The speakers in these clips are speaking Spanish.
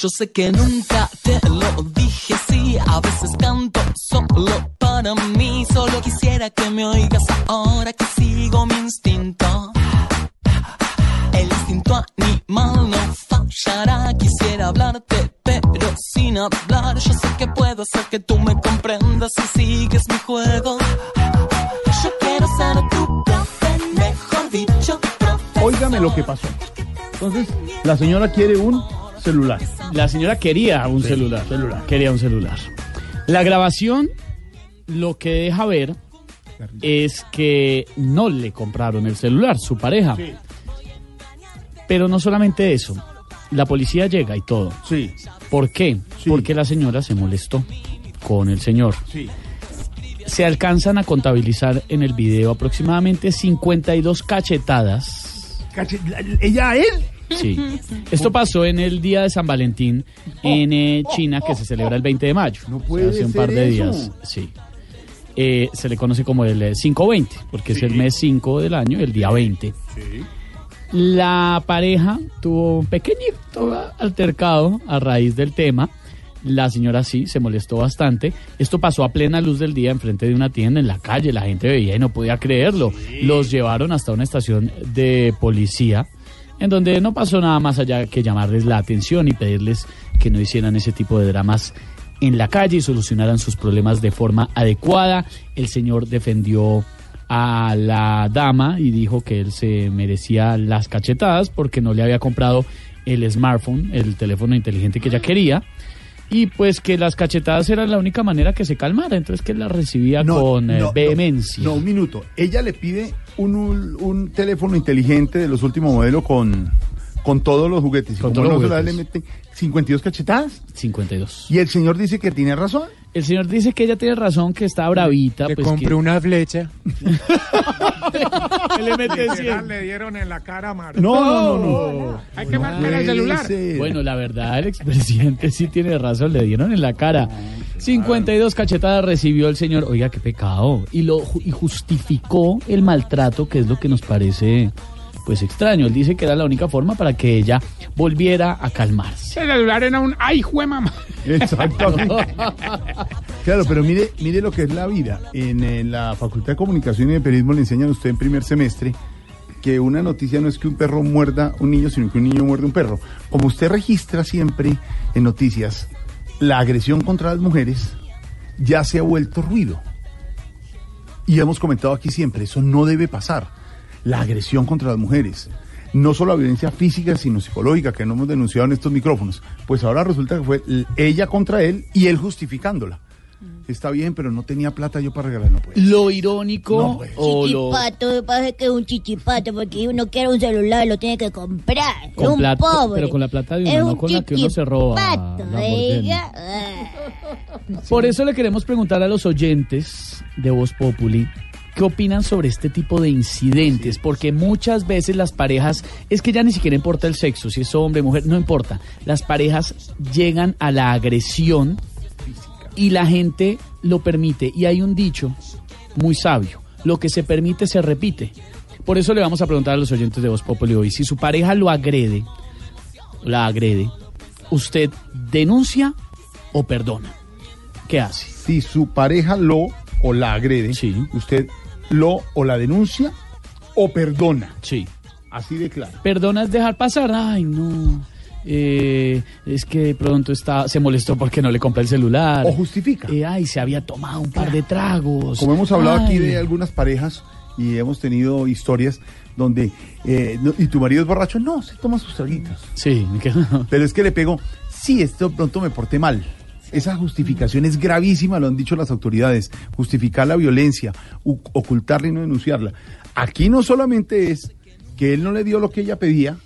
Yo sé que nunca te lo dije, sí, a veces canto solo para mí, solo quisiera que me oigas ahora que sigo mi instinto. El instinto animal no fallará, quisiera hablarte, pero sin hablar, yo sé que puedo hacer que tú me comprendas si sigues mi juego. Yo quiero ser tu profe, mejor dicho. Óigame lo que pasó. Entonces, la señora quiere un celular. La señora quería un celular. celular. Quería un celular. La grabación lo que deja ver es que no le compraron el celular, su pareja. Sí. Pero no solamente eso. La policía llega y todo. Sí, ¿Por qué? Sí. Porque la señora se molestó con el señor. sí. Se alcanzan a contabilizar en el video aproximadamente 52 cachetadas. Cache- ¿Ella a él? Sí. Esto pasó en el día de San Valentín en eh, China, que se celebra el 20 de mayo. No O sea, puede hace un ser par de eso. días. Sí. Eh, se le conoce como el eh, 520, porque es el mes 5 del año, el día 20. Sí. La pareja tuvo un pequeñito altercado a raíz del tema. La señora sí se molestó bastante. Esto pasó a plena luz del día enfrente de una tienda en la calle. La gente veía y no podía creerlo. Los llevaron hasta una estación de policía en donde no pasó nada más allá que llamarles la atención y pedirles que no hicieran ese tipo de dramas en la calle y solucionaran sus problemas de forma adecuada. El señor defendió a la dama y dijo que él se merecía las cachetadas porque no le había comprado el smartphone, el teléfono inteligente que ella quería. Y pues que las cachetadas eran la única manera que se calmara, entonces que él las recibía con eh, vehemencia. No, un minuto. Ella le pide un, un- un teléfono inteligente de los últimos modelos con, con todos los juguetes. Y Con como todos los la le juguetes. meten 52 cachetadas. 52. Y el señor dice que tiene razón. El señor dice que ella tiene razón, que está bravita. Le pues compré que- una flecha. que le mete Literal, 100. le dieron en la cara a Marta. No, no, no, no. Hay que marcar el celular. Ser. Bueno, la verdad, el expresidente sí tiene razón, le dieron en la cara. 52 cachetadas recibió el señor. Oiga, qué pecado. Y lo y justificó el maltrato, que es lo que nos parece pues extraño. Él dice que era la única forma para que ella volviera a calmarse. El celular era un ay, jue mamá. Exactamente. claro, pero mire, mire lo que es la vida. En, eh, la Facultad de Comunicación y de Periodismo le enseñan a usted en primer semestre que una noticia no es que un perro muerda a un niño, sino que un niño muerde a un perro. Como usted registra siempre en noticias, la agresión contra las mujeres ya se ha vuelto ruido. Y hemos comentado aquí siempre, eso no debe pasar. La agresión contra las mujeres. No solo la violencia física, sino psicológica, que no hemos denunciado en estos micrófonos. Pues ahora resulta que fue ella contra él y él justificándola. Está bien, pero no tenía plata yo para regalar, no puede. Lo irónico No, pues. o lo Chichipato, pasa que es un chichipato, porque uno quiere un celular lo tiene que comprar. Con es un plata- pobre. pero con la plata de uno, Es no un con la que uno se roba, oiga. Por eso le queremos preguntar a los oyentes de Voz Populi qué opinan sobre este tipo de incidentes, porque muchas veces las parejas, es que ya ni siquiera importa el sexo, si es hombre, mujer, no importa, las parejas llegan a la agresión y la gente lo permite. Y hay un dicho muy sabio, lo que se permite se repite. Por eso le vamos a preguntar a los oyentes de Voz Populi hoy, si su pareja lo agrede, la agrede, ¿usted denuncia o perdona? ¿Qué hace? Si su pareja lo o la agrede, Sí. usted lo o la denuncia o perdona. Sí. Así de claro. Perdona es dejar pasar. Ay, no. Eh, es que de pronto está, se molestó porque no le compré el celular. O justifica. Eh, ay, se había tomado un par de tragos. Como hemos hablado aquí de algunas parejas y hemos tenido historias donde, eh, no- ¿y tu marido es borracho? No, se toma sus traguitos. Sí, Pero es que le pego, sí, esto de pronto me porté mal. Esa justificación es gravísima, lo han dicho las autoridades. Justificar la violencia, ocultarla y no denunciarla. Aquí no solamente es que él no le dio lo que ella pedía,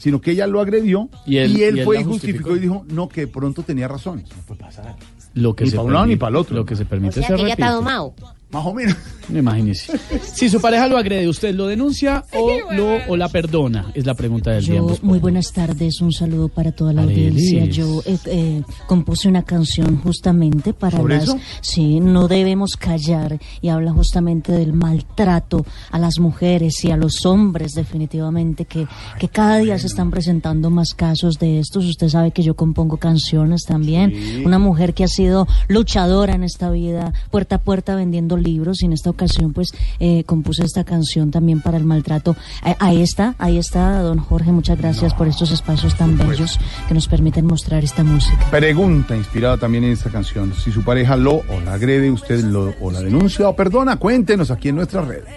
sino que ella lo agredió Y y él- él, y él fue y justificó justificó. y dijo, no, que pronto tenía razón. No puede pasar. lo que Ni se pa' un lado ni permite- pa' el otro. Lo que se O permite sea se que ya está domado. Más o menos. No imagínese. Si su pareja lo agrede, ¿usted lo denuncia o, lo, o la perdona? Es la pregunta del Yo, muy buenas tardes, un saludo para toda la Arelis. audiencia. Yo eh, eh, compuse una canción justamente para ¿Sobre las... eso? Sí, no debemos callar y habla justamente del maltrato a las mujeres y a los hombres definitivamente que, que cada día se están presentando más casos de estos. Usted sabe que yo compongo canciones también. Una mujer que ha sido luchadora en esta vida, puerta a puerta vendiendo libros y en esta ocasión pues eh, compuse esta canción también para el maltrato. Eh, ahí está, ahí está, don Jorge, muchas gracias por estos espacios tan bellos que nos permiten mostrar esta música. Pregunta inspirada también en esta canción. Si su pareja lo o la agrede, usted lo o la denuncia o perdona, cuéntenos aquí en nuestras redes.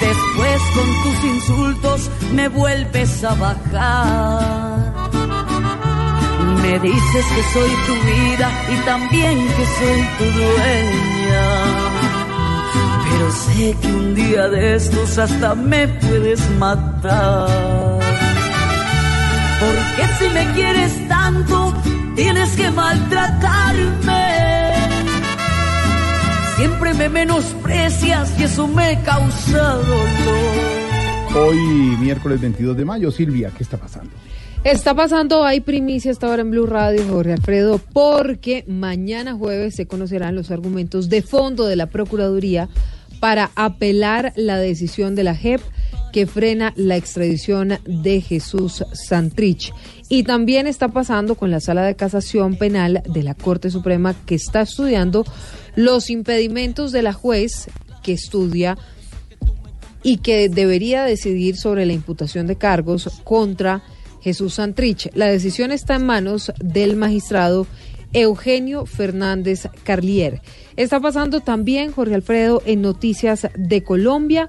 Después con tus insultos me vuelves a bajar. Me dices que soy tu vida y también que soy tu dueña. Pero sé que un día de estos hasta me puedes matar. Porque si me quieres tanto, tienes que maltratarme. Siempre me menosprecias y eso me causa dolor. Hoy, miércoles 22 de mayo, Silvia, ¿qué está pasando? Está pasando, hay primicia hasta ahora en Blue Radio, Jorge Alfredo, porque mañana jueves se conocerán los argumentos de fondo de la Procuraduría para apelar la decisión de la JEP que frena la extradición de Jesús Santrich. Y también está pasando con la Sala de Casación Penal de la Corte Suprema que está estudiando los impedimentos de la juez que estudia y que debería decidir sobre la imputación de cargos contra Jesús Santrich. La decisión está en manos del magistrado Eugenio Fernández Carlier. Está pasando también, Jorge Alfredo, en Noticias de Colombia.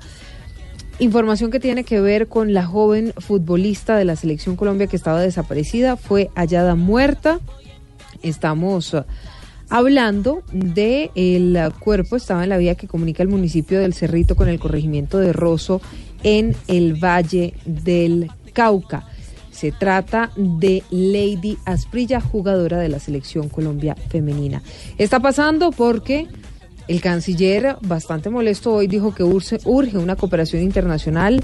Información que tiene que ver con la joven futbolista de la Selección Colombia que estaba desaparecida, fue hallada muerta. Estamos hablando de el cuerpo, estaba en la vía que comunica el municipio del Cerrito con el corregimiento de Rosso en el Valle del Cauca. Se trata de Lady Asprilla, jugadora de la Selección Colombia femenina. Está pasando porque el canciller, bastante molesto hoy, dijo que urge, una cooperación internacional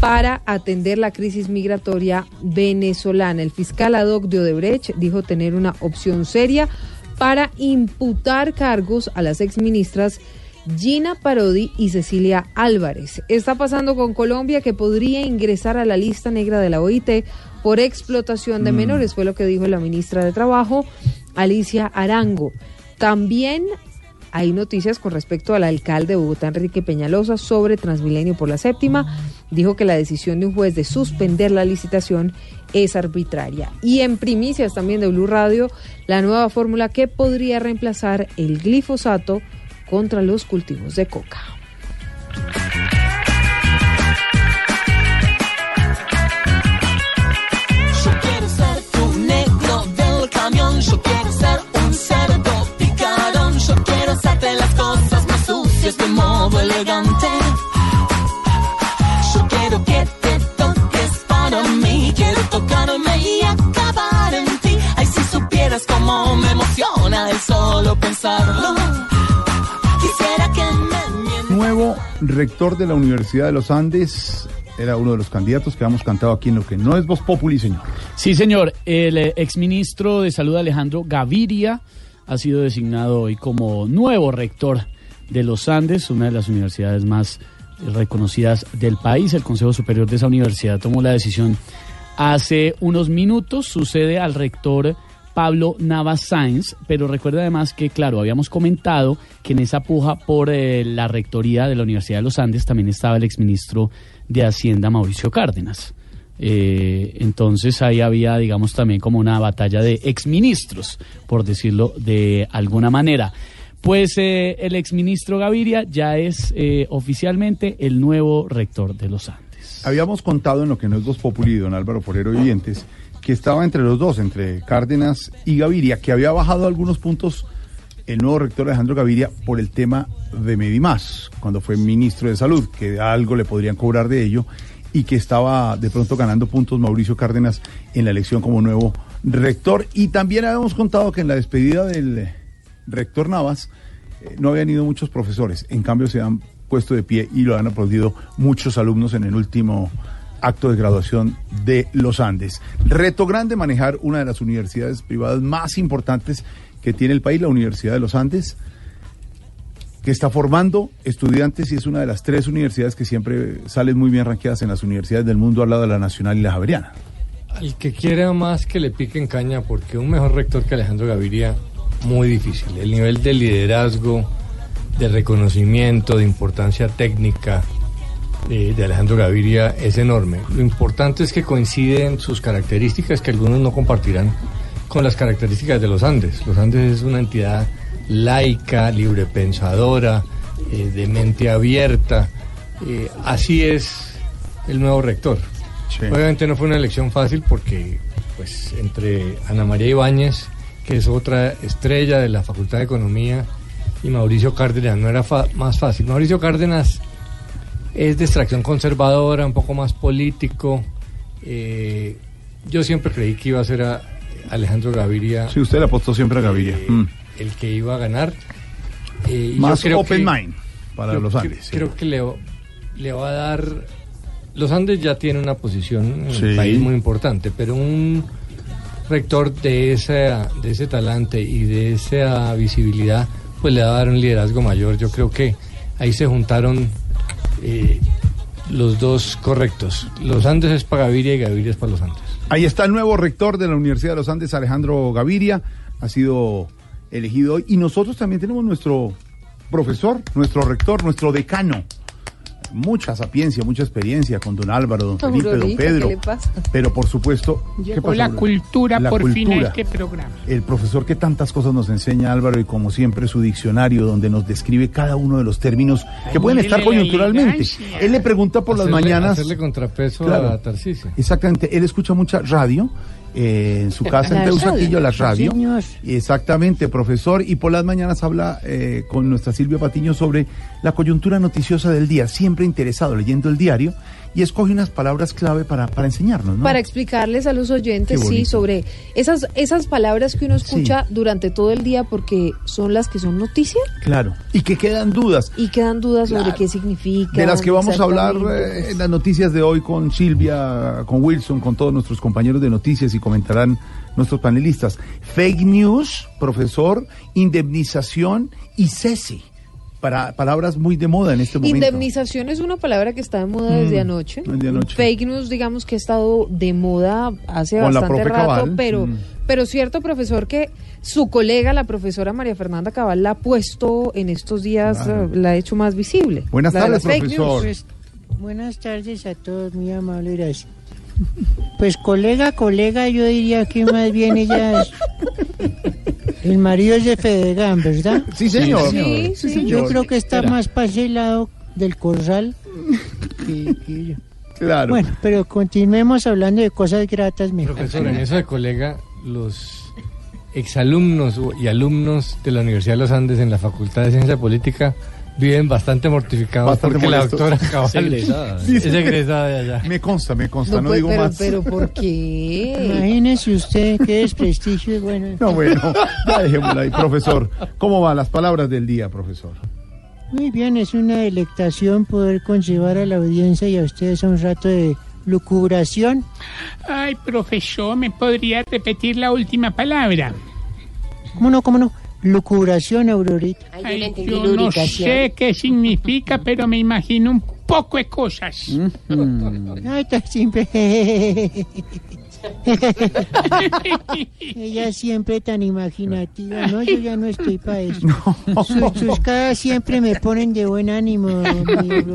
para atender la crisis migratoria venezolana. El fiscal ad hoc de Odebrecht dijo tener una opción seria para imputar cargos a las exministras Gina Parodi y Cecilia Álvarez. Está pasando con Colombia que podría ingresar a la lista negra de la OIT por explotación de menores, fue lo que dijo la ministra de Trabajo, Alicia Arango. También hay noticias con respecto al alcalde de Bogotá, Enrique Peñalosa, sobre Transmilenio por la séptima. Dijo que la decisión de un juez de suspender la licitación es arbitraria. Y en primicias también de Blue Radio, la nueva fórmula que podría reemplazar el glifosato contra los cultivos de coca. Yo quiero ser tu negro del camión, yo quiero ser un cerdo picarón, yo quiero hacerte las cosas más sucias de modo elegante. Yo quiero que te toques para mí, quiero tocarme y acabar en ti. Ay, si supieras cómo me emociona el solo pensarlo. Nuevo rector de la Universidad de los Andes era uno de los candidatos que hemos cantado aquí en lo que no es Voz Populi, señor. Sí, señor. El eh, exministro de Salud Alejandro Gaviria ha sido designado hoy como nuevo rector de los Andes, una de las universidades más reconocidas del país. El Consejo Superior de esa universidad tomó la decisión hace unos minutos. Sucede al rector Pablo Navas Sáenz, pero recuerda además que, claro, habíamos comentado que en esa puja por eh, la rectoría de la Universidad de los Andes también estaba el exministro de Hacienda Mauricio Cárdenas. Eh, entonces ahí había, digamos, también como una batalla de exministros, por decirlo de alguna manera. Pues eh, el exministro Gaviria ya es oficialmente el nuevo rector de los Andes. Habíamos contado en lo que no es Voz Populi, don Álvaro Forero y oyentes, que estaba entre los dos, entre Cárdenas y Gaviria, que había bajado algunos puntos el nuevo rector Alejandro Gaviria por el tema de Medimás, cuando fue ministro de Salud, que algo le podrían cobrar de ello, y que estaba de pronto ganando puntos Mauricio Cárdenas en la elección como nuevo rector. Y también habíamos contado que en la despedida del, rector Navas, eh, no habían ido muchos profesores. En cambio, se han puesto de pie y lo han aplaudido muchos alumnos en el último acto de graduación de los Andes. Reto grande manejar una de las universidades privadas más importantes que tiene el país, la Universidad de los Andes, que está formando estudiantes y es una de las tres universidades que siempre salen muy bien ranqueadas en las universidades del mundo al lado de la Nacional y la Javeriana. Al que quiera más que le piquen caña, porque un mejor rector que Alejandro Gaviria, muy difícil. El nivel de liderazgo, de reconocimiento, de importancia técnica de, de Alejandro Gaviria es enorme. Lo importante es que coinciden sus características que algunos no compartirán con las características de los Andes. Los Andes es una entidad laica, librepensadora, eh, de mente abierta. Eh, así es el nuevo rector. Sí. Obviamente no fue una elección fácil porque pues entre Ana María Ibáñez, que es otra estrella de la Facultad de Economía, y Mauricio Cárdenas no era fa- más fácil. Mauricio Cárdenas es de extracción conservadora, un poco más político. Eh, yo siempre creí que iba a ser a Alejandro Gaviria Sí, usted le apostó siempre a Gaviria. eh, Mm. el que iba a ganar. Eh, yo Más creo open que- mind para yo los Andes. sí. Creo que le, le va a dar. Los Andes ya tienen una posición en Sí. el país muy importante, pero un rector de, esa, de ese talante y de esa visibilidad, pues le va a dar un liderazgo mayor. Yo creo que ahí se juntaron eh, los dos correctos. Los Andes es para Gaviria y Gaviria es para los Andes. Ahí está el nuevo rector de la Universidad de los Andes, Alejandro Gaviria, ha sido elegido hoy. Y nosotros también tenemos nuestro profesor, nuestro rector, nuestro decano. Mucha sapiencia, mucha experiencia con don Álvaro, don Felipe, don Pedro. ¿qué le pasa? Pero por supuesto, ¿qué Llegó pasa, la cultura La por fin a cultura. este programa. El profesor que tantas cosas nos enseña Álvaro y como siempre su diccionario donde nos describe cada uno de los términos que pueden estar coyunturalmente. Él le pregunta por las mañanas. Hacerle contrapeso Claro. a Tarcisio. Exactamente, él escucha mucha radio eh, en su casa en Teusaquillo, la radio. Señor. Exactamente, profesor. Y por las mañanas habla eh, con nuestra Silvia Patiño sobre la coyuntura noticiosa del día, siempre interesado leyendo el diario y escoge unas palabras clave para, para enseñarnos, ¿no? Para explicarles a los oyentes, sí, sobre esas, esas palabras que uno escucha durante todo el día porque son las que son noticias Claro. Y que quedan dudas. y quedan dudas sobre qué significa. De las que vamos a hablar eh, pues. en las noticias de hoy con Silvia, con Wilson, con todos nuestros compañeros de noticias y comentarán nuestros panelistas. Fake news, profesor, indemnización y cese. Para palabras muy de moda en este momento. Indemnización es una palabra que está de moda desde Mm, anoche. desde anoche. Fake news, digamos que ha estado de moda hace Con bastante rato, Cabal, pero, mm. pero cierto, profesor, que su colega, la profesora María Fernanda Cabal, la ha puesto en estos días, Claro. eh, la ha hecho más visible. Buenas La tardes, las fake profesor. news. Pues, buenas tardes a todos, muy amable, gracias. Pues colega, colega, yo diría que más bien ella es... El marido es de Fedegan, ¿verdad? Sí, señor. Sí, sí. Yo creo que está más para ese lado del corral que, que yo. Claro. Bueno, pero continuemos hablando de cosas gratas mejor. Profesor, en eso de colega, los exalumnos y alumnos de la Universidad de los Andes en la Facultad de Ciencia Política viven bastante mortificados Bastante porque molestos. la doctora Cabal Es egresada. es egresada de allá. Me consta, me consta, no, No, pues, digo pero, más. pero ¿por qué? Imagínese usted qué desprestigio y bueno. No, bueno, ya dejémoslo ahí, profesor. ¿Cómo van las palabras del día, profesor? Muy bien, es una delectación poder conllevar a la audiencia y a ustedes a un rato de lucubración. Ay, profesor, ¿me podría repetir la última palabra? ¿Cómo no, cómo no? Lucubración, Aurorita. Ay, yo no sé qué significa, pero me imagino un poco de cosas. Ay, está siempre. Ella siempre tan imaginativa, ¿no? Yo ya no estoy para eso. Sus, sus caras siempre me ponen de buen ánimo,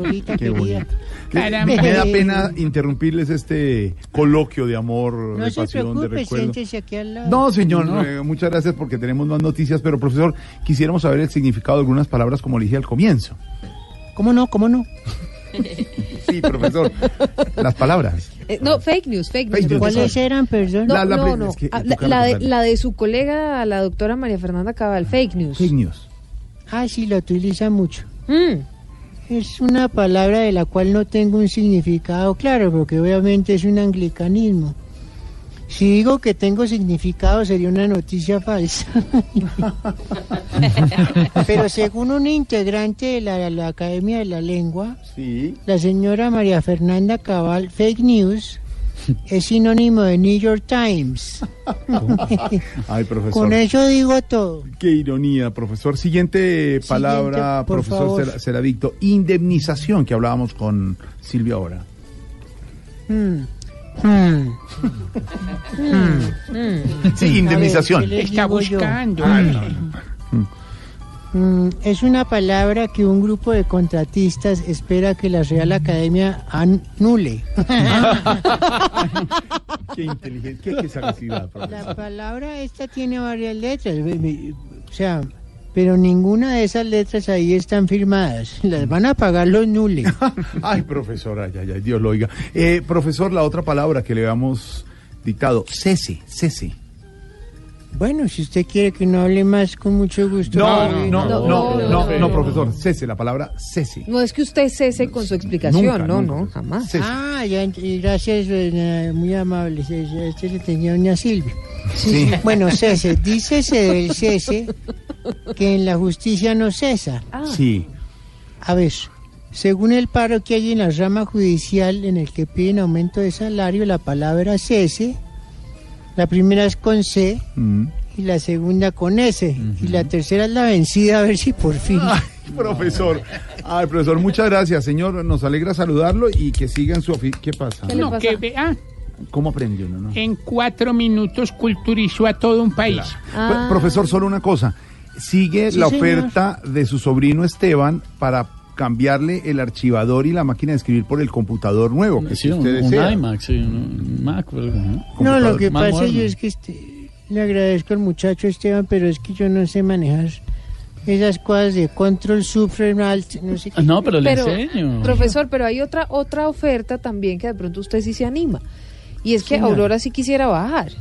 mi Qué querida. Me da pena interrumpirles este coloquio de amor, No de se pasión, de recuerdo. aquí al lado. No, señor, eh, muchas gracias porque tenemos más noticias, pero profesor, quisiéramos saber el significado de algunas palabras como le dije al comienzo. ¿Cómo no, cómo no? Sí, profesor, las palabras. Eh, no, fake news, fake news. Fake news. profesor. ¿Cuáles eran, perdón? No, La- la no, no. es que Ah, la, de, la de su colega, la doctora María Fernanda Cabal, fake news. Fake news. Ah, sí, la utiliza mucho. Mm, Es una palabra de la cual no tengo un significado claro, porque obviamente es un anglicanismo. Si digo que tengo significado sería una noticia falsa. Pero según un integrante de la, la Academia de la Lengua, Sí. la señora María Fernanda Cabal, fake news es sinónimo de New York Times. Ay, profesor. Con eso digo todo. Qué ironía, profesor. Siguiente palabra, por profesor, favor. será, será dicto. Indemnización, que hablábamos con Silvia ahora. Hmm. Hmm. Sí, indemnización. A ver, ¿qué les Está digo yo? buscando. Mm, es una palabra que un grupo de contratistas espera que la Real Academia anule. Qué inteligente, qué, qué profesor. La palabra esta tiene varias letras, o sea, pero ninguna de esas letras ahí están firmadas. Las van a pagar los nules. Ay, profesor, ay, ay, ay, Dios lo oiga. Eh, profesor, la otra palabra que le habíamos dictado, cese, cese. Bueno, si usted quiere que no hable más, con mucho gusto. No, no, no, no, no, no, profesor, cese, la palabra cese. No es que usted cese con su explicación, Nunca, no, nunca. no, jamás. Cese. Ah, ya, gracias, eh, muy amable. Este le tenía una Silvia. Sí. Bueno, cese, dícese del cese que en la justicia no cesa. Sí. A ver, según el paro que hay en la rama judicial en el que piden aumento de salario, la palabra cese, la primera es con C Mm. y la segunda con S. Y la tercera es la vencida, a ver si por fin. Ay, profesor. Ay, profesor, muchas gracias, señor. Nos alegra saludarlo y que siga en su oficio. ¿Qué pasa? ¿Qué le No, pasa? que vea, ¿Cómo aprendió uno, no? en cuatro minutos culturizó a todo un país. Ah. Pro- Profesor, solo una cosa. Sigue Sí, la señor. oferta de su sobrino Esteban para cambiarle el archivador y la máquina de escribir por el computador nuevo que Sí, si un, usted un desea. iMac, sí, un Mac. No, lo que pasa moderno. yo es que este, le agradezco al muchacho Esteban, pero es que yo no sé manejar esas cosas de control, sufre, alt, no sé qué. Ah, No, pero le Pero, enseño. profesor, pero hay otra otra oferta también que de pronto usted sí se anima. Y es que Señor. Aurora sí quisiera bajar.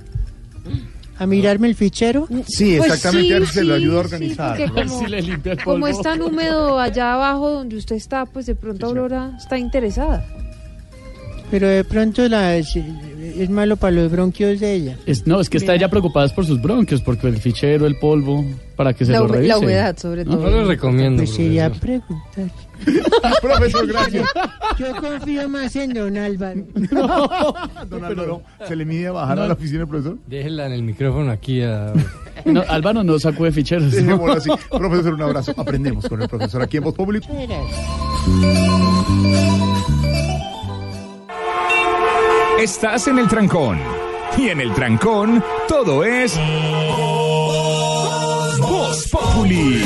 A mirarme el fichero. Sí, Pues exactamente, sí, a ver si se lo sí, ayuda a organizar. como- si le limpia el Como es tan húmedo allá abajo donde usted está, pues de pronto Aurora está interesada. Pero de pronto la, es, es malo para los bronquios de ella. Es- no, es que está ella preocupada es por sus bronquios, porque el fichero, el polvo, para que se La, lo revise. la humedad, sobre ¿No? No le recomiendo. Pues sería preguntar. Profesor, gracias. Yo confío más en don Álvaro. Don Álvaro, ¿se le mide a bajar a la oficina, profesor? Déjela en el micrófono aquí a... No, Álvaro no sacó de ficheros. ¿no? Dejémoslo así. Profesor, un abrazo. Aprendemos con el profesor aquí en Voz Pública. Estás en el trancón. Y en el trancón, todo es. Voz Populi.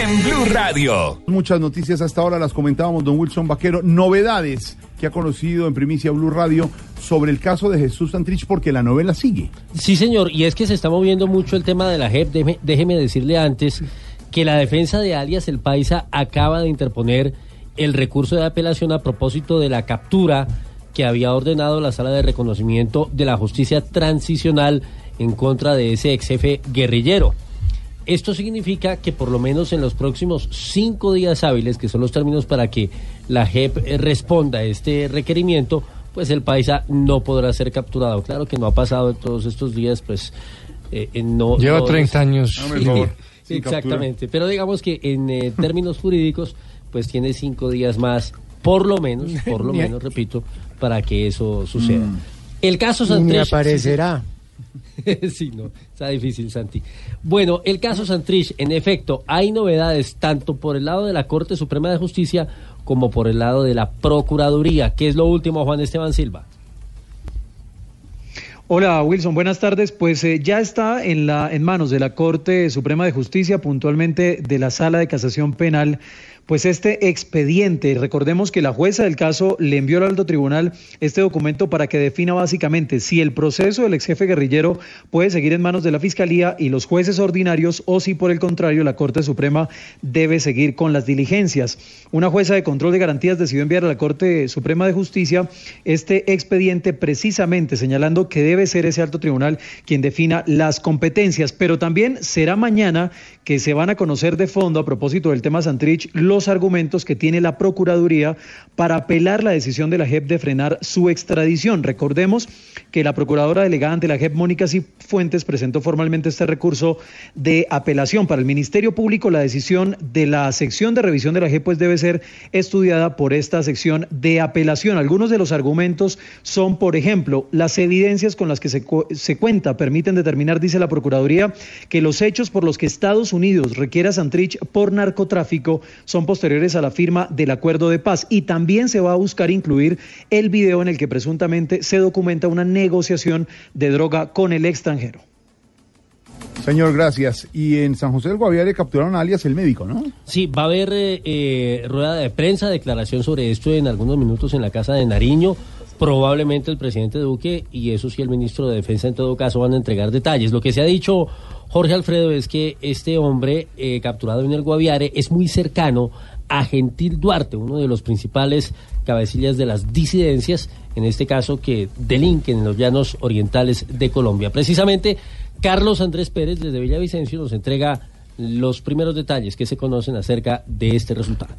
En Blue Radio. Muchas noticias hasta ahora las comentábamos, don Wilson Vaquero. Novedades que ha conocido en Primicia Blue Radio sobre el caso de Jesús Santrich, porque la novela sigue. Sí, señor, y es que se está moviendo mucho el tema de la JEP. Déjeme, déjeme decirle antes que la defensa de alias El Paisa acaba de interponer el recurso de apelación a propósito de la captura que había ordenado la sala de reconocimiento de la justicia transicional en contra de ese ex jefe guerrillero. Esto significa que por lo menos en los próximos cinco días hábiles, que son los términos para que la JEP responda a este requerimiento, pues el paisa no podrá ser capturado. Claro que no ha pasado en todos estos días, pues eh, eh, no. Lleva no 30 años. Favor. Exactamente. Pero digamos que en eh, términos jurídicos, pues tiene cinco días más, por lo menos, por lo menos, repito, para que eso suceda. El caso Y me Santrich. aparecerá. sí, no, está difícil, Santi. Bueno, el caso Santrich, en efecto, hay novedades tanto por el lado de la Corte Suprema de Justicia como por el lado de la Procuraduría. ¿Qué es lo último, Juan Esteban Silva? Hola Wilson, buenas tardes. Pues eh, ya está en, la, en manos de la Corte Suprema de Justicia, puntualmente de la Sala de Casación Penal, pues este expediente. Recordemos que la jueza del caso le envió al alto tribunal este documento para que defina básicamente si el proceso del ex jefe guerrillero puede seguir en manos de la Fiscalía y los jueces ordinarios o si por el contrario la Corte Suprema debe seguir con las diligencias. Una jueza de control de garantías decidió enviar a la Corte Suprema de Justicia este expediente precisamente señalando que debe ser ese alto tribunal quien defina las competencias, pero también será mañana que se van a conocer de fondo a propósito del tema Santrich los argumentos que tiene la Procuraduría para apelar la decisión de la JEP de frenar su extradición. Recordemos que la Procuradora Delegada ante la JEP, Mónica Cifuentes, presentó formalmente este recurso de apelación. Para el Ministerio Público, la decisión de la sección de revisión de la JEP pues, debe ser estudiada por esta sección de apelación. Algunos de los argumentos son, por ejemplo, las evidencias con las que se, se cuenta permiten determinar, dice la Procuraduría, que los hechos por los que Estados Unidos requiere a Santrich por narcotráfico son posteriores a la firma del acuerdo de paz y también se va a buscar incluir el video en el que presuntamente se documenta una negociación de droga con el extranjero. Señor, gracias. Y en San José del Guaviare capturaron a alias el médico, ¿no? Sí, va a haber eh, eh, rueda de prensa, declaración sobre esto en algunos minutos en la casa de Nariño. Probablemente el presidente Duque y eso sí el ministro de Defensa en todo caso van a entregar detalles. Lo que se ha dicho Jorge Alfredo es que este hombre eh, capturado en el Guaviare es muy cercano a Gentil Duarte, uno de los principales cabecillas de las disidencias, en este caso que delinquen en los llanos orientales de Colombia. Precisamente, Carlos Andrés Pérez desde Villavicencio nos entrega los primeros detalles que se conocen acerca de este resultado.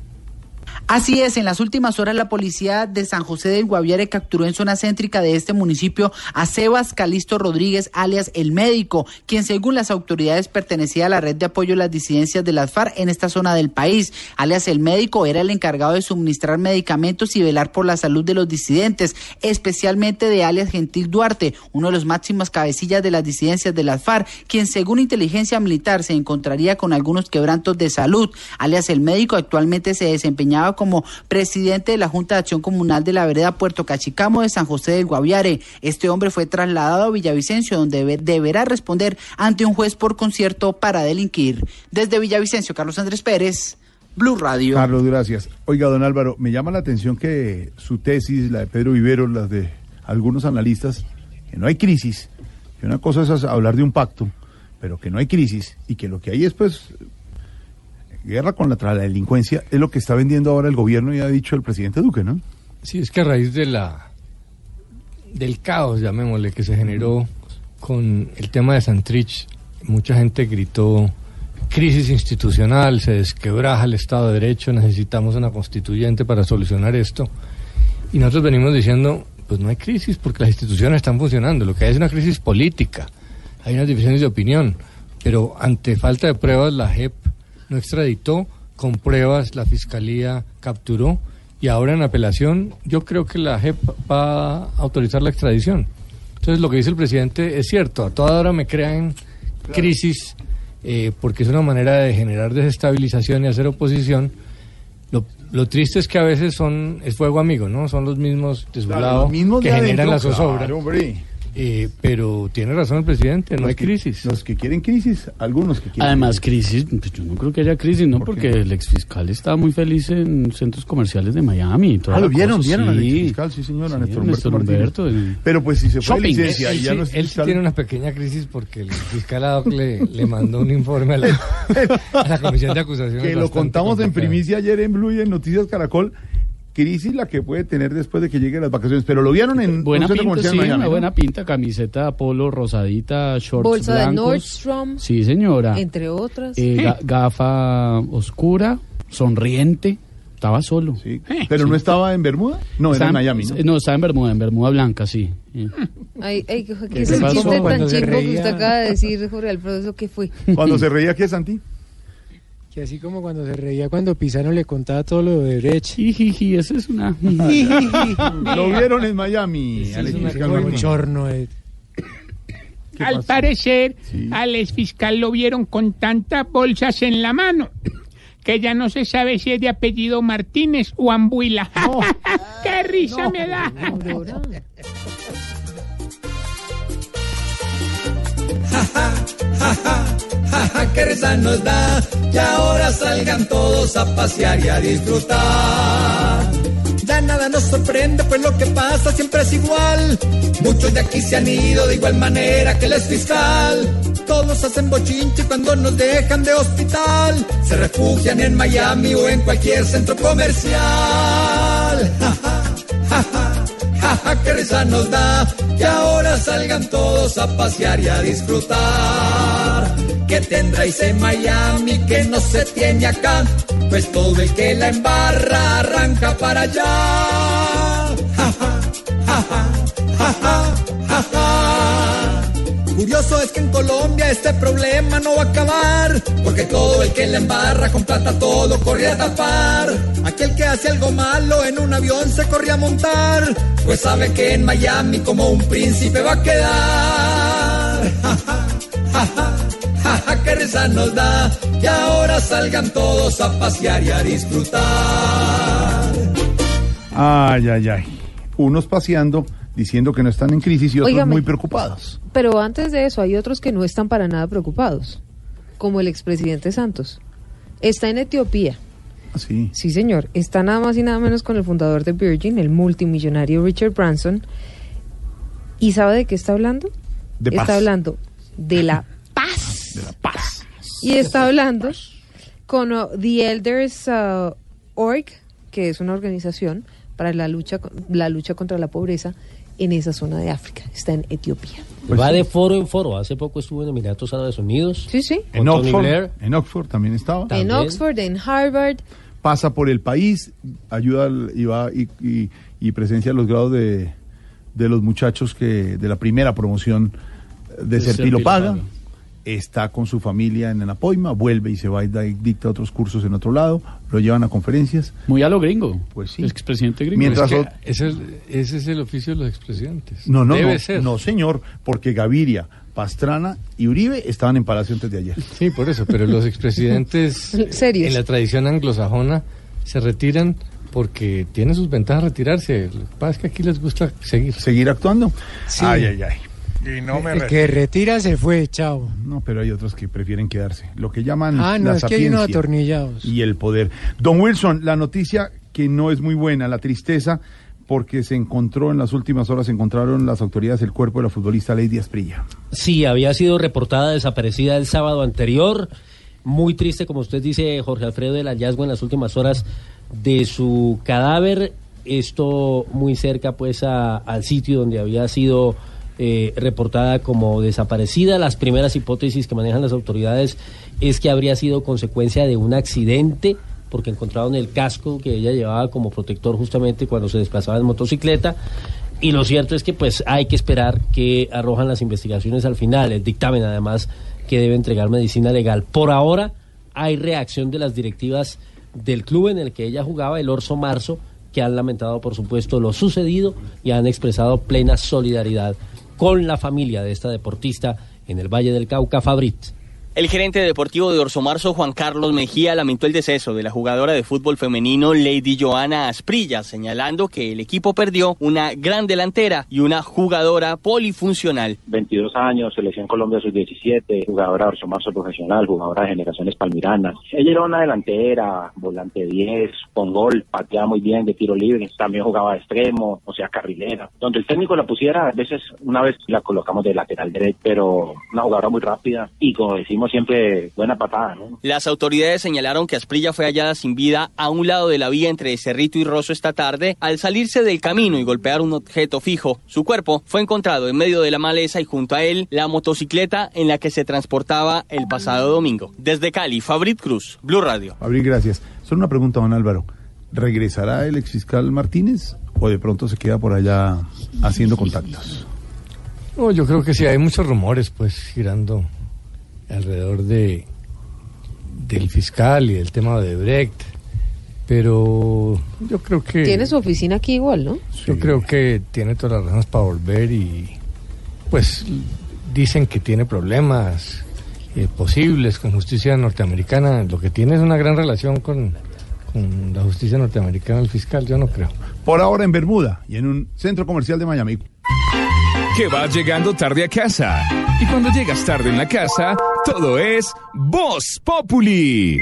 Así es, en las últimas horas la policía de San José del Guaviare capturó en zona céntrica de este municipio a Sebas Calisto Rodríguez, alias El Médico, quien según las autoridades pertenecía a la red de apoyo a las disidencias de las FARC en esta zona del país. Alias El Médico era el encargado de suministrar medicamentos y velar por la salud de los disidentes, especialmente de alias Gentil Duarte, uno de los máximos cabecillas de las disidencias de las FARC, quien según inteligencia militar se encontraría con algunos quebrantos de salud. Alias El Médico actualmente se desempeñaba como presidente de la Junta de Acción Comunal de la Vereda Puerto Cachicamo de San José del Guaviare. Este hombre fue trasladado a Villavicencio, donde deberá responder ante un juez por concierto para delinquir. Desde Villavicencio, Carlos Andrés Pérez. Blue Radio. Carlos, gracias. Oiga, don Álvaro, me llama la atención que su tesis, la de Pedro Vivero, las de algunos analistas, que no hay crisis, que una cosa es hablar de un pacto, pero que no hay crisis y que lo que hay es pues guerra contra la delincuencia es lo que está vendiendo ahora el gobierno y ha dicho el presidente Duque, ¿no? Sí, es que a raíz de la del caos, llamémosle, que se generó con el tema de Santrich, mucha gente gritó crisis institucional, se desquebraja el Estado de Derecho, necesitamos una constituyente para solucionar esto. Y nosotros venimos diciendo, pues no hay crisis porque las instituciones están funcionando, lo que hay es una crisis política, hay unas divisiones de opinión, pero ante falta de pruebas la JEP no extraditó, con pruebas la fiscalía capturó y ahora en apelación yo creo que la JEP va a autorizar la extradición. Entonces lo que dice el presidente es cierto, a toda hora me crean crisis eh, porque es una manera de generar desestabilización y hacer oposición. Lo, lo, triste es que a veces son es fuego amigo, ¿no? Son los mismos de su lado que generan la zozobra. Eh, pero tiene razón el presidente, no hay crisis. Los que quieren crisis, algunos que quieren. Además, crisis, pues yo no creo que haya crisis, ¿no? Porque el exfiscal está muy feliz en centros comerciales de Miami. Y toda ah, lo vieron, cosa, vieron al sí. exfiscal, sí, señora, Sí, Néstor Néstor Humberto. Humberto, Martínez. el- Pero pues si se fue Shopping. licencia Él, y ya sí- no es él sí fiscal. tiene una pequeña crisis porque el fiscal ad hoc le, le mandó un informe a la, a la comisión de acusaciones. que lo contamos en complicado. primicia ayer en Blue y en Noticias Caracol. Crisis la que puede tener después de que lleguen las vacaciones. Pero lo vieron en Buena un pinta, comercial sí, en Miami, una ¿no? buena pinta, camiseta polo rosadita, shorts Bolsa de blancos. Nordstrom, Sí, señora. entre otras. Eh, ga- gafa oscura, sonriente. Estaba solo. Sí. Pero no estaba en Bermuda. No, era en Miami, ¿no? No, estaba en Bermuda, en Bermuda Blanca, sí. Eh. Ay, ay, ¿qué, ¿Qué es el pasó? chiste tan Cuando se chimbo que reía. usted acaba de decir, Jorge Alfredo? ¿Eso qué fue? Cuando se reía, ¿qué es Santi? Que así como cuando se reía cuando Pisano le contaba todo lo de derecho. Jijiji, eso es una... Lo vieron en Miami. Eso es una de- Al parecer, al exfiscal lo vieron con tantas bolsas en la mano que ya no se sabe si es de apellido Martínez o Ambuila. ¡Qué risa me da! Jaja, qué risa nos da. Y ahora salgan todos a pasear y a disfrutar. Ya nada nos sorprende, pues lo que pasa siempre es igual. Muchos de aquí se han ido de igual manera que el ex fiscal. Todos hacen bochinche cuando nos dejan de hospital. Se refugian en Miami o en cualquier centro comercial. Qué nos da. Que ahora salgan todos a pasear y a disfrutar. Que tendráis en Miami que no se tiene acá, pues todo el que la embarra arranca para allá. Ja, ja, ja, ja, ja, ja, ja. Curioso es que en Colombia este problema no va a acabar, porque todo el que la embarra con plata todo corre a tapar. Aquel que hace algo malo en un avión se corre a montar, pues sabe que en Miami como un príncipe va a quedar. Ja, ja, ja, ja, ja, qué risa nos da, y ahora salgan todos a pasear y a disfrutar. Ay, ay, ay. Unos paseando diciendo que no están en crisis y otros muy preocupados. Pero antes de eso, hay otros que no están para nada preocupados, como el expresidente Santos. Está en Etiopía. Sí. Sí, señor. Está nada más y nada menos con el fundador de Virgin, el multimillonario Richard Branson. ¿Y sabe de qué está hablando? De está paz. hablando de la paz. De la paz. Y está hablando con uh, The Elders uh, Org, que es una organización para la lucha, la lucha contra la pobreza en esa zona de África. Está en Etiopía. Pues Va de foro en foro. Hace poco estuvo en Emiratos Árabes Unidos. Sí, sí. En Oxford, Blair. en Oxford también estaba. En Oxford, en Harvard. Pasa por el país, ayuda al- y va y, y- y presencia los grados de, de los muchachos que de la primera promoción de Serpilo Paga. Está con su familia en la Poima, vuelve y se va y da- y dicta otros cursos en otro lado, lo llevan a conferencias. Muy a lo gringo. Pues sí. El expresidente gringo. Mientras Es que ot- ese, es, ese es el oficio de los expresidentes. No, no, Debe no, ser. no, señor, porque Gaviria, Pastrana y Uribe estaban en Palacio antes de ayer. Sí, por eso, pero los expresidentes Serios. en la tradición anglosajona se retiran porque tienen sus ventajas retirarse. Lo que pasa es que aquí les gusta seguir. ¿Seguir actuando? Sí. Ay, ay, ay. Y no me El que retira se fue, chao. No, pero hay otros que prefieren quedarse. Lo que llaman Ah, no, la es que hay unos atornillados. y el poder. Don Wilson, la noticia que no es muy buena, la tristeza, porque se encontró en las últimas horas, se encontraron las autoridades el cuerpo de la futbolista Lady Asprilla. Sí, había sido reportada desaparecida el sábado anterior. Muy triste, como usted dice, Jorge Alfredo, el hallazgo en las últimas horas de su cadáver. Esto muy cerca, pues, a- al sitio donde había sido eh, reportada como desaparecida. Las primeras hipótesis que manejan las autoridades es que habría sido consecuencia de un accidente, porque encontraron el casco que ella llevaba como protector justamente cuando se desplazaba en motocicleta. Y lo cierto es que pues hay que esperar que arrojan las investigaciones al final, el dictamen además que debe entregar medicina legal. Por ahora hay reacción de las directivas del club en el que ella jugaba, el Orso Marzo, que han lamentado por supuesto lo sucedido y han expresado plena solidaridad con la familia de esta deportista en el Valle del Cauca, Fabrit. El gerente deportivo de Orso Marzo, Juan Carlos Mejía, lamentó el deceso de la jugadora de fútbol femenino Lady Joana Asprilla, señalando que el equipo perdió una gran delantera y una jugadora polifuncional. 22 años, selección Colombia sub-17, jugadora de Orso Marzo profesional, jugadora de generaciones palmiranas. Ella era una delantera, volante 10, con gol, pateaba muy bien de tiro libre, también jugaba de extremo, o sea, carrilera. Donde el técnico la pusiera, a veces, una vez la colocamos de lateral derecho, pero una jugadora muy rápida y como decimos siempre, buena patada, ¿no? Las autoridades señalaron que Asprilla fue hallada sin vida a un lado de la vía entre Cerrito y Rosso esta tarde al salirse del camino y golpear un objeto fijo. Su cuerpo fue encontrado en medio de la maleza y junto a él la motocicleta en la que se transportaba el pasado domingo. Desde Cali, Fabrit Cruz, Blue Radio. Abril, gracias. Solo una pregunta, don Álvaro. ¿Regresará el exfiscal Martínez o de pronto se queda por allá haciendo contactos? No, yo creo que sí, hay muchos rumores pues girando alrededor de del fiscal y del tema de Brecht, pero yo creo que Tiene su oficina aquí igual, ¿no? yo creo que tiene todas las razones para volver y pues dicen que tiene problemas eh, posibles con justicia norteamericana. Lo que tiene es una gran relación con, con la justicia norteamericana el fiscal, yo no creo. Por ahora en Bermuda y en un centro comercial de Miami. Que vas llegando tarde a casa. Y cuando llegas tarde en la casa, todo es Voz Populi.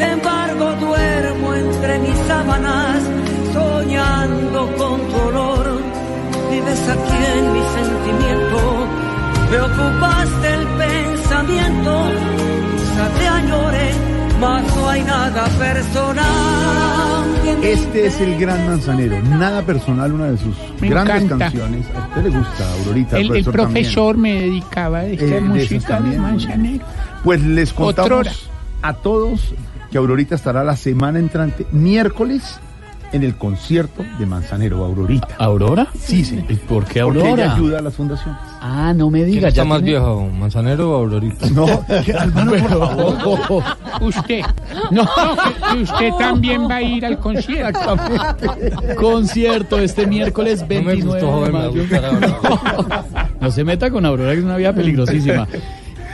sin embargo duermo entre mis sábanas soñando con tu olor. Vives aquí en mi sentimiento, me ocupaste el pensamiento, quizá te añore, mas no hay nada personal. Este es el gran manzanero. Nada personal, una de sus Me grandes encanta. canciones. A usted le gusta, Aurorita. El, el también. profesor me dedicaba a esta Eh, música de también. Manzanero. Pues les Otrora. contamos a todos que Aurorita estará la semana entrante, miércoles, en el concierto de Manzanero, Aurorita. ¿Aurora? Sí, sí. ¿Por qué Porque Aurora? ella ayuda a las fundaciones. Ah, no me ¿Quién diga. está ya más tiene- viejo, Manzanero o Aurorita? No, por favor. Usted. No, que- que usted también va a ir al concierto. Concierto este miércoles No me 29 gustó, de joven, me mayo. gustará Aurora. No se meta con Aurora, que es una vida peligrosísima.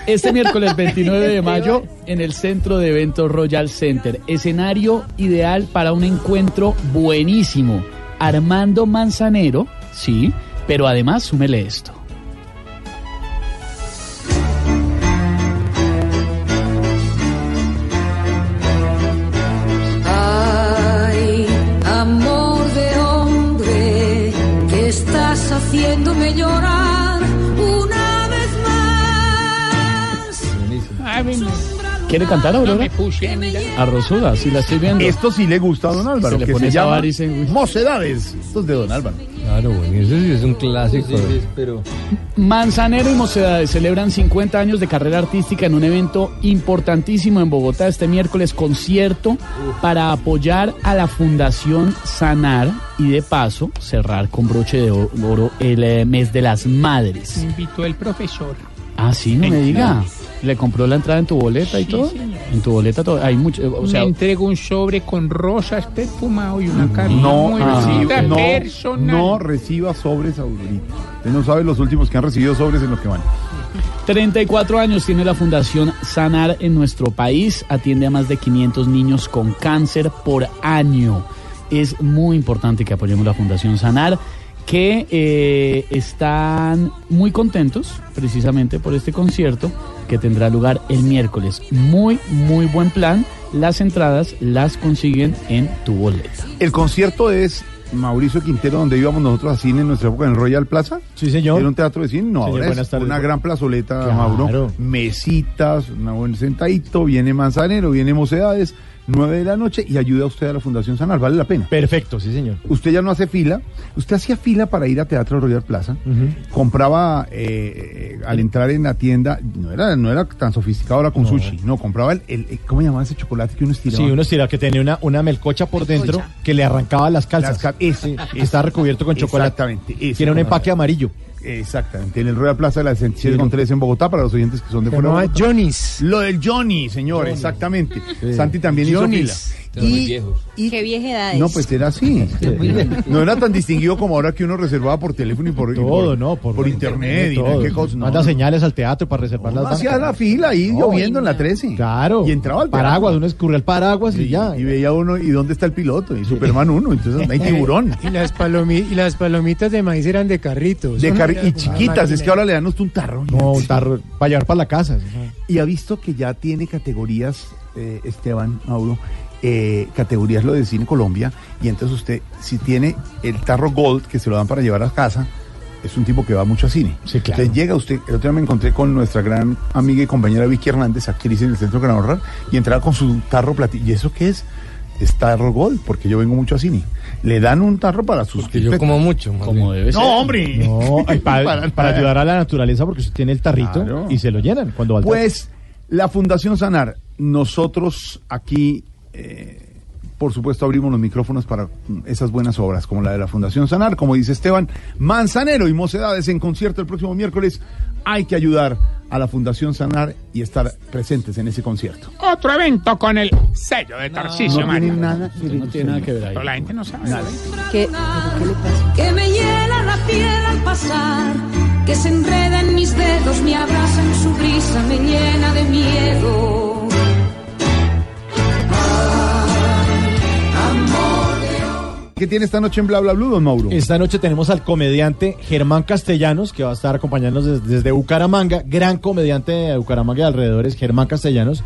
Este miércoles 29 de mayo en el centro de eventos Royal Center. Escenario ideal para un encuentro buenísimo. Armando Manzanero, sí, pero además súmele esto. ¿Quiere cantar Aurora? me puse a mirar. A Rosuda, sí la estoy viendo. Esto sí le gusta a don Álvaro, Se le que pone se llama y se- Mocedades. Esto es de don Álvaro. Claro, bueno, ese sí es un clásico. pero Manzanero y Mocedades celebran 50 años de carrera artística en un evento importantísimo en Bogotá este miércoles, concierto para apoyar a la Fundación Sanar y de paso cerrar con broche de oro el eh, mes de las madres. Me invitó el profesor. Ah, sí, no me diga. ¿Le compró la entrada en tu boleta y Sí, todo? señor. En tu boleta todo. Hay mucho, o sea, me entregó un sobre con rosas perfumado y una carta No, muy ah, no, personal. no reciba sobres, Aurorita. Usted no sabe los últimos que han recibido sobres en lo que van. 34 años tiene la Fundación Sanar en nuestro país. Atiende a más de 500 niños con cáncer por año. Es muy importante que apoyemos la Fundación Sanar, que eh, están muy contentos precisamente por este concierto que tendrá lugar el miércoles. Muy, muy buen plan. Las entradas las consiguen en tu boleta. El concierto es Mauricio Quintero, donde íbamos nosotros a cine en nuestra época en el Royal Plaza. Sí, señor. Era un teatro de cine, no, Señor, ahora buenas es tardes. una gran plazoleta, Claro. Mauro. Mesitas, una buena sentadito, viene Manzanero, viene Mocedades, nueve de la noche y ayuda a usted a la Fundación Sanar, vale la pena. Perfecto, sí, señor. Usted ya no hace fila, usted hacía fila para ir a Teatro Royal Plaza, compraba eh, eh, al entrar en la tienda, no era, no era tan sofisticado ahora con No. sushi, no, compraba el, ¿cómo llamaba ese chocolate que uno estiraba? Sí, uno estira que tenía una, una melcocha por dentro que le arrancaba las calzas. Las cal- ese, Sí, ese. Está recubierto con chocolate. Exactamente. ese. Tiene un empaque amarillo. Exactamente, en el Royal Plaza de la 67 con 3 en Bogotá, para los oyentes que son de fuera. Johnny's. Lo del Johnny, señor, exactamente. Santi también Johnny's. Hizo fila. Y, Qué vieja edad es. no, pues era así. No era tan distinguido como ahora que uno reservaba por teléfono y por, y Todo, por- ¿no? por, internet y todo. no, qué cosa. No, Manda no. señales al teatro para reservar las Uno hacía la fila ahí No, lloviendo en la 13. Claro. Y entraba al teatro. Paraguas, uno escurría el paraguas y, Y, ya. y veía uno, ¿y dónde está el piloto? Y Superman 1, entonces hay tiburón. Y las, palomi- y las palomitas de maíz eran de carritos. De car- y Ah, chiquitas, es que ahora le dan usted un tarro. No, un tarro para llevar para la casa. Y ha visto que ya tiene categorías, eh, Esteban, Mauro, eh, categorías lo de Cine Colombia, y entonces usted, si tiene el tarro Gold, que se lo dan para llevar a casa, es un tipo que va mucho a cine. Sí, claro. Entonces llega usted, el otro día me encontré con nuestra gran amiga y compañera Vicky Hernández, actriz en el Centro Gran Horror, y entraba con su tarro platillo. ¿Y eso qué es? Es tarro Gold, porque yo vengo mucho a cine. Le dan un tarro para sus Que yo como mucho. Como debe ser. No, hombre. No, para, Para para nada. ayudar a la naturaleza porque usted tiene el tarrito Claro. y se lo llenan cuando va. Pues la Fundación Sanar, nosotros aquí, eh, por supuesto, abrimos los micrófonos para esas buenas obras, como la de la Fundación Sanar, como dice Esteban, Manzanero y Mocedades en concierto el próximo miércoles. Hay que ayudar a la Fundación Sanar y estar presentes en ese concierto. Otro evento con el sello de Tarcisio no Maya. tiene nada que No tiene nada que ver ahí. Pero la gente no sabe. Nada. ¿Qué, pero ¿qué le pasa? que me hiela la piel al pasar, que se enreda en mis dedos, me abraza en su brisa, me llena de miedo. ¿Qué tiene esta noche en Bla Bla Blue, don Mauro? Esta noche tenemos al comediante Germán Castellanos, que va a estar acompañándonos desde, desde Bucaramanga. Gran comediante de Bucaramanga y alrededores, Germán Castellanos.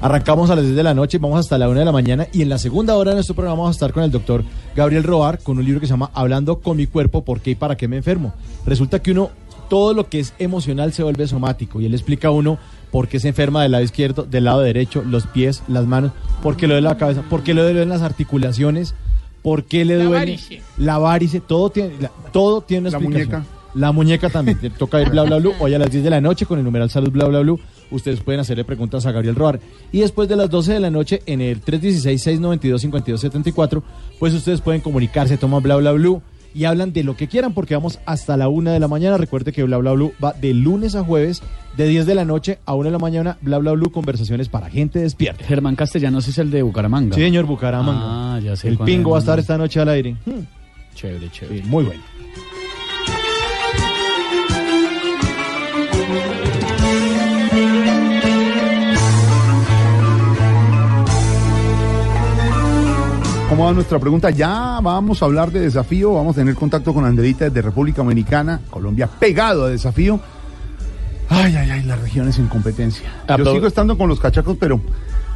Arrancamos a las 10 de la noche vamos hasta la 1 de la mañana. Y en la segunda hora de nuestro programa vamos a estar con el doctor Gabriel Roar con un libro que se llama Hablando con mi cuerpo, ¿por qué y para qué me enfermo? Resulta que uno, todo lo que es emocional se vuelve somático. Y él explica a uno por qué se enferma del lado izquierdo, del lado derecho, los pies, las manos, por qué le duele la cabeza, por qué le duelen las articulaciones, por qué le La duele varice. la varice, todo tiene, la- todo tiene una La explicación. muñeca. La muñeca también. Te toca ir bla bla bla. Hoy a las 10 de la noche con el numeral salud bla bla bla. Ustedes pueden hacerle preguntas a Gabriel Roar. Y después de las 12 de la noche en el 316-692-5274, pues ustedes pueden comunicarse, toman bla bla bla y hablan de lo que quieran porque vamos hasta la 1 de la mañana. Recuerde que bla bla bla va de lunes a jueves de 10 de la noche a 1 de la mañana. Bla bla bla conversaciones para gente despierta. Germán Castellanos es el de Bucaramanga. Sí, señor Bucaramanga. Ah, ya sé. el pingo va a es. estar esta noche al aire. Hmm, Chévere, chévere. sí, muy bueno. ¿Cómo va nuestra pregunta? Ya vamos a hablar de desafío, vamos a tener contacto con Anderita desde República Dominicana, Colombia pegado a desafío. Ay, ay, ay, las regiones en competencia. Yo sigo estando con los cachacos, pero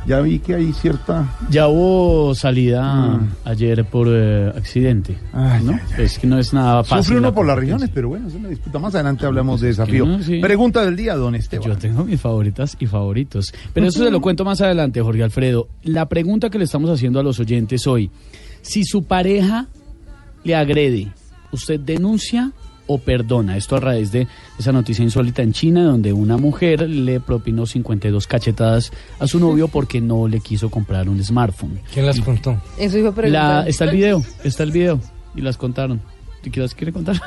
ya vi que hay cierta... Ya hubo salida Mm. ayer por eh, accidente. Ay, ¿no? Es que no es nada fácil. Sufre uno la por las regiones, pero bueno, es una disputa. Más adelante hablamos de desafío. no, sí. Pregunta del día, don Esteban. Yo tengo mis favoritas y favoritos. Pero eso se lo cuento más adelante, Jorge Alfredo. La pregunta que le estamos haciendo a los oyentes hoy, si su pareja le agrede, ¿usted denuncia o perdona? Esto a raíz de esa noticia insólita en China, donde una mujer le propinó 52 cachetadas a su novio porque no le quiso comprar un smartphone. ¿Quién las contó? Eso iba a La, preguntar. está el video, está el video. Y las contaron. ¿Te quieres quiere contar?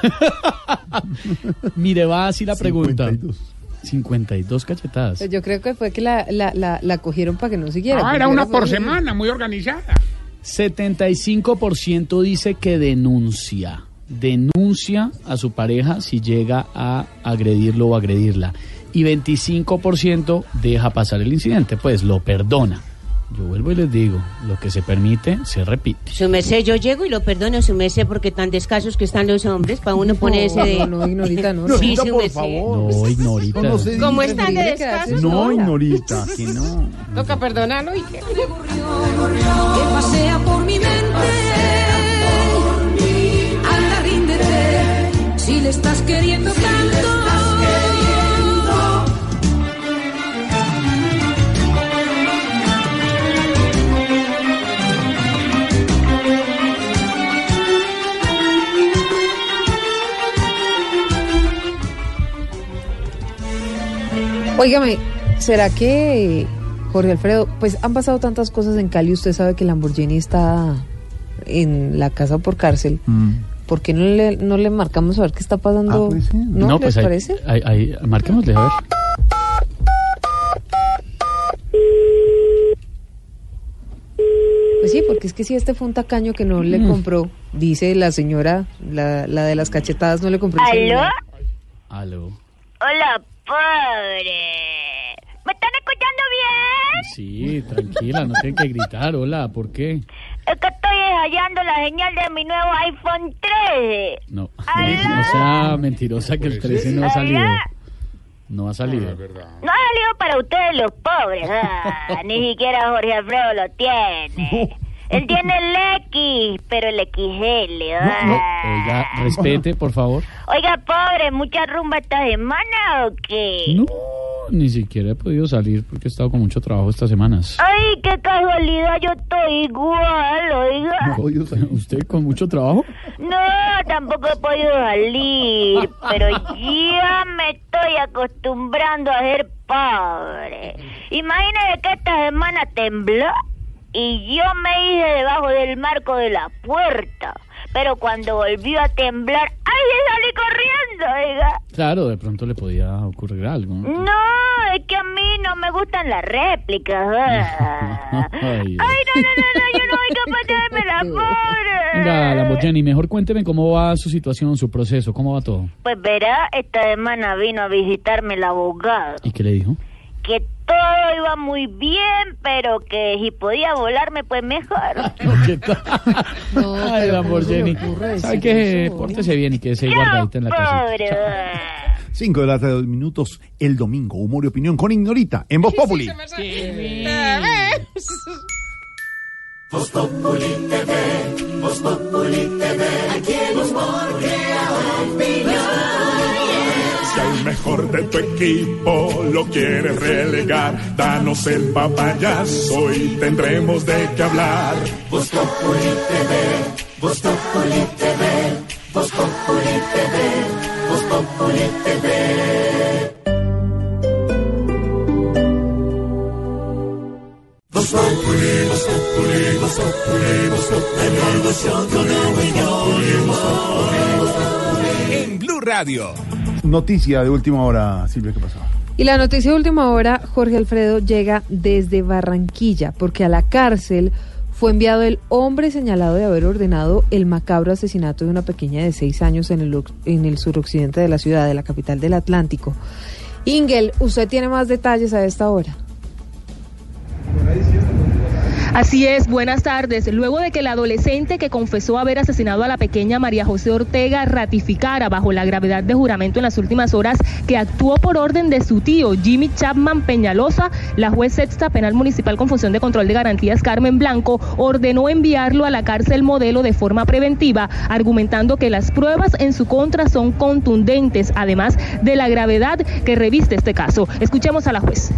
Mire, va así la pregunta. 52. 52 cachetadas. Yo creo que fue que la, la, la, la cogieron para que no siguiera. Ah, era una por pues, semana, muy organizada. 75% dice que denuncia. Denuncia a su pareja si llega a agredirlo o agredirla. Y 25% deja pasar el incidente, pues lo perdona. Yo vuelvo y les digo, lo que se permite se repite. Su merced, yo llego y lo perdono, su merced, porque tan descasos que están los hombres, para uno ponerse de... No, no, ignorita, no. Sí, no. su merced. No, ignorita. No, no ¿Cómo están de descasos? No, ignorita, que no. Toca perdonarlo y que... que pasea por mi mente. Si le estás queriendo tanto. Óigame, ¿será que Jorge Alfredo, pues han pasado tantas cosas en Cali, usted sabe que Lamborghini está en la casa por cárcel. Mm. ¿Por qué no le, no le marcamos a ver qué está pasando? Ah, puede ser. ¿No, les pues parece? ahí- marquémosle, a ver. Pues sí, porque es que si este fue un tacaño que no le Mm. compró, dice la señora, la, la de las cachetadas, no le compró. ¿Aló? celular. Aló. Hola, pobre. ¿Me están escuchando bien? Sí, tranquila, no tienen que gritar. Hola, ¿por qué? Es que estoy hallando la señal de mi nuevo iPhone 13. No, ¿Aló? no sea mentirosa que el 13 no ha salido. No ha salido. No ha salido para ustedes los pobres. ah, ni siquiera Jorge Alfredo lo tiene. Él tiene el X, pero el XL. ah. Oiga, respete, por favor. Oiga, pobre, ¿mucha rumba esta semana o qué? No, ni siquiera he podido salir porque he estado con mucho trabajo estas semanas. Ay, qué casualidad, yo estoy igual, oiga. ¿Usted con mucho trabajo? No, tampoco he podido salir, pero ya me estoy acostumbrando a ser pobre. Imagínese que esta semana tembló y yo me hice debajo del marco de la puerta. Pero cuando volvió a temblar, ¡ay, salí corriendo! oiga. Claro, de pronto le podía ocurrir algo. ¿no? No, es que a mí no me gustan las réplicas. ah. Ay, Ay, no, no, no, no, yo no soy capaz de darme la pobre. Venga, Lamborghini, mejor cuénteme cómo va su situación, su proceso, cómo va todo. Pues verá, esta semana vino a visitarme el abogado. ¿Y qué le dijo? Que todo iba muy bien, pero que si podía volarme, pues mejor. ¿Qué tal? Ay, Lamborghini. ¿Sabe qué? Pórtese bien y que se guardadita en la casa. Pobre. 5 de la tarde, dos minutos, el domingo. Humor y opinión con Ignorita en Voz Populi. Voz Populi TV, Voz Populi TV, aquí el humor crea opinión. Mejor de tu equipo lo quieres relegar, danos el papayazo y tendremos de qué hablar. Populi TV, Populi TV, Voz Populi. En Blue Radio. Noticia de última hora, Silvia, ¿qué pasó? Y la noticia de última hora, Jorge Alfredo llega desde Barranquilla, porque a la cárcel fue enviado el hombre señalado de haber ordenado el macabro asesinato de una pequeña de seis años en el, en el suroccidente de la ciudad, de la capital del Atlántico. Ingel, usted tiene más detalles a esta hora. Así es, buenas tardes. Luego de que el adolescente que confesó haber asesinado a la pequeña María José Ortega ratificara bajo la gravedad de juramento en las últimas horas que actuó por orden de su tío Jimmy Chapman Peñalosa, la juez sexta penal municipal con función de control de garantías Carmen Blanco ordenó enviarlo a la cárcel modelo de forma preventiva, argumentando que las pruebas en su contra son contundentes, además de la gravedad que reviste este caso. Escuchemos a la juez.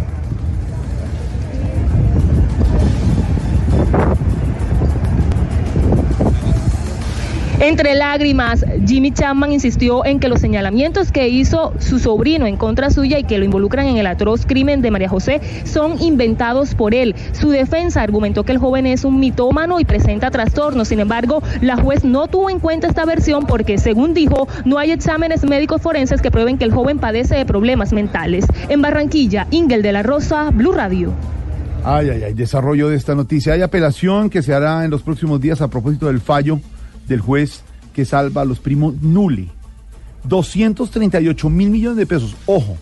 Entre lágrimas, Jimmy Chapman insistió en que los señalamientos que hizo su sobrino en contra suya y que lo involucran en el atroz crimen de María José son inventados por él. Su defensa argumentó que el joven es un mitómano y presenta trastornos. Sin embargo, la juez no tuvo en cuenta esta versión porque, según dijo, no hay exámenes médicos forenses que prueben que el joven padece de problemas mentales. En Barranquilla, Ingel de la Rosa, Blue Radio. Ay, ay, ay, desarrollo de esta noticia. Hay apelación que se hará en los próximos días a propósito del fallo del juez que salva a los primos Nuli. 238 mil millones de pesos, ojo,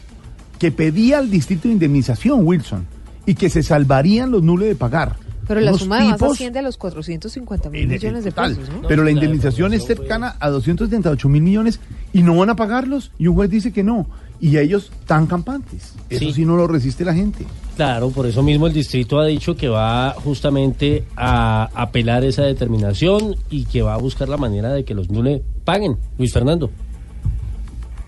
que pedía al distrito de indemnización, Wilson, y que se salvarían los Nule de pagar. Pero la suma tipos- asciende a los 450 mil millones de total, pesos, ¿no? Pero la indemnización es cercana a 278 mil millones y no van a pagarlos. Y un juez dice que no. Y ellos tan campantes. Eso sí, Sí. no lo resiste la gente. Claro, por eso mismo el distrito ha dicho que va justamente a apelar esa determinación y que va a buscar la manera de que los NULE paguen. Luis Fernando.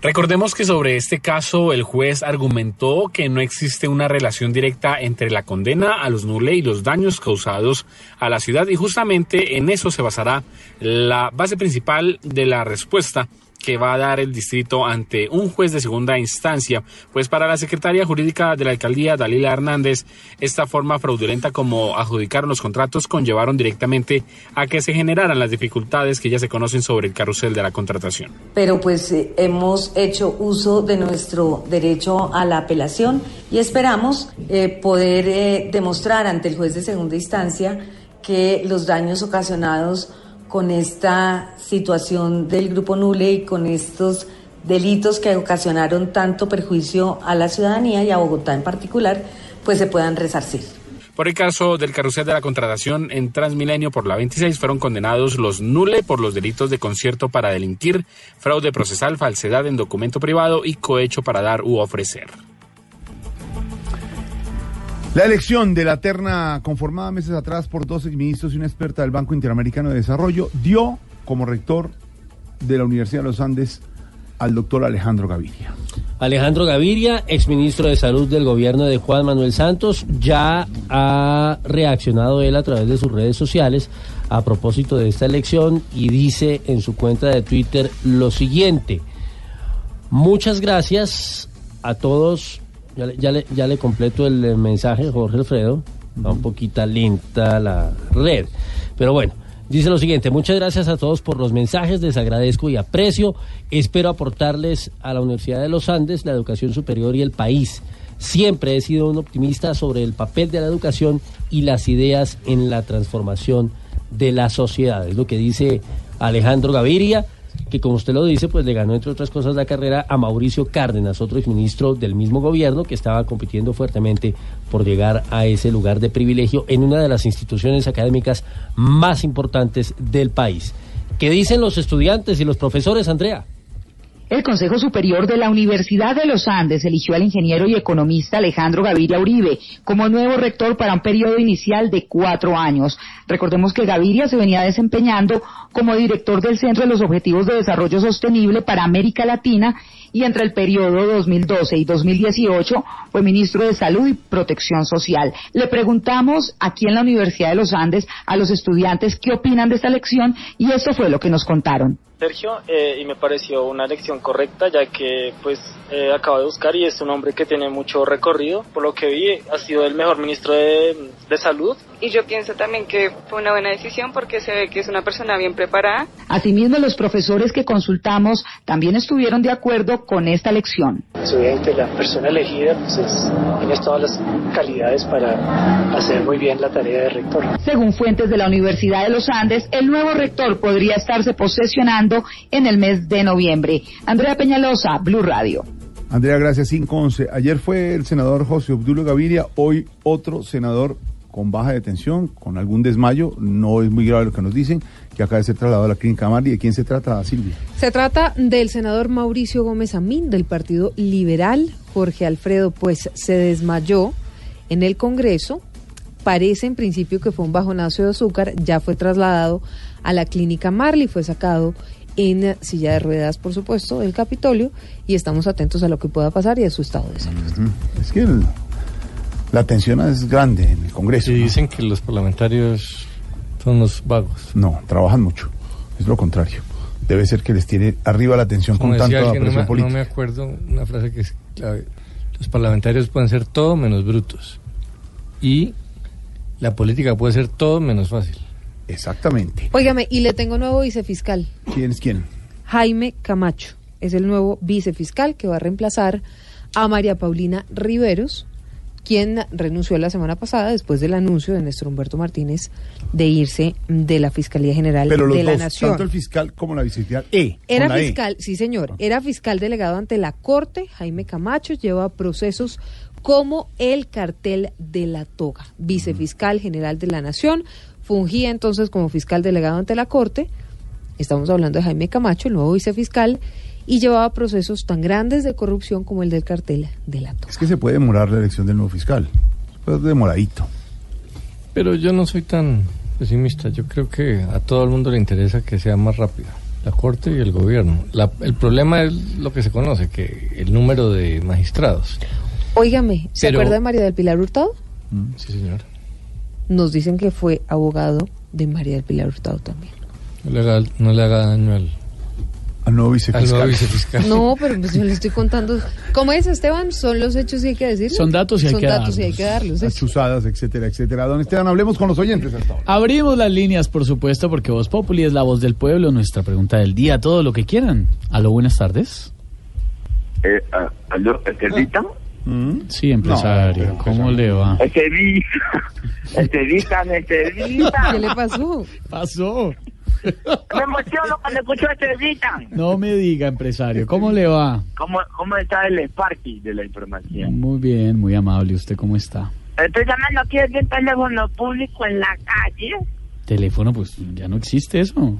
Recordemos que sobre este caso el juez argumentó que no existe una relación directa entre la condena a los Nule y los daños causados a la ciudad y justamente en eso se basará la base principal de la respuesta que va a dar el distrito ante un juez de segunda instancia, pues para la secretaria jurídica de la alcaldía, Dalila Hernández, esta forma fraudulenta como adjudicar los contratos conllevaron directamente a que se generaran las dificultades que ya se conocen sobre el carrusel de la contratación. pero pues eh, hemos hecho uso de nuestro derecho a la apelación y esperamos eh, poder eh, demostrar ante el juez de segunda instancia que los daños ocasionados con esta situación del grupo Nule y con estos delitos que ocasionaron tanto perjuicio a la ciudadanía y a Bogotá en particular, pues se puedan resarcir. Por el caso del carrusel de la contratación en Transmilenio por la 26 fueron condenados los Nule por los delitos de concierto para delinquir, fraude procesal, falsedad en documento privado y cohecho para dar u ofrecer. La elección de la terna conformada meses atrás por dos exministros y una experta del Banco Interamericano de Desarrollo dio como rector de la Universidad de los Andes al doctor Alejandro Gaviria. Alejandro Gaviria, exministro de Salud del gobierno de Juan Manuel Santos, ya ha reaccionado él a través de sus redes sociales a propósito de esta elección y dice en su cuenta de Twitter lo siguiente. Muchas gracias a todos. Ya le, ya le, ya le completo el mensaje, Jorge Alfredo. Va un poquito lenta la red. Pero bueno, Dice lo siguiente, muchas gracias a todos por los mensajes, les agradezco y aprecio. Espero aportarles a la Universidad de los Andes la educación superior y el país. Siempre he sido un optimista sobre el papel de la educación y las ideas en la transformación de la sociedad. Es lo que dice Alejandro Gaviria, que como usted lo dice, pues le ganó entre otras cosas la carrera a Mauricio Cárdenas, otro exministro del mismo gobierno que estaba compitiendo fuertemente por llegar a ese lugar de privilegio en una de las instituciones académicas más importantes del país. ¿Qué dicen los estudiantes y los profesores, Andrea? El Consejo Superior de la Universidad de los Andes eligió al ingeniero y economista Alejandro Gaviria Uribe como nuevo rector para un periodo inicial de cuatro años. Recordemos que Gaviria se venía desempeñando como director del Centro de los Objetivos de Desarrollo Sostenible para América Latina y entre el periodo 2012 y 2018 fue ministro de Salud y Protección Social. Le preguntamos aquí en la Universidad de los Andes a los estudiantes qué opinan de esta elección y eso fue lo que nos contaron. Sergio eh, y me pareció una elección correcta ya que pues eh, acabo de buscar y es un hombre que tiene mucho recorrido por lo que vi ha sido el mejor ministro de, de salud y yo pienso también que fue una buena decisión porque se ve que es una persona bien preparada Asimismo, los profesores que consultamos también estuvieron de acuerdo con esta elección. Obviamente la persona elegida pues es, tiene todas las calidades para hacer muy bien la tarea de rector. Según fuentes de la Universidad de los Andes, el nuevo rector podría estarse posesionando en el mes de noviembre. Andrea Peñalosa, Blue Radio. Andrea, gracias. 511. Ayer fue el senador José Obdulio Gaviria, hoy otro senador con baja de tensión, con algún desmayo, no es muy grave lo que nos dicen, que acaba de ser trasladado a la clínica Marley. ¿De quién se trata, Silvia? Se trata del senador Mauricio Gómez Amín, del Partido Liberal. Jorge Alfredo, pues se desmayó en el Congreso. Parece en principio que fue un bajonazo de azúcar, ya fue trasladado a la clínica Marley, fue sacado en silla de ruedas, por supuesto, del Capitolio, y estamos atentos a lo que pueda pasar y a su estado de salud. Es que el- la tensión es grande en el Congreso. Y ¿no? dicen que los parlamentarios son los vagos. No, trabajan mucho. Es lo contrario. Debe ser que les tiene arriba la tensión con Como tanta alguien, no, presión me, no política. me acuerdo una frase que es clave. Los parlamentarios pueden ser todo menos brutos. Y la política puede ser todo menos fácil. Exactamente. Óigame, y le tengo nuevo vicefiscal. ¿Quién es quién? Jaime Camacho. Es el nuevo vicefiscal que va a reemplazar a María Paulina Riveros, quien renunció la semana pasada después del anuncio de Néstor Humberto Martínez de irse de la Fiscalía General Pero los de la dos, Nación. tanto el fiscal como la vicefiscal E. Era E. fiscal, sí señor, era fiscal delegado ante la Corte. Jaime Camacho lleva procesos como el cartel de la toga, vicefiscal general de la Nación. Fungía entonces como fiscal delegado ante la Corte. Estamos hablando de Jaime Camacho, el nuevo vicefiscal, y llevaba procesos tan grandes de corrupción como el del cartel de la. Es que se puede demorar la elección del nuevo fiscal. Pues demoradito. Pero yo no soy tan pesimista. Yo creo que a todo el mundo le interesa que sea más rápida. La Corte y el gobierno. La- el problema es lo que se conoce, que el número de magistrados. Óigame, ¿se Pero- acuerda de María del Pilar Hurtado? Sí, señor. Nos dicen que fue abogado de María del Pilar Hurtado también. No le haga, no le haga daño al, al nuevo Al nuevo vicefiscal. No, pero pues yo le estoy contando. ¿Cómo es, Esteban? Son los hechos y hay que decirlos. Son datos y hay Son que datos y hay darlos. que darlos. Las chuzadas, etcétera, etcétera. Don Esteban, hablemos con los oyentes hasta ahora. Abrimos las líneas, por supuesto, porque Voz Populi es la voz del pueblo, nuestra pregunta del día, todo lo que quieran. Aló, buenas tardes. Eh, ah, ¿Aló, Estevita? Sí, empresario, ¿cómo le va? Estevita, Estevita, Estevita. ¿Qué le pasó? Pasó. Me emociono cuando escucho a Estevita. No me diga, empresario, ¿cómo le va? ¿Cómo, ¿Cómo está el Sparky de la información? Muy bien, muy amable. ¿Usted cómo está? Estoy llamando aquí desde un teléfono público en la calle. Teléfono, pues ya no existe eso.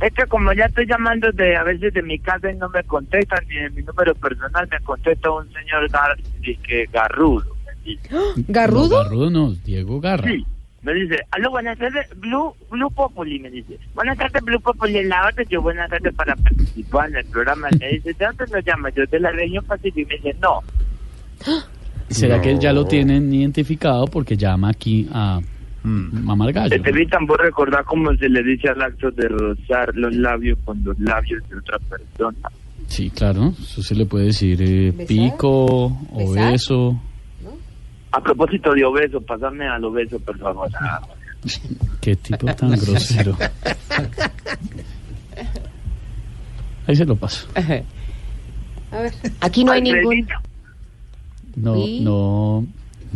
Es que como ya estoy llamando de a veces de mi casa y no me contestan, ni de mi número personal me contesta un señor gar, que Garrudo. ¿Garrudo? No, Garrudo no, Diego Garra. Sí, me dice, aló, buenas tardes, Blue, Blue Populi, me dice. Buenas tardes, Blue Populi, en la orden, yo buenas tardes para participar en el programa. Me dice, ¿de dónde nos llama? Yo de la región Pacífico. Y me dice, no. ¿Será que ya lo tienen identificado porque llama aquí a Mamar Gallo? Te evitan vos recordar cómo se le dice al acto de rozar los labios con los labios de otra persona. Sí, claro, eso se le puede decir eh, pico, obeso. A propósito de obeso, pásame al obeso, por favor. Qué tipo tan grosero. Ahí se lo paso. A ver. Aquí no hay ningún. No, ¿Y? no.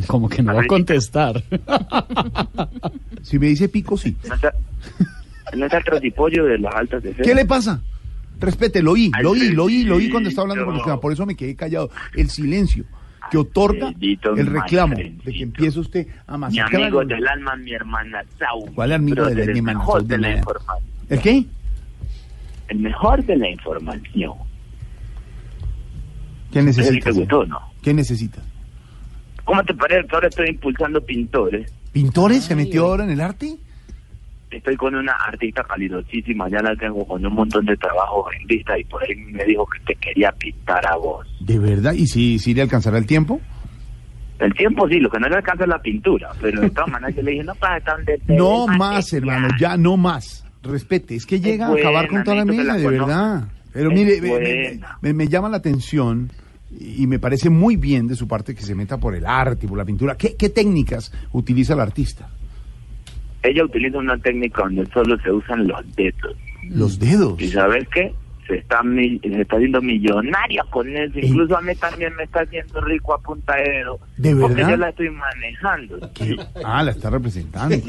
Como que no va a contestar. Si me dice pico, sí. No está, el trocipollo de las altas de ¿Qué le pasa? Respete, lo oí, lo oí, lo oí, lo oí cuando estaba hablando con el tema. Por eso me quedé callado. El silencio que otorga el reclamo de que empiece usted a Mi masacrar. a amigo los- del alma, mi hermana Sau. ¿Cuál amigo del alma, mejor Sau de de la información. ¿El qué? El mejor de la información. ¿Qué ¿Sí necesita? te gustó o no? ¿Qué necesita? ¿Cómo te parece que ahora estoy impulsando pintores? ¿Pintores se metió ahora en el arte? Estoy con una artista calidosísima, ya la tengo con un montón de trabajos en lista y por ahí me dijo que te quería pintar a vos. ¿De verdad? ¿Y si, si le alcanzará el tiempo? El tiempo sí, lo que no le alcanza es la pintura, pero de todas maneras yo le dije, no pasa tan de No más, hermano, ya no más. Respete, es que llega a acabar con toda la mesa, de verdad. Pero Es mire, me- me llama la atención y me parece muy bien de su parte que se meta por el arte y por la pintura. ¿Qué, qué técnicas utiliza el artista? Ella utiliza una técnica donde solo se usan los dedos. Los dedos. ¿Y sabes qué? Se está, se está haciendo millonaria con eso. Incluso a mí también me está haciendo rico a punta de dedo. ¿De Porque verdad? yo la estoy manejando. Ah, la está representando.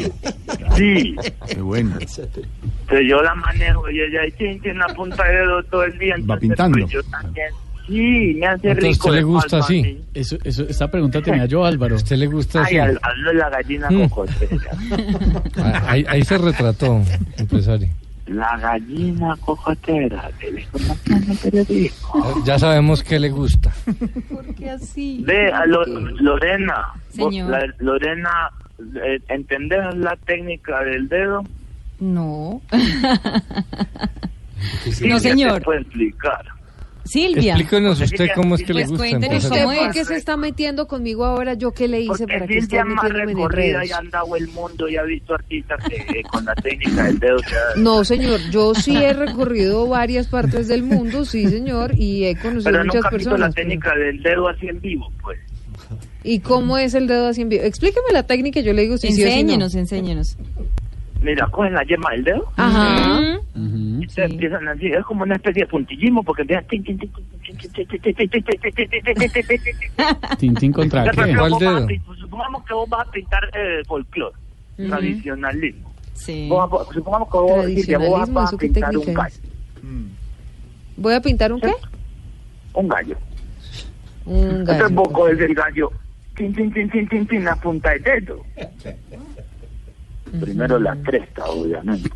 Sí. Qué bueno. Entonces yo la manejo y ella chin, chin, a punta de dedo todo el día. Va Entonces, pintando. pues, yo también. Sí, me hace Entonces, rico. ¿usted le de gusta palma a así? Eso, eso, esta pregunta tenía yo, Álvaro. ¿Usted le gusta Ay, así? al- hablo la gallina Mm. cocotera. Ah, Ahí, ahí se retrató, empresario. La gallina de información del periodismo. Ya sabemos qué le gusta. ¿Por qué así? Ve, a Lo- Lorena, vos, Señor. la- Lorena, eh, ¿entendés la técnica del dedo? No. Silvia no, te señor. puede explicar. Silvia. Explíquenos usted cómo es que le Pues gusta. cuéntenos cómo ¿Usted por es. qué se está metiendo conmigo ahora? ¿Yo qué le hice para que esté metiéndome en recorrida y ha andado el mundo y ha visto artistas que eh, con la técnica del dedo se No, señor, yo sí he recorrido varias partes del mundo, sí, señor, y he conocido Pero muchas nunca ha visto la personas. pero- técnica del dedo así en vivo, pues. ¿Y cómo es el dedo así en vivo? Explíqueme la técnica y yo le digo si sí o si no. Enséñenos, enséñenos mira, cogen la yema del dedo. Ajá. Y te empiezan así, es como una especie de puntillismo porque empiezan Tintín contra dedo? Supongamos que vos vas a pintar folclore, tradicionalismo. Sí. supongamos que vos, vas a pintar un gallo. ¿Voy a pintar un qué? Un gallo. Un gallo. Entonces vos coges el gallo, tin, tin, tin, tin, tin, tin, la punta del dedo. Primero la cresta, obviamente.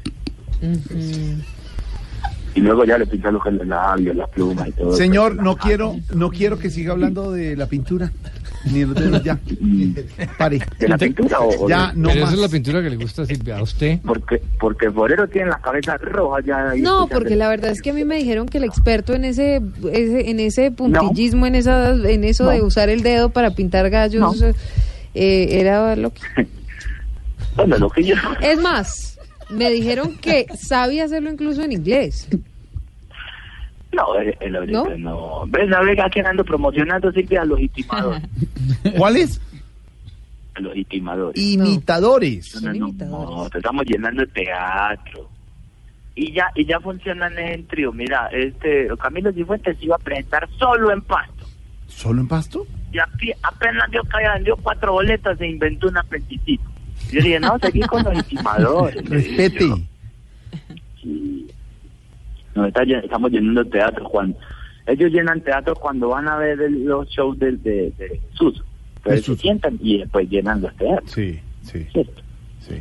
Y luego ya le pintas los labios, las plumas y todo. Señor, no quiero, no quiero que siga hablando de la pintura. Ni los dedos, ya. Pare. ¿De la pintura o- Ya, no Pero más. esa es la pintura que le gusta a Silvia. ¿A usted? Porque, porque Forero tiene la cabeza roja ya. No, porque la verdad es que a mí me dijeron que el experto en ese, ese- en ese puntillismo, en esa, en eso No. de usar el dedo para pintar gallos, eh, era lo que... Bueno, lo que yo... Es más, me dijeron que sabía hacerlo incluso en inglés. No, él, él ahorita no. Ves, que ando promocionando Silvia a los itimadores. ¿Cuáles? a los itimadores. Imitadores. No, no, no, te estamos llenando de teatro. Y ya, y ya funcionan en trío. Mira, este Camilo Cifuentes se iba a presentar solo en Pasto. ¿Solo en pasto? Y apenas dio vendió cuatro boletas se inventó un apetitito. Yo dije, no, seguí con los intimadores. Respete. yo. Sí. Nos está estamos llenando teatro, Juan. Ellos llenan teatro cuando van a ver el- los shows del de, de Jesús. Entonces se sientan y después llenan los teatros. Sí, sí. ¿cierto?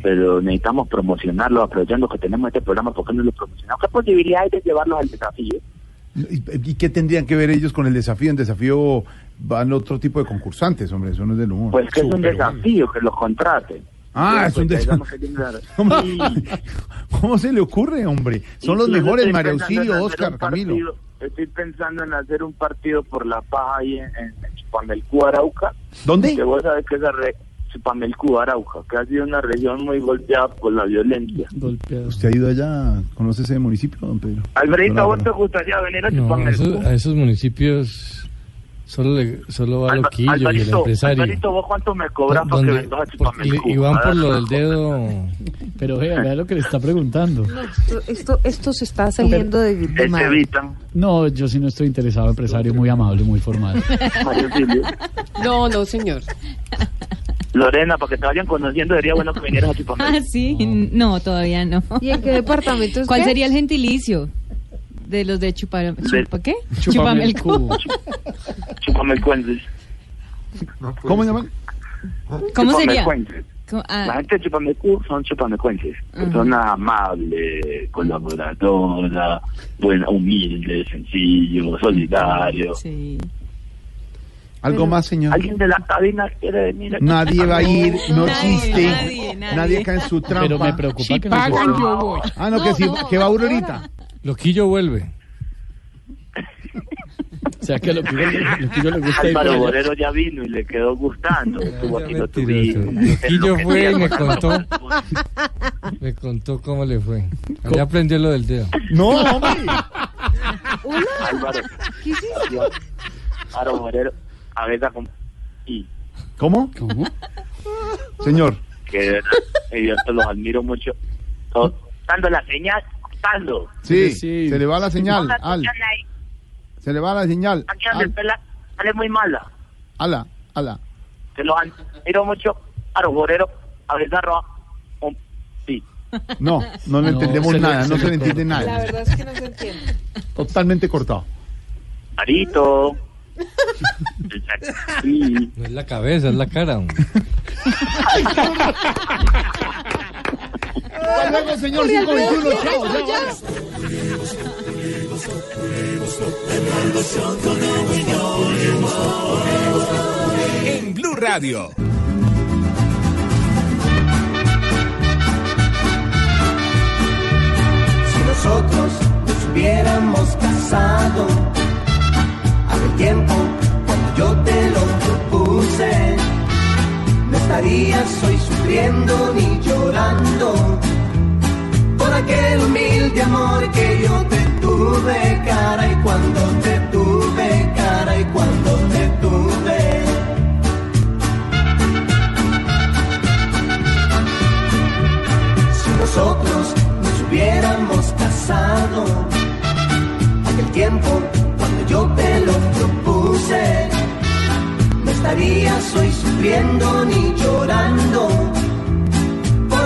Pero necesitamos promocionarlo, aprovechando que tenemos este programa, ¿por qué no lo promocionamos? ¿Qué posibilidad hay de llevarlos al desafío? ¿Y, y qué tendrían que ver ellos con el desafío? En desafío van otro tipo de concursantes, hombre, eso no es del humor. Pues que es un desafío que los contraten. Ah, es un Pues, ¿Cómo, se le ocurre, hombre? Son los Incluso mejores, María Auxilio, Oscar, un Camilo. partido- Estoy pensando en hacer un partido por la paz ahí en, en, Chupamelcú, Arauca. ¿Dónde? Que vos sabés que esa re... Chupamelcú, Arauca, que ha sido una región muy golpeada por la violencia. ¿Usted ha ido allá? ¿Conoce ese municipio, don Pedro? Alfredito, ¿a vos te gustaría venir a No, a Chupamelcú? esos, a esos municipios Solo, le, solo va Loquillo y el Alvarito, empresario. Alvarito, ¿vos cuánto me cobras para que a culo? y van por lo del dedo. Pero vea, vea lo que le está preguntando. Esto, esto, esto se está saliendo de, de madre. No, yo sí no estoy interesado, empresario muy amable, muy formal. No, no, señor. Lorena, para que te vayan conociendo, sería bueno que vinieras a chuparme Ah, sí, no, todavía no. ¿Y en qué departamento es ¿Cuál qué? sería el gentilicio de los de chupar, chupa qué? Chúpame el el cubo. Chúpame el cuentes. ¿Cómo se llaman? ¿Cómo Chúpame sería? el cuentes. Ah, La gente de Chupamecu son chupamecuenses, Ajá. son amables, colaboradora, buena, humilde, sencillo, solidario. Sí. ¿Algo más, señor? ¿Alguien de la cabina quiere venir? aquí? Nadie va a ir, no Nadie, existe. nadie, nadie. Nadie cae en su trampa. Pero me preocupa Si que no pagan, suba. yo voy. Ah, no, que, sí, que va ahorita. Loquillo vuelve. O sea que lo que lo que yo le gusta Álvaro allá. Borero ya vino y le quedó gustando. Estuvo aquí, lo. Loquillo fue y me contó. Me contó cómo le fue. Ya aprendió lo del dedo. No, hombre. Álvaro. ¿Qué es eso? Álvaro Borero. A ver, con... y ¿Cómo? Señor. que de verdad, yo te los admiro mucho. Todos, dando la señal, dando. Sí, se le va la señal. Al. Se le va la señal. Aquí Al. pela, sale muy mala. Ala, ala. Te los admiro mucho. A ver, Darroa. Um, sí. No, no le No, entendemos se nada, se no se le entiende nada. La verdad es que no se entiende. Totalmente cortado. Marito. Sí. No es la cabeza, es la cara. Hasta luego, señor 521. Chao. En Blue Radio. Si nosotros nos hubiéramos casado, hace tiempo cuando yo te lo propuse, no estarías hoy sufriendo ni llorando aquel humilde amor que yo te tuve, cara, y cuando te tuve, cara, y cuando te tuve. Si nosotros nos hubiéramos casado, aquel tiempo cuando yo te lo propuse, no estarías hoy sufriendo ni llorando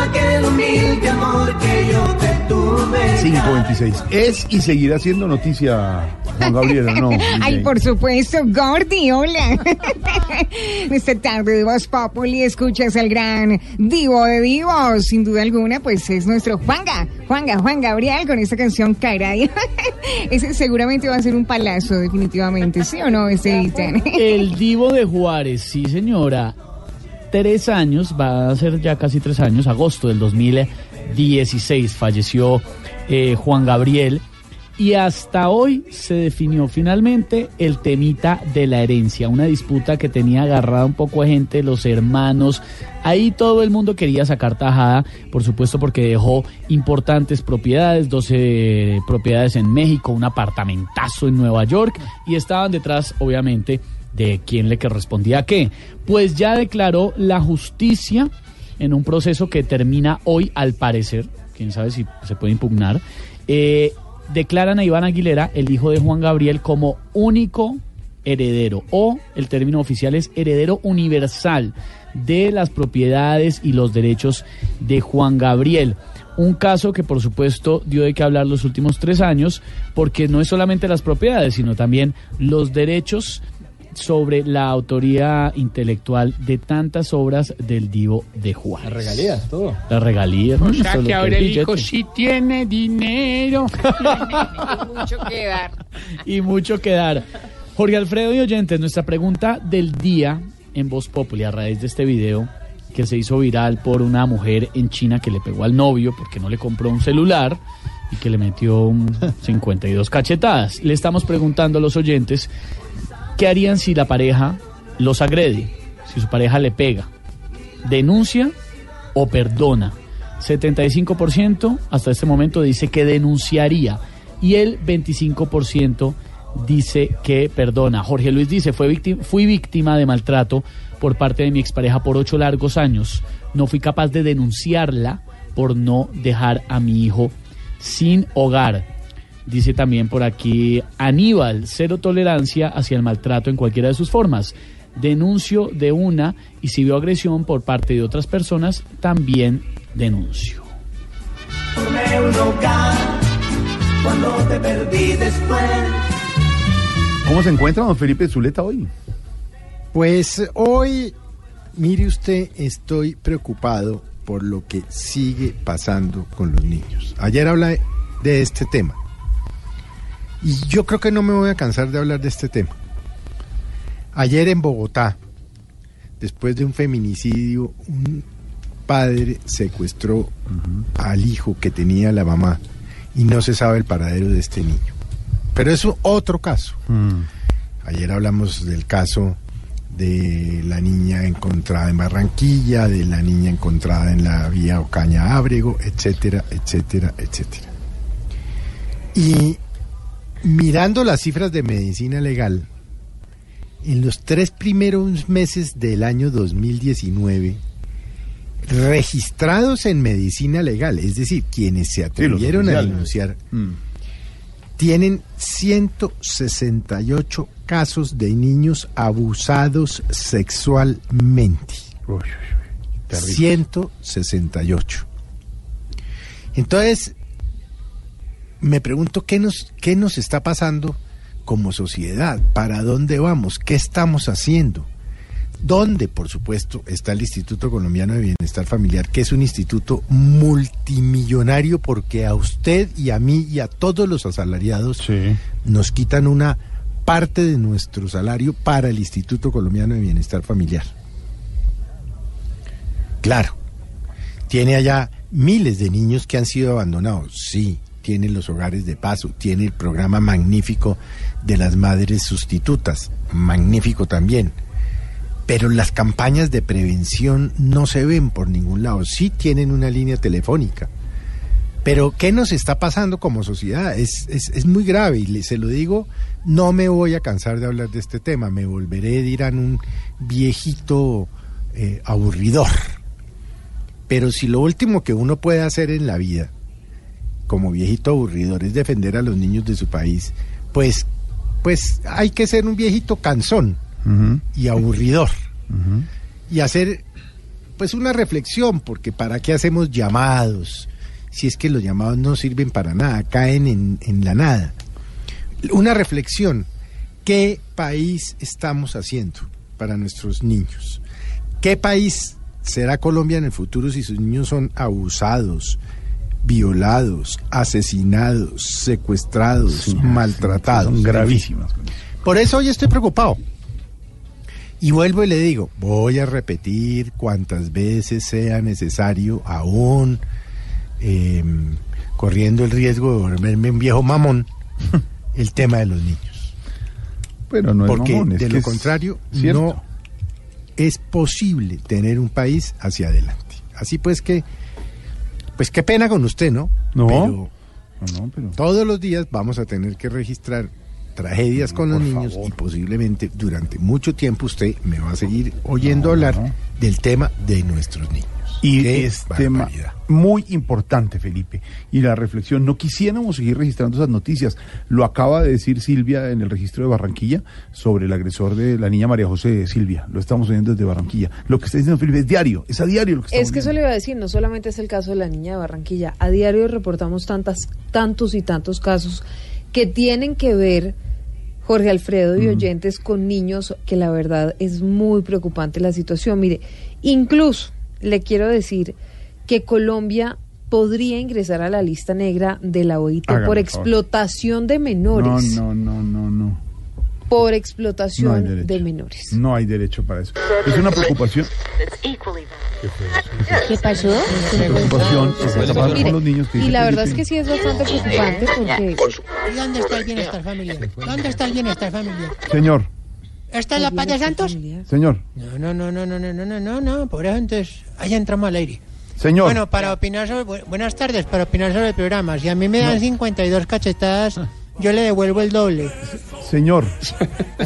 aquel humilde amor que yo te tuve. 526. Es y seguirá siendo noticia, Juan Gabriel, ¿o ¿no? Ay, por supuesto, Gordy, hola. Esta tarde de Voz Populi escuchas al gran divo de divos, sin duda alguna, pues es nuestro Juanga, Juanga, Juan Gabriel con esta canción Caray. Ese seguramente va a ser un palazo, definitivamente, ¿sí o no, Estevitan? El Divo de Juárez, sí señora. Tres años, va a ser ya casi tres años, agosto del 2016 falleció eh, Juan Gabriel y hasta hoy se definió finalmente el temita de la herencia, una disputa que tenía agarrada un poco a gente, los hermanos, ahí todo el mundo quería sacar tajada, por supuesto porque dejó importantes propiedades, 12 propiedades en México, un apartamentazo en Nueva York y estaban detrás obviamente de quién le correspondía a qué. Pues ya declaró la justicia en un proceso que termina hoy al parecer, quién sabe si se puede impugnar, eh, declaran a Iván Aguilera, el hijo de Juan Gabriel, como único heredero o el término oficial es heredero universal de las propiedades y los derechos de Juan Gabriel. Un caso que por supuesto dio de qué hablar los últimos tres años porque no es solamente las propiedades sino también los derechos sobre la autoría intelectual de tantas obras del divo de Juárez. Las regalías, todo. Las regalías. O sea que ahora el hijo sí tiene dinero. mucho que dar. y mucho que dar. Jorge Alfredo y oyentes, nuestra pregunta del día en Voz Populi a raíz de este video que se hizo viral por una mujer en China que le pegó al novio porque no le compró un celular y que le metió un 52 cachetadas. Le estamos preguntando a los oyentes qué harían si la pareja los agrede, si su pareja le pega, denuncia o perdona. 75% hasta este momento dice que denunciaría y el 25% dice que perdona. Jorge Luis dice, fue víctima, fui víctima de maltrato por parte de mi expareja por ocho largos años. No fui capaz de denunciarla por no dejar a mi hijo sin hogar. Dice también por aquí Aníbal, cero tolerancia hacia el maltrato en cualquiera de sus formas. Denuncio de una y si veo agresión por parte de otras personas, también denuncio. ¿Cómo se encuentra don Felipe Zuleta hoy? Pues hoy, mire usted, estoy preocupado por lo que sigue pasando con los niños. Ayer hablé de este tema. Y yo creo que no me voy a cansar de hablar de este tema. Ayer en Bogotá, después de un feminicidio, un padre secuestró al hijo que tenía la mamá y no se sabe el paradero de este niño. Pero es otro caso. Ayer hablamos del caso de la niña encontrada en Barranquilla, de la niña encontrada en la vía Ocaña Ábrego, etcétera, etcétera, etcétera. Y mirando las cifras de medicina legal, en los tres primeros meses del año 2019, registrados en medicina legal, es decir, quienes se atrevieron a denunciar, Mm. tienen 168 casos de niños abusados sexualmente. 168. Entonces, me pregunto qué nos, qué nos está pasando como sociedad, para dónde vamos, qué estamos haciendo. ¿Dónde, por supuesto, está el Instituto Colombiano de Bienestar Familiar, que es un instituto multimillonario porque a usted y a mí y a todos los asalariados nos quitan una parte de nuestro salario para el Instituto Colombiano de Bienestar Familiar? Claro, tiene allá miles de niños que han sido abandonados, sí, tiene los hogares de paso, tiene el programa magnífico de las madres sustitutas, magnífico también. Pero las campañas de prevención no se ven por ningún lado, sí tienen una línea telefónica. Pero ¿qué nos está pasando como sociedad? Es, es, muy grave y se lo digo, no me voy a cansar de hablar de este tema, me volveré, dirán, un viejito eh, aburridor. Pero si lo último que uno puede hacer en la vida, como viejito aburridor, es defender a los niños de su país, pues, pues hay que ser un viejito cansón y aburridor. Y hacer pues una reflexión, porque ¿para qué hacemos llamados? Si es que los llamados no sirven para nada, caen en, en la nada. Una reflexión, ¿qué país estamos haciendo para nuestros niños? ¿Qué país será Colombia en el futuro si sus niños son abusados, violados, asesinados, secuestrados, maltratados? son gravísimas. Por eso hoy estoy preocupado. Y vuelvo y le digo, voy a repetir cuantas veces sea necesario, aún eh, corriendo el riesgo de volverme un viejo mamón, el tema de los niños. Pero no es Porque mamón, es de que lo contrario, cierto. no es posible tener un país hacia adelante. Así pues que, pues qué pena con usted, ¿no? No. Pero No, no, pero... todos los días vamos a tener que registrar tragedias con los niños y posiblemente durante mucho tiempo usted me va a seguir oyendo hablar del tema de nuestros niños. Y Qué es tema muy importante, Felipe. Y la reflexión, no quisiéramos seguir registrando esas noticias. Lo acaba de decir Silvia en el registro de Barranquilla sobre el agresor de la niña María José Silvia. Lo estamos oyendo desde Barranquilla. Lo que está diciendo Felipe es diario, es a diario lo que estamos Es que eso le iba a decir, no solamente es el caso de la niña de Barranquilla, a diario reportamos tantas, tantos y tantos casos que tienen que ver, Jorge Alfredo y oyentes, con niños que la verdad es muy preocupante la situación. Mire, incluso le quiero decir que Colombia podría ingresar a la lista negra de la OIT Hágame por explotación de menores. No, no, no, no, no. Por No explotación derecho. de menores. No hay derecho para eso. Es una preocupación. ¿Qué pasó? Preocupación que está pasando Mire, con los niños que y la verdad es Felipe. que sí es bastante preocupante porque ¿Y dónde está el bienestar familiar? ¿Dónde está el bienestar familiar? Señor, ¿Está en la paz de Santos? señor, No, no, no, no, no, no, no, no, no, no, por eso entonces, ahí entramos al aire. señor. Bueno, para opinar sobre, bu- buenas tardes, para opinar sobre el programa, si a mí me dan 52 cachetadas, yo le devuelvo el doble. Señor,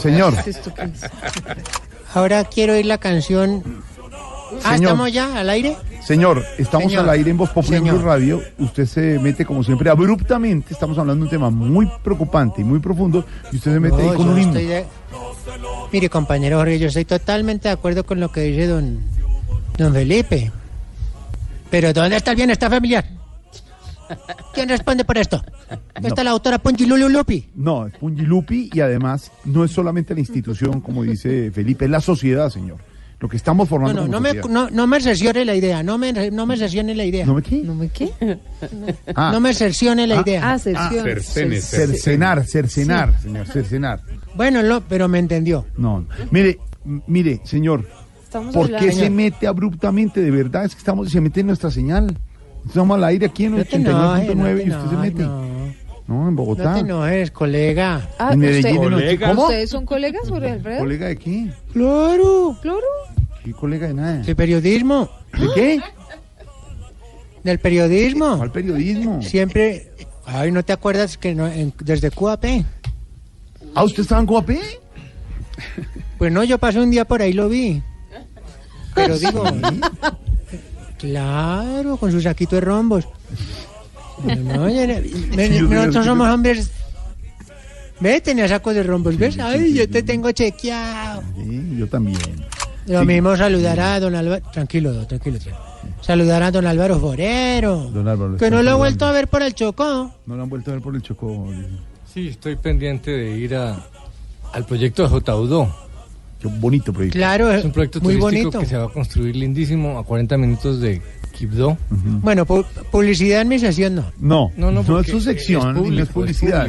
señor, Ahora quiero oír la canción. Ah, Señor. ¿estamos ya al aire? señor, estamos Señor. al aire en Voz Popular en Señor. Blue Radio. Usted se mete como siempre abruptamente. Estamos hablando de un tema muy preocupante y muy profundo y usted se mete No, ahí con yo un himno. estoy de- Mire, compañero Jorge, yo estoy totalmente de acuerdo con lo que dice don, don Felipe. Pero ¿dónde está el bienestar familiar? ¿Quién responde por esto? Está la autora Ponchi Lulu Lupi. No, es Pungilupi y además no es solamente la institución, como dice Felipe, es la sociedad, señor. Lo que estamos formando no, como no me, no, no me cercione la idea, no me, no me cercione la idea. ¿No me qué? ¿No me qué? Ah. No me cercione la Ah, idea. Ah, cerción. cercene, Cercenar, cercenar, señor, cercenar. Bueno, no, pero me entendió. No, mire, mire, señor, Estamos ¿por qué se mete abruptamente? De verdad, es que estamos, se mete en nuestra señal. Estamos al aire aquí en No te enojes, 89.9 no te y usted se mete. No. No, en No Bogotá. te enojes, colega. Ah, en Medellín, usted- noche. ¿Cómo? ¿Ustedes son colegas, Jorge Alfredo? ¿Colega de qué? Claro. Claro. ¿Qué colega de nada? ¿De periodismo? ¿De qué? ¿Del periodismo? ¿Cuál periodismo? Siempre... Ay, ¿no te acuerdas que no, en- desde QAP? ¿Ah, usted estaba en Coapé? Pues no, yo pasé un día por ahí y lo vi. Pero digo... Claro, con su saquito de rombos. No, ya me- Sí, nosotros somos hombres... Ve, tenía sacos de rombos, ¿ves? Ay, yo te tengo chequeado. Sí, yo también. Lo Sí. mismo saludar a don Álvaro... Tranquilo, tranquilo, tranquilo. Saludar a don Álvaro Forero. Don Álvaro. Que no lo he vuelto a ver por el Chocó. No lo han vuelto a ver por el Chocó. Sí, estoy pendiente de ir a, al proyecto de Jotaudó. Qué bonito proyecto. Claro, Es un proyecto muy turístico bonito. que se va a construir lindísimo a 40 minutos de Quibdó. Bueno, pu- publicidad en mi sesión no. No, No, no, no, es su sección, es público, no es publicidad.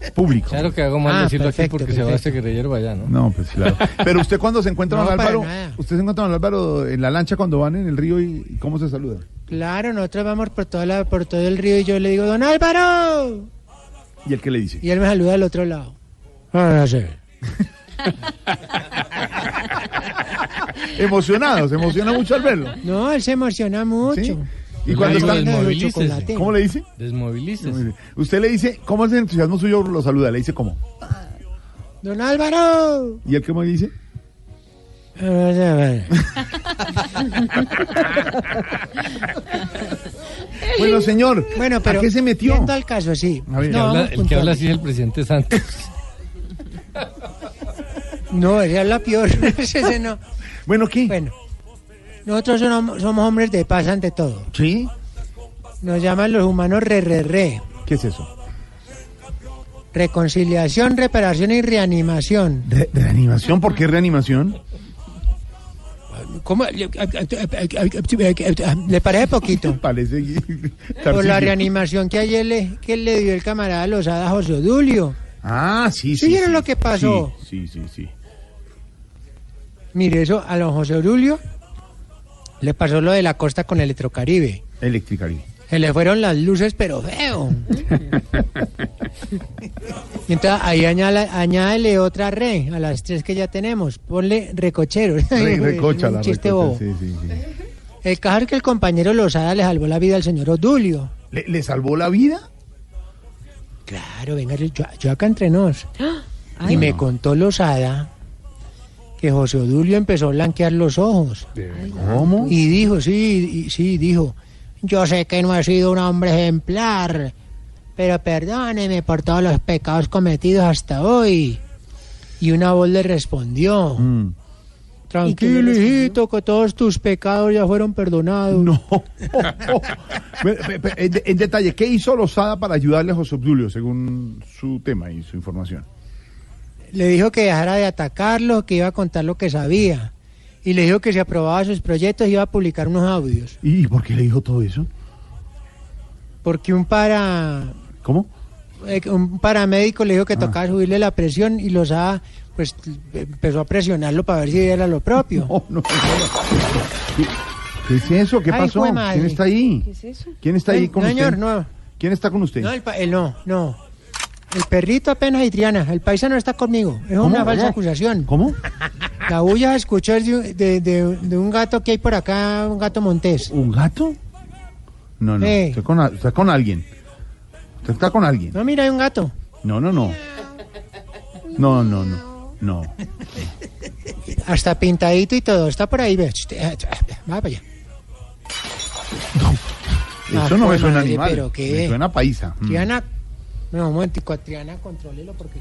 es público. Claro que hago mal Ah, decirlo perfecto, aquí porque se va perfecto. este guerrillero allá, ¿no? No, pues claro. Pero usted cuando se encuentra No, Álvaro, usted se encuentra con Álvaro en la lancha cuando van en el río y, y cómo se saluda. Claro, nosotros vamos por, toda la, por todo el río y yo le digo, don Álvaro. ¿Y el que le dice? Y él me saluda al otro lado. Ah, no sé. Emocionado, se emociona mucho al verlo. No, él se emociona mucho. ¿Sí? Y cuando Digo, está desmovilícese. chocolate. ¿Cómo le dice? Desmovilícese. Usted le dice, ¿cómo es el entusiasmo suyo? Lo saluda, le dice cómo. Don Álvaro. ¿Y él cómo le dice? Bueno, señor, Bueno, pero ¿a qué se metió? Al caso, sí. A ver. El que No, habla- el que habla así es el presidente Santos. No, ella habla peor. Ese no. Bueno, ¿qué? Bueno, nosotros somos, somos hombres de paz ante todo. ¿Sí? Nos llaman los humanos re, re, re. ¿Qué es eso? Reconciliación, reparación y reanimación. ¿Re- ¿Reanimación? ¿Por qué reanimación? ¿Cómo? ¿Le parece poquito? Parece Por la reanimación que ayer le, que le dio el camarada Lozada a José Odulio. Ah, sí, ¿Sí sí. vieron lo que pasó? Sí, sí, sí, sí. Mire, eso a don José Odulio le pasó lo de la costa con Electrocaribe. Electricaribe. Se le fueron las luces, pero feo. Y entonces ahí añádele otra re a las tres que ya tenemos. Ponle recochero. Re- recocha Un la chiste recocha, bobo. sí, sí, sí. El caso es que el compañero Lozada le salvó la vida al señor Odulio. ¿Le, le salvó la vida? Claro, venga, yo, yo acá entre nos. Ay, y me contó Lozada que José Odulio empezó a blanquear los ojos. ¿Cómo? Y dijo, sí, y- sí, dijo, yo sé que no he sido un hombre ejemplar, pero perdóneme por todos los pecados cometidos hasta hoy. Y una voz le respondió, Mm. tranquilo hijito, que todos tus pecados ya fueron perdonados. No. En detalle, ¿qué hizo Lozada para ayudarle a José Obdulio, según su tema y su información? Le dijo que dejara de atacarlo, que iba a contar lo que sabía. Y le dijo que si aprobaba sus proyectos iba a publicar unos audios. ¿Y por qué le dijo todo eso? Porque un para ¿Cómo? eh, un paramédico le dijo que tocaba subirle la presión y los pues empezó a presionarlo para ver si era lo propio. No, no, no. ¿Qué, qué es eso? ¿Qué pasó? ¿Quién está ahí? ¿Qué es eso? ¿Quién está ahí No, con señor, usted? no. ¿Quién está con usted? No, el pa- el no, no. El perrito apenas y Triana. El paisano está conmigo. Es ¿Cómo? una falsa ¿Cómo? acusación. ¿Cómo? La bulla escuchó es de, de- de- de un gato que hay por acá, un gato montés. ¿Un gato? No, no. Eh. Está, con, a- está con alguien. Está con alguien. No, mira, hay un gato. No, no, no. No, no, no. No. Hasta pintadito y todo. Está por ahí, ve. Va para allá. Ah, Eso no me pues, suena madre, animal. pero qué. Me suena paisa. Mm. No, un momentico, Triana, contrólelo porque.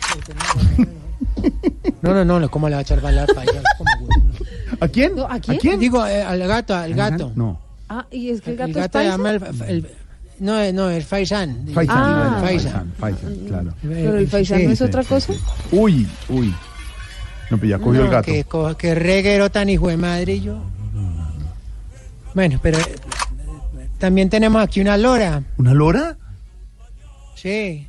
No, no, no, no, ¿cómo le va a echar bala al payaso? ¿Cómo, güey? ¿A quién? ¿A quién? Digo, eh, al gato, al gato. No. Ah, ¿y es que el El gato, gato es llama el, el- no, eh, no, es Faisán. Faisán. Ah. Faisán. Faisán, claro. ¿Pero el paisano Sí, es otra cosa? Uy, uy. No, pues ya cogió No, el gato. Que, que reguero tan hijo de madre y yo. Bueno, pero eh, también tenemos aquí una lora. ¿Una lora? Sí.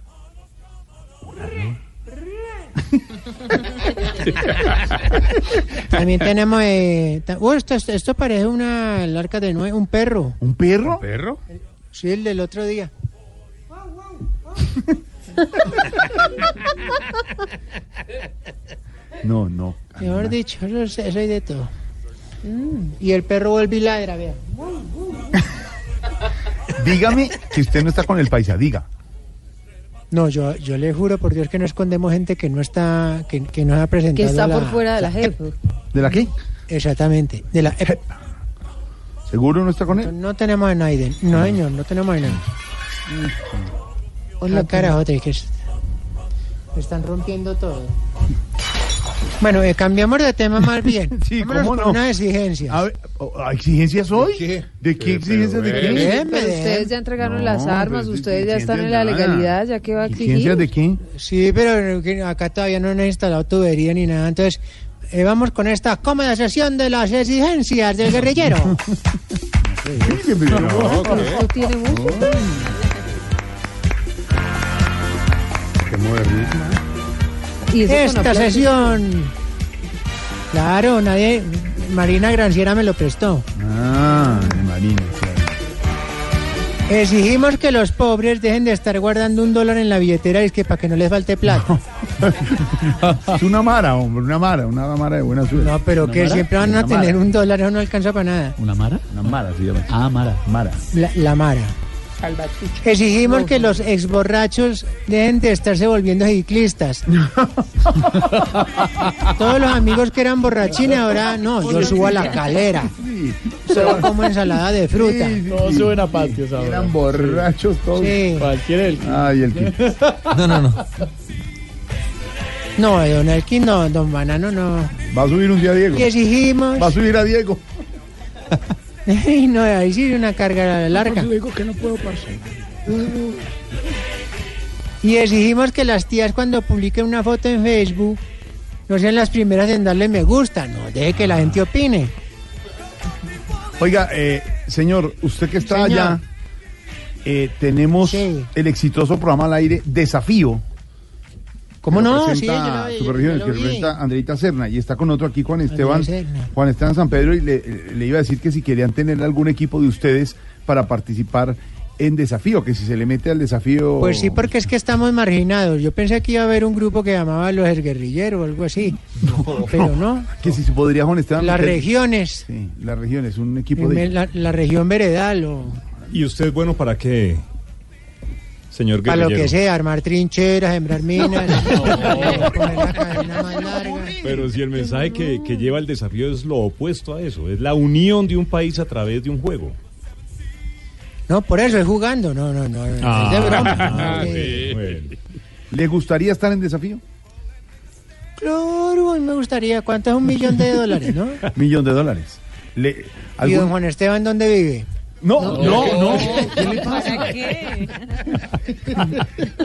También tenemos. Eh, ta- oh, esto, esto parece una larca de nuevo, un perro. ¿Un perro? ¿Perro? Sí, el del otro día. No, no. Mejor dicho, eso, es- eso hay de todo. Y el perro vuelve y ladra, vea. Dígame que usted no está con el paisa, diga. No, yo, yo le juro por Dios que no escondemos gente que no está, que, que no ha presentado. Que está la- por fuera de la JEP. ¿De la qué? Exactamente, de la. ¿Seguro no está con él? No tenemos a Naiden. No, señor, no tenemos a Naiden. Hola, carajo, te- que es- están rompiendo todo. Bueno, eh, cambiamos de tema más bien. Sí, Vámonos ¿cómo con no? una exigencia. A ver, ¿exigencias hoy? ¿De qué exigencias de qué? Bien, Pero bien. ustedes ya entregaron No, las armas, ustedes ya están en la exigencias nada. legalidad, ya que va a ¿Exigencias exigir. de qué? Sí, pero que acá todavía no han instalado tubería ni nada. Entonces, eh, vamos con esta cómoda sesión de las exigencias del guerrillero. Tiene. Qué modernismo. Y Esta sesión. Claro, nadie. Marina Granciera me lo prestó. Ah, Marina, claro. Exigimos que los pobres dejen de estar guardando un dólar en la billetera y es que para que no les falte plata. Es una mara, hombre, una mara, una mara de buena suerte. No, pero ¿Una que mara? siempre van a tener mara. un dólar, eso no alcanza para nada. ¿Una Mara? Una mara se llama. Ah, Mara. Mara. La, la Mara. Exigimos que los exborrachos dejen de estarse volviendo ciclistas. Todos los amigos que eran borrachines ahora no, yo subo a la calera. Solo como ensalada de fruta. Todos suben a patios ahora. Eran borrachos todos. Sí. Cualquiera del Ay, el. No, no, no. No, don Elkin, no, don Banano, no. Va a subir un día Diego. Y exigimos. Va a subir a Diego. Y no, ahí sí una carga larga. digo que no puedo pasar. Y exigimos que las tías cuando publiquen una foto en Facebook no sean las primeras en darle me gusta, no, deje que la gente opine. Oiga, eh, señor, usted que está Señor. allá, eh, tenemos el exitoso programa al aire Desafío. ¿Cómo no? Sí, yo que representa Andreita Serna y está con otro aquí Juan Esteban. Juan Esteban San Pedro y le, le iba a decir que si querían tener algún equipo de ustedes para participar en desafío, que si se le mete al desafío. Pues sí, porque es que estamos marginados. Yo pensé que iba a haber un grupo que llamaba Los Guerrilleros o algo así. Pero no. Que si se podría Juan Esteban. Las meter- regiones. Sí, las regiones, un equipo de. La, la región veredal o ¿Y usted bueno para qué, señor para lo que sea, armar trincheras, sembrar minas, poner la cadena más larga. Pero si el mensaje que, que lleva el desafío es lo opuesto a eso, es la unión de un país a través de un juego. No, por eso es jugando, no, no, no, es de broma. no, que- ¿Le gustaría estar en desafío? Claro, a mí me gustaría. ¿Cuánto es un millón de dólares, no? Millón de dólares. Le, ¿Y don Juan Esteban dónde vive? No, no, no. ¿Qué le pasa?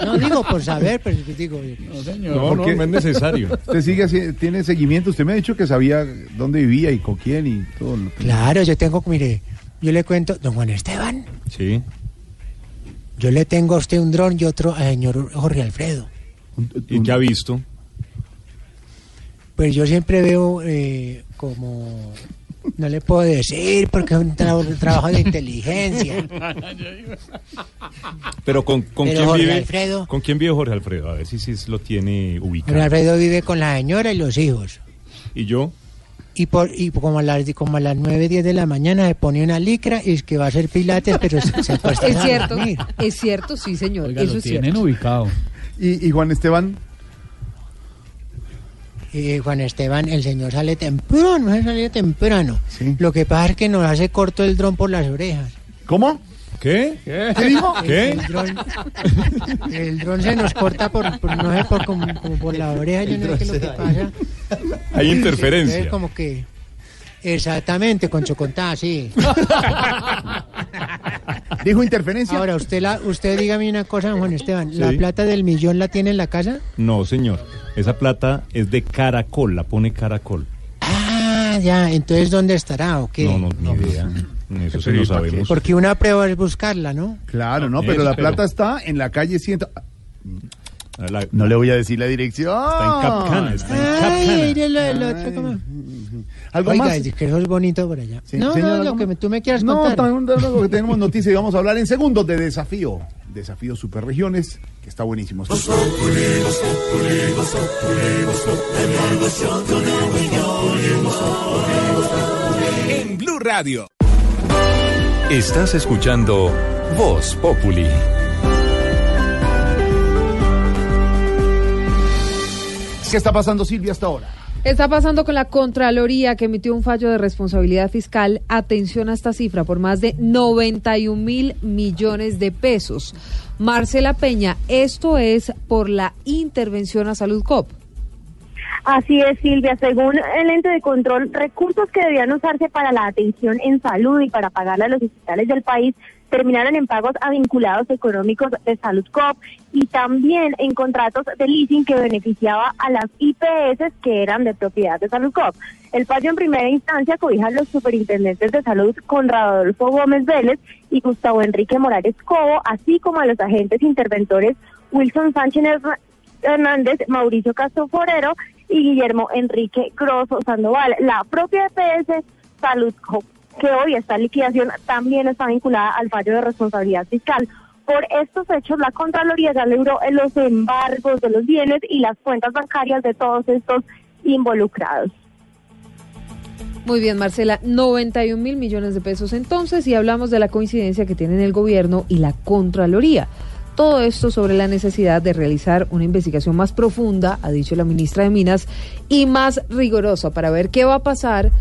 No digo por saber, pero digo. No, No, no, no es necesario. Usted sigue así, tiene seguimiento. Usted me ha dicho que sabía dónde vivía y con quién y todo. lo que- Claro, yo tengo, mire, yo le cuento, don Juan Esteban, Sí. yo le tengo a usted un dron y otro al señor Jorge Alfredo. ¿Y qué ha visto? Pues yo siempre veo eh, como, no le puedo decir porque es un tra- trabajo de inteligencia. Pero con, con Pero quién Jorge vive. Alfredo. ¿Con quién vive Jorge Alfredo? A ver si, si lo tiene ubicado. Jorge Alfredo vive con la señora y los hijos. ¿Y yo? Y, por, y como, a las, como a las 9, 10 de la mañana se pone una licra y es que va a hacer pilates, pero se, se Es cierto, es cierto, sí, señor. Oiga, eso lo es tienen cierto. ubicado. ¿Y, y Juan Esteban? Eh, Juan Esteban, el señor sale temprano, se sale temprano. Lo que pasa es que nos hace corto el dron por las orejas. ¿Cómo? ¿Qué? ¿Qué dijo? El- ¿Qué? El dron, el dron se nos corta por, por- no sé, por, como, como por la oreja, yo no sé qué es lo que pasa. Hay interferencia. Entonces, como que... Exactamente, con Chocontá, sí. ¿Dijo interferencia? Ahora, usted la, usted dígame una cosa, Juan Esteban. ¿La Sí. plata del millón la tiene en la casa? No, señor. Esa plata es de caracol, la pone caracol. Ah, ya. Entonces, ¿dónde estará o qué? No, no, ni idea. Eso sí lo sabemos. Porque una prueba es buscarla, ¿no? Claro, no, pero la plata está en la calle 100. No le voy a decir la dirección. Está en Capcana, está en Ay, Capcana. mire el, el otro como... ¿Algo Oiga, más? es que eso es bonito por allá. Sí, no, señor, no, ¿algo lo que tú me quieras No, contar. tan- luego que tenemos noticias y vamos a hablar en segundos de desafío. Desafío Superregiones, que está buenísimo. En Blue Radio. Estás escuchando Voz Populi. ¿Qué está pasando, Silvia, hasta ahora? Está pasando con la Contraloría que emitió un fallo de responsabilidad fiscal. Atención a esta cifra, por más de 91 mil millones de pesos. Marcela Peña, esto es por la intervención a Salud COP. Así es, Silvia. Según el ente de control, recursos que debían usarse para la atención en salud y para pagarle a los hospitales del país terminaron en pagos a vinculados económicos de Salud Cop y también en contratos de leasing que beneficiaba a las IPS que eran de propiedad de Salud Cop. El fallo en primera instancia cobija a los superintendentes de salud Conrado Adolfo Gómez Vélez y Gustavo Enrique Morales Cobo, así como a los agentes interventores Wilson Sánchez Hernández, Mauricio Castro Forero y Guillermo Enrique Grosso Sandoval. La propia EPS Salud Co- que hoy está en liquidación también está vinculada al fallo de responsabilidad fiscal. Por estos hechos, la Contraloría ya logró los embargos de los bienes y las cuentas bancarias de todos estos involucrados. Muy bien, Marcela, 91 mil millones de pesos entonces y hablamos de la coincidencia que tienen el gobierno y la Contraloría. Todo esto sobre la necesidad de realizar una investigación más profunda, ha dicho la ministra de Minas, y más rigurosa para ver qué va a pasar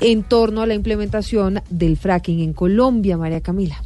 en torno a la implementación del fracking en Colombia, María Camila.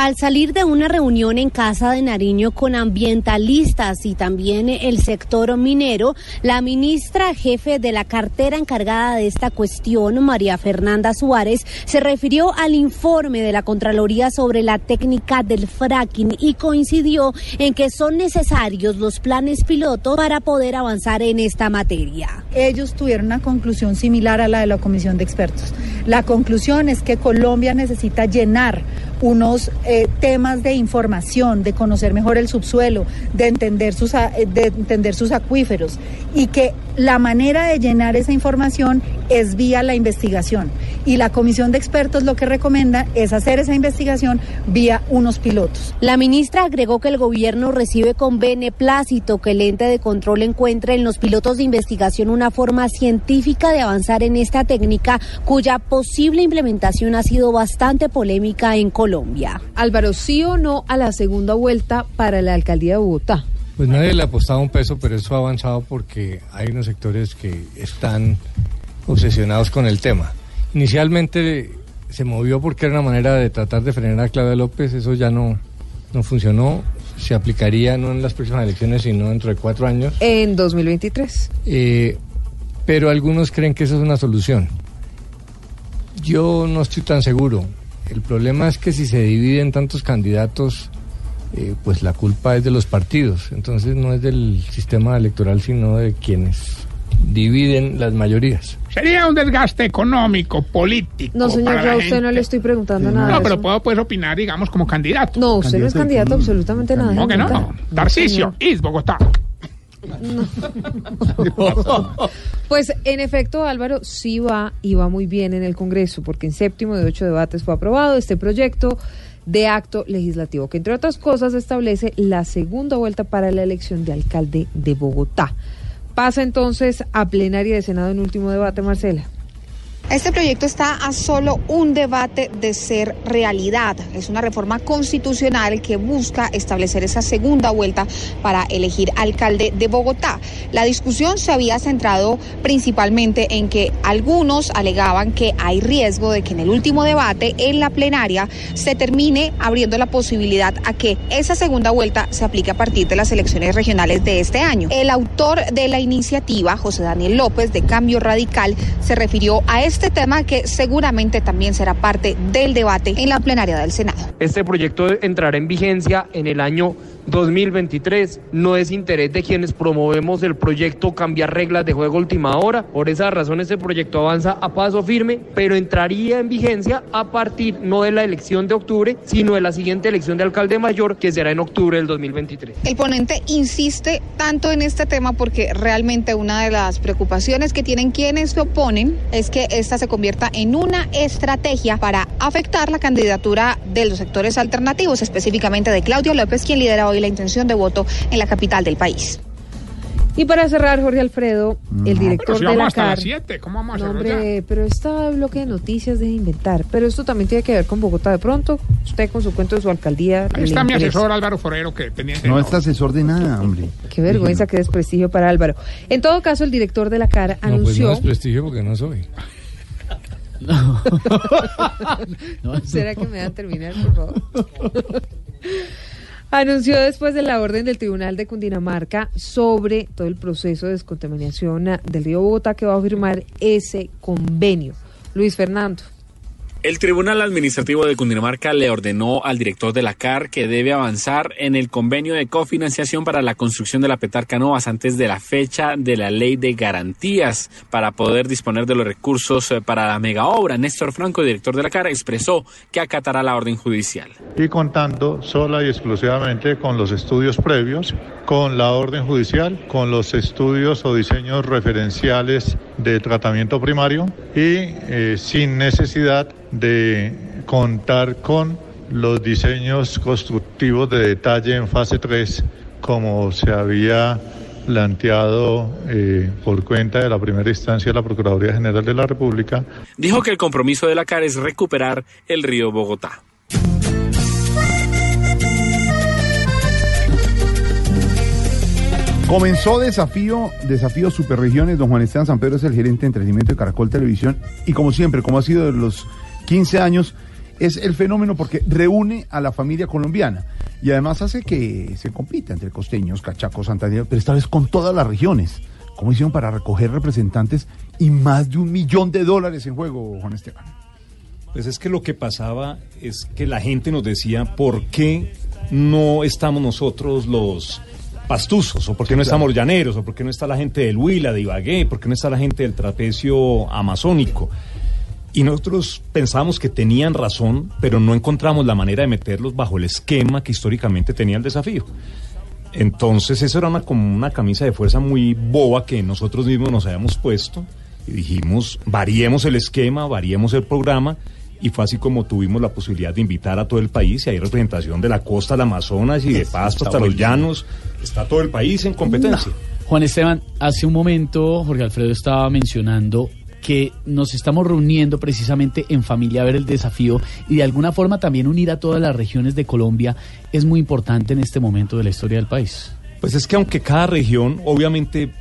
Al salir de una reunión en Casa de Nariño con ambientalistas y también el sector minero, la ministra jefe de la cartera encargada de esta cuestión, María Fernanda Suárez, se refirió al informe de la Contraloría sobre la técnica del fracking y coincidió en que son necesarios los planes piloto para poder avanzar en esta materia. Ellos tuvieron una conclusión similar a la de la comisión de expertos. La conclusión es que Colombia necesita llenar unos eh, temas de información, de conocer mejor el subsuelo, de entender sus eh, de entender sus acuíferos y que la manera de llenar esa información es vía la investigación y la comisión de expertos lo que recomienda es hacer esa investigación vía unos pilotos. La ministra agregó que el gobierno recibe con beneplácito que el ente de control encuentre en los pilotos de investigación una forma científica de avanzar en esta técnica cuya posible implementación ha sido bastante polémica en Colombia. Álvaro, ¿sí o no a la segunda vuelta para la alcaldía de Bogotá? Pues nadie le ha apostado un peso, pero eso ha avanzado porque hay unos sectores que están obsesionados con el tema. Inicialmente se movió porque era una manera de tratar de frenar a Claudia López, eso ya no, no funcionó, se aplicaría no en las próximas elecciones, sino dentro de cuatro años. En 2023. Eh, pero algunos creen que eso es una solución. Yo no estoy tan seguro. El problema es que si se dividen tantos candidatos, eh, pues la culpa es de los partidos. Entonces no es del sistema electoral, sino de quienes dividen las mayorías. Sería un desgaste económico, político. No, señor, para yo a usted no le estoy preguntando nada. No, de pero eso. puedo pues opinar, digamos, como candidato. No, usted no es candidato absolutamente nada. ¿Cómo que no? Tarcisio, is Bogotá. Pues en efecto, Álvaro sí va y va muy bien en el Congreso, porque en séptimo de ocho debates fue aprobado este proyecto de acto legislativo, que entre otras cosas establece la segunda vuelta para la elección de alcalde de Bogotá. Pasa entonces a plenaria de Senado en último debate, Marcela. Este proyecto está a solo un debate de ser realidad. Es una reforma constitucional que busca establecer esa segunda vuelta para elegir alcalde de Bogotá. La discusión se había centrado principalmente en que algunos alegaban que hay riesgo de que en el último debate, en la plenaria, se termine abriendo la posibilidad a que esa segunda vuelta se aplique a partir de las elecciones regionales de este año. El autor de la iniciativa, José Daniel López, de Cambio Radical, se refirió a este tema que seguramente también será parte del debate en la plenaria del Senado. Este proyecto entrará en vigencia en el año 2023. No es interés de quienes promovemos el proyecto cambiar reglas de juego última hora. Por esa razón este proyecto avanza a paso firme, pero entraría en vigencia a partir no de la elección de octubre, sino de la siguiente elección de alcalde mayor, que será en octubre del 2023. El ponente insiste tanto en este tema porque realmente una de las preocupaciones que tienen quienes se oponen es que esta se convierta en una estrategia para afectar la candidatura de los sectores alternativos, específicamente de Claudio López, quien lidera hoy la intención de voto en la capital del país. Y para cerrar, Jorge Alfredo, el director Pero si de la hasta CAR. las 7, ¿cómo vamos a No, hombre, pero este bloque de noticias de inventar. Pero esto también tiene que ver con Bogotá de pronto. Usted con su cuento de su alcaldía. Ahí está mi asesor Álvaro Forero, que pendiente. No es asesor de nada, hombre. Qué vergüenza, qué desprestigio para Álvaro. En todo caso, el director de la CAR No, pues no anunció. es prestigio porque no soy. ¿Será que me dan terminar, por favor? Anunció después de la orden del Tribunal de Cundinamarca sobre todo el proceso de descontaminación del río Bogotá que va a firmar ese convenio. Luis Fernando. El Tribunal Administrativo de Cundinamarca le ordenó al director de la CAR que debe avanzar en el convenio de cofinanciación para la construcción de la Petarca Novas antes de la fecha de la ley de garantías para poder disponer de los recursos eh, para la mega obra. Néstor Franco, director de la CAR, expresó que acatará la orden judicial. y contando sola y exclusivamente con los estudios previos, con la orden judicial, con los estudios o diseños referenciales de tratamiento primario y eh, sin necesidad de contar con los diseños constructivos de detalle en fase 3 como se había planteado eh, por cuenta de la primera instancia de la Procuraduría General de la República Dijo que el compromiso de la CAR es recuperar el río Bogotá. Comenzó desafío, desafío Superregiones. Don Juan Esteban San Pedro es el gerente de entretenimiento de Caracol Televisión. Y como siempre, como ha sido de los 15 años, es el fenómeno porque reúne a la familia colombiana. Y además hace que se compita entre costeños, cachacos, santandereanos, pero esta vez con todas las regiones. ¿Cómo hicieron para recoger representantes y más de un millón de dólares en juego, Juan Esteban? Pues es que lo que pasaba es que la gente nos decía por qué no estamos nosotros los pastuzos, o por qué no estamos los llaneros, o por qué no está la gente del Huila, de Ibagué, por qué no está la gente del trapecio amazónico. Y nosotros pensábamos que tenían razón, pero no encontramos la manera de meterlos bajo el esquema que históricamente tenía el desafío. Entonces eso era una, como una camisa de fuerza muy boba que nosotros mismos nos habíamos puesto y dijimos, variemos el esquema, variemos el programa y fue así como tuvimos la posibilidad de invitar a todo el país y hay representación de la costa al Amazonas y de Pasto hasta los llanos, está todo el país en competencia. Juan Esteban, hace un momento Jorge Alfredo estaba mencionando que nos estamos reuniendo precisamente en familia a ver el desafío y de alguna forma también unir a todas las regiones de Colombia es muy importante en este momento de la historia del país. Pues es que aunque cada región obviamente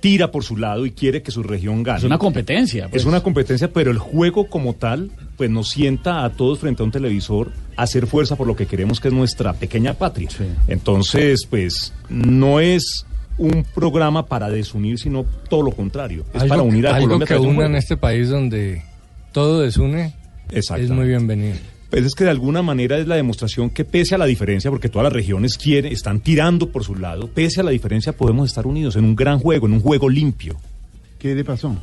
tira por su lado y quiere que su región gane. Es una competencia. pues. Es una competencia, pero el juego como tal, pues nos sienta a todos frente a un televisor a hacer fuerza por lo que queremos que es nuestra pequeña patria. Entonces, pues no es un programa para desunir, sino todo lo contrario. Es algo, para unir a algo Colombia. que una en este país donde todo desune es muy bienvenido. Pues es que de alguna manera es la demostración que pese a la diferencia, porque todas las regiones quieren, están tirando por su lado, pese a la diferencia podemos estar unidos en un gran juego, en un juego limpio. ¿Qué le pasó?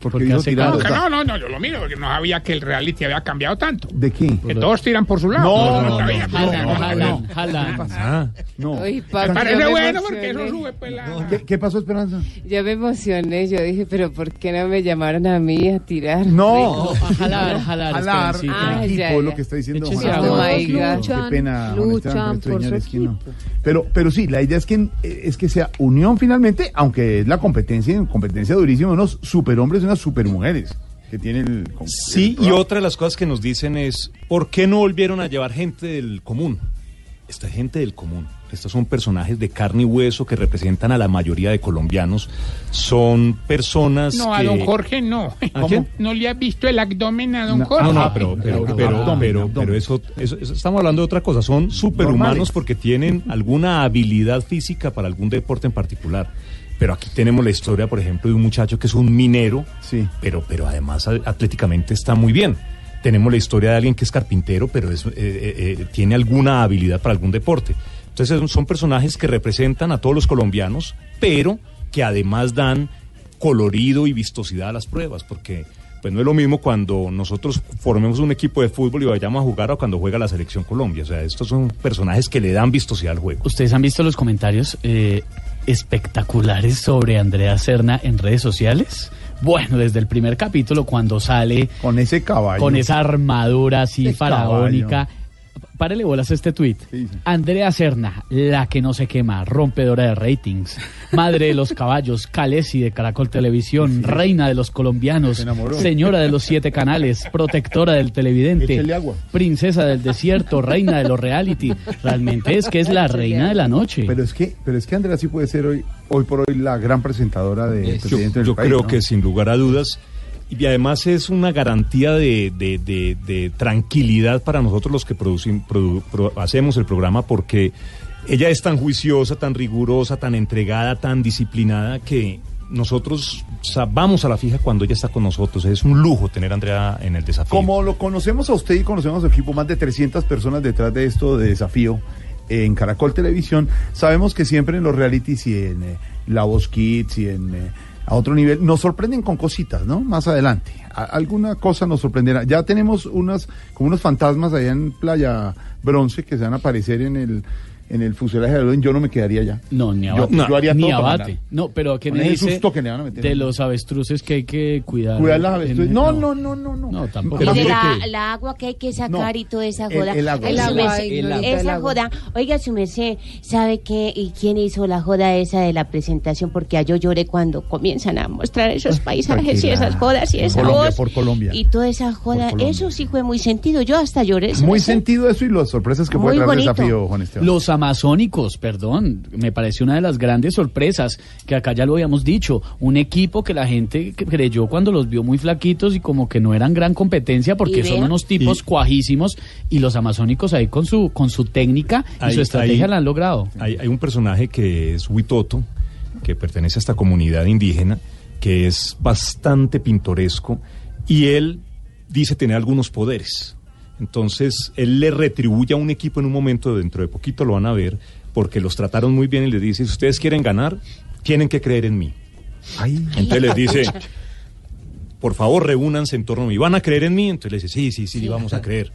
Porque dijo hace tirando. No, que no, no, no, yo lo miro porque no sabía que el reality había cambiado tanto. ¿De qué? Que todos tiran por su lado. No, no, sabía. no, no, no, Jalan, no. jalan. Ah, no. Me parece me bueno porque eso sube pues la... ¿Qué, qué pasó, Esperanza? Yo me emocioné, yo dije, pero ¿por qué no me llamaron a mí a tirar? No, a jalar, jalar, Jalar. Ah, ya, equipo, ya. lo que está diciendo Qué pena, luchan pero por su equipo. Pero, pero sí, la idea es que, es que sea unión finalmente, aunque es la competencia, competencia durísima, unos superhombres unas supermujeres. que tiene el... Sí, el- y otra de las cosas que nos dicen es, ¿por qué no volvieron a llevar gente del común? Esta es gente del común. Estos son personajes de carne y hueso que representan a la mayoría de colombianos. Son personas No, a que... don Jorge no. ¿A quién? ¿No le has visto el abdomen a don No, Jorge? no, pero, pero, pero, pero, pero eso, eso- eso- estamos hablando de otra cosa. Son superhumanos Normales. porque tienen alguna habilidad física para algún deporte en particular. Pero aquí tenemos la historia, por ejemplo, de un muchacho que es un minero, pero, pero además atléticamente está muy bien. Tenemos la historia de alguien que es carpintero, pero es, eh, eh, eh, tiene alguna habilidad para algún deporte. Entonces son- son personajes que representan a todos los colombianos, pero que además dan colorido y vistosidad a las pruebas, porque pues no es lo mismo cuando nosotros formemos un equipo de fútbol y vayamos a jugar o cuando juega la selección Colombia. O sea, estos son personajes que le dan vistosidad al juego. ¿Ustedes han visto los comentarios eh, espectaculares sobre Andrea Serna en redes sociales? Bueno, desde el primer capítulo, cuando sale con ese caballo, con esa armadura así faraónica. Párele bolas a este tuit. Andrea Serna, la que no se quema, rompedora de ratings, madre de los caballos, Calesi de Caracol Televisión, reina de los colombianos, señora de los siete canales, protectora del televidente, agua. princesa del desierto, reina de los reality. Realmente es que es la reina de la noche. Pero es que, pero es que Andrea sí puede ser hoy, hoy por hoy la gran presentadora de Yo, presidente del yo país, creo ¿no? que sin lugar a dudas, y además es una garantía de, de- de- tranquilidad para nosotros los que producim- produ- pro- hacemos el programa, porque ella es tan juiciosa, tan rigurosa, tan entregada, tan disciplinada, que nosotros vamos a la fija cuando ella está con nosotros. Es un lujo tener a Andrea en el desafío. Como lo conocemos a usted y conocemos al equipo, más de 300 personas detrás de esto de desafío en Caracol Televisión, sabemos que siempre en los realities y en eh, La Voz Kids y en eh, a otro nivel nos sorprenden con cositas, ¿no? Más adelante. Alguna cosa nos sorprenderá. Ya tenemos unas como unos fantasmas allá en Playa Bronce que se van a aparecer en el en el fuselaje de avión. Yo no me quedaría allá. No, ni Yo- abate. yo haría ni todo para abate. No, pero ¿qué me dice susto que le van a meter. de los avestruces que hay que cuidar? Cuidar las avestruces. No, no, no, no, no. No, tampoco. Y de la, mire que- la agua que hay que sacar No, y toda esa joda. el agua. El agua, el agua. Esa agua. joda. Oiga, su merced, ¿sabe qué? ¿Y quién hizo la joda esa de la presentación? Porque ya yo lloré cuando comienzan a mostrar esos paisajes y esas jodas y esa Colombia, voz. por Colombia. Y toda esa joda. Eso sí fue muy sentido. Yo hasta lloré. Muy sentido eso y las sorpresas que traer el desafío, Juan Esteban. Los amazónicos, perdón, me pareció una de las grandes sorpresas, que acá ya lo habíamos dicho, un equipo que la gente que creyó cuando los vio muy flaquitos y como que no eran gran competencia porque son unos tipos Y- cuajísimos y los amazónicos ahí con su con su técnica y Hay- su estrategia hay- la han logrado. Hay, hay un personaje que es Huitoto, que pertenece a esta comunidad indígena, que es bastante pintoresco, y él dice tener algunos poderes. Entonces, él le retribuye a un equipo en un momento, dentro de poquito lo van a ver, porque los trataron muy bien y les dice, si ustedes quieren ganar, tienen que creer en mí. Entonces les dice, por favor, reúnanse en torno a mí. ¿Van a creer en mí? Entonces le dice, sí, sí, sí, vamos a creer.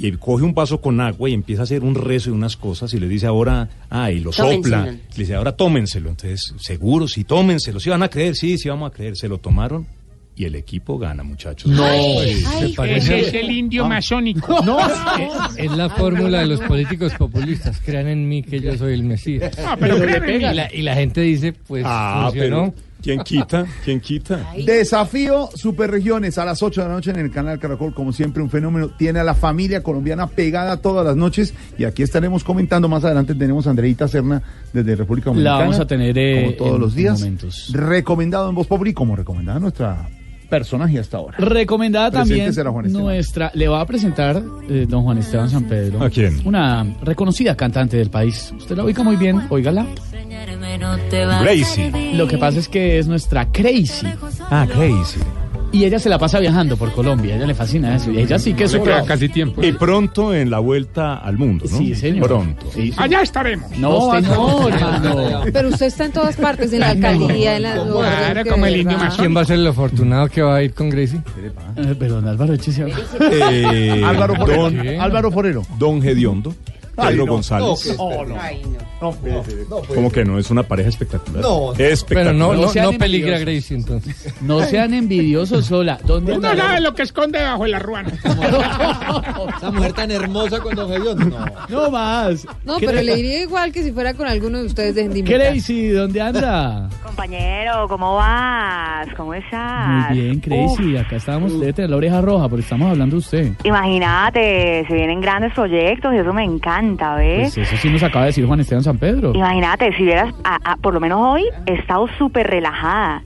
Y coge un vaso con agua y empieza a hacer un rezo y unas cosas y le dice ahora, ah, y lo Tómenselo. sopla. Le dice, ahora tómenselo. Entonces, seguro, sí, tómenselo. Sí, van a creer, sí, sí, vamos a creer. Se lo tomaron y el equipo gana, muchachos. No. Ay, Ese es el indio Ah. masónico. No, es, es la fórmula de los políticos populistas. Crean en mí que yo soy el Mesías. Ah, pero en mí. la, y la gente dice, pues, Ah, funcionó. pero ¿quién quita? ¿Quién quita? Desafío Superregiones a las 8 de la noche en el canal Caracol, como siempre un fenómeno, tiene a la familia colombiana pegada todas las noches y aquí estaremos comentando más adelante, tenemos a Andreita Serna desde República La Dominicana. vamos a tener, eh, como todos en los días. momentos. Recomendado en Voz Populi, como recomendada nuestra personaje hasta ahora. Recomendada también nuestra, le va a presentar eh, don Juan Esteban San Pedro. ¿A quién? Una reconocida cantante del país. Usted la ubica muy bien, óigala. Gracie. Lo que pasa es que es nuestra Crazy. Ah, Crazy. Y ella se la pasa viajando por Colombia, a ella le fascina eso. Y ella sí que es súper- queda casi tiempo. Y pronto en la vuelta al mundo, ¿no? Sí, señor. Pronto. Allá estaremos. No, señor, hermano. Pero usted está en todas partes, en la alcaldía, en la... Claro, como el indio masónico. ¿Quién va a ser el afortunado que va a ir con Gracie? Eh, Perdón, Álvaro, échese a- Eh, Álvaro Forero. don, Álvaro Forero. Don Gediondo, Pedro no. González. Oh, no. No. No, Como que no es una pareja espectacular. No, espectacular. pero no, no, sean no peligra. Gracie entonces. No sean envidiosos sola. ¿Dónde Uno sabe lo que esconde bajo de la ruana. Esa mujer tan hermosa con don Javier. No. No más. No, pero le diría igual que si fuera con alguno de ustedes de. Crazy, ¿dónde anda? Compañero, ¿cómo vas? ¿Cómo estás? Muy bien, Crazy. Acá estábamos usted tener la oreja roja porque estamos hablando de usted. Imagínate, se vienen grandes proyectos y eso me encanta, ¿ves? Pues eso sí nos acaba de decir Juan Esteban San Pedro. Imagínate, si vieras, a- a- por lo menos hoy he estado súper relajada.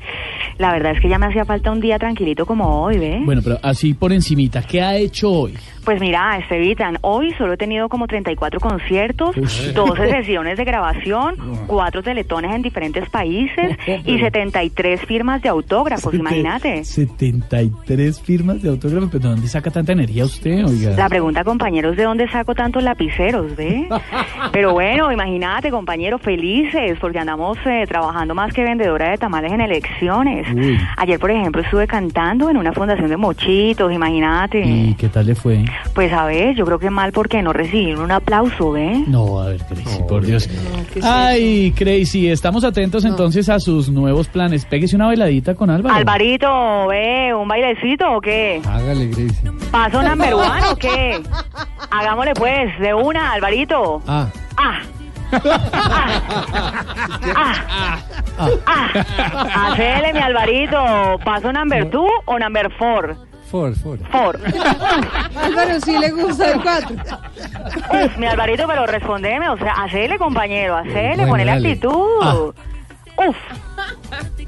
La verdad es que ya me hacía falta un día tranquilito como hoy, ¿ves? Bueno, pero así por encimita, ¿qué ha hecho hoy? Pues mira, Estevitan, hoy solo he tenido como 34 conciertos, 12 sesiones de grabación, cuatro teletones en diferentes países y 73 firmas de autógrafos, imagínate. 73 firmas de autógrafos, pero ¿de dónde saca tanta energía usted, oiga? La pregunta, compañeros, ¿de dónde saco tantos lapiceros, ve? Pero bueno, imagínate, compañeros, felices, porque andamos eh, trabajando más que vendedora de tamales en elecciones. Uy. Ayer, por ejemplo, estuve cantando en una fundación de mochitos, imagínate. ¿Y qué tal le fue? Pues a ver, yo creo que mal porque no recibieron un aplauso, ¿ve? No, a ver, Crazy, por Dios. Ay, Crazy, estamos atentos entonces a sus nuevos planes. Péguese una bailadita con Álvaro. Alvarito, ¿ve? ¿Un bailecito o qué? Hágale, Gracie. ¿Paso number one o qué? Hagámosle pues, de una, Alvarito. Ah. Ah. Ah. Ah. Hacele, mi Alvarito. ¿Paso number two o number four? For, for. Four. Álvaro sí le gusta el 4. Uf, mi Alvarito, pero respondeme, o sea, hacele, compañero, hacele, Bueno, ponele dale. actitud. Uf.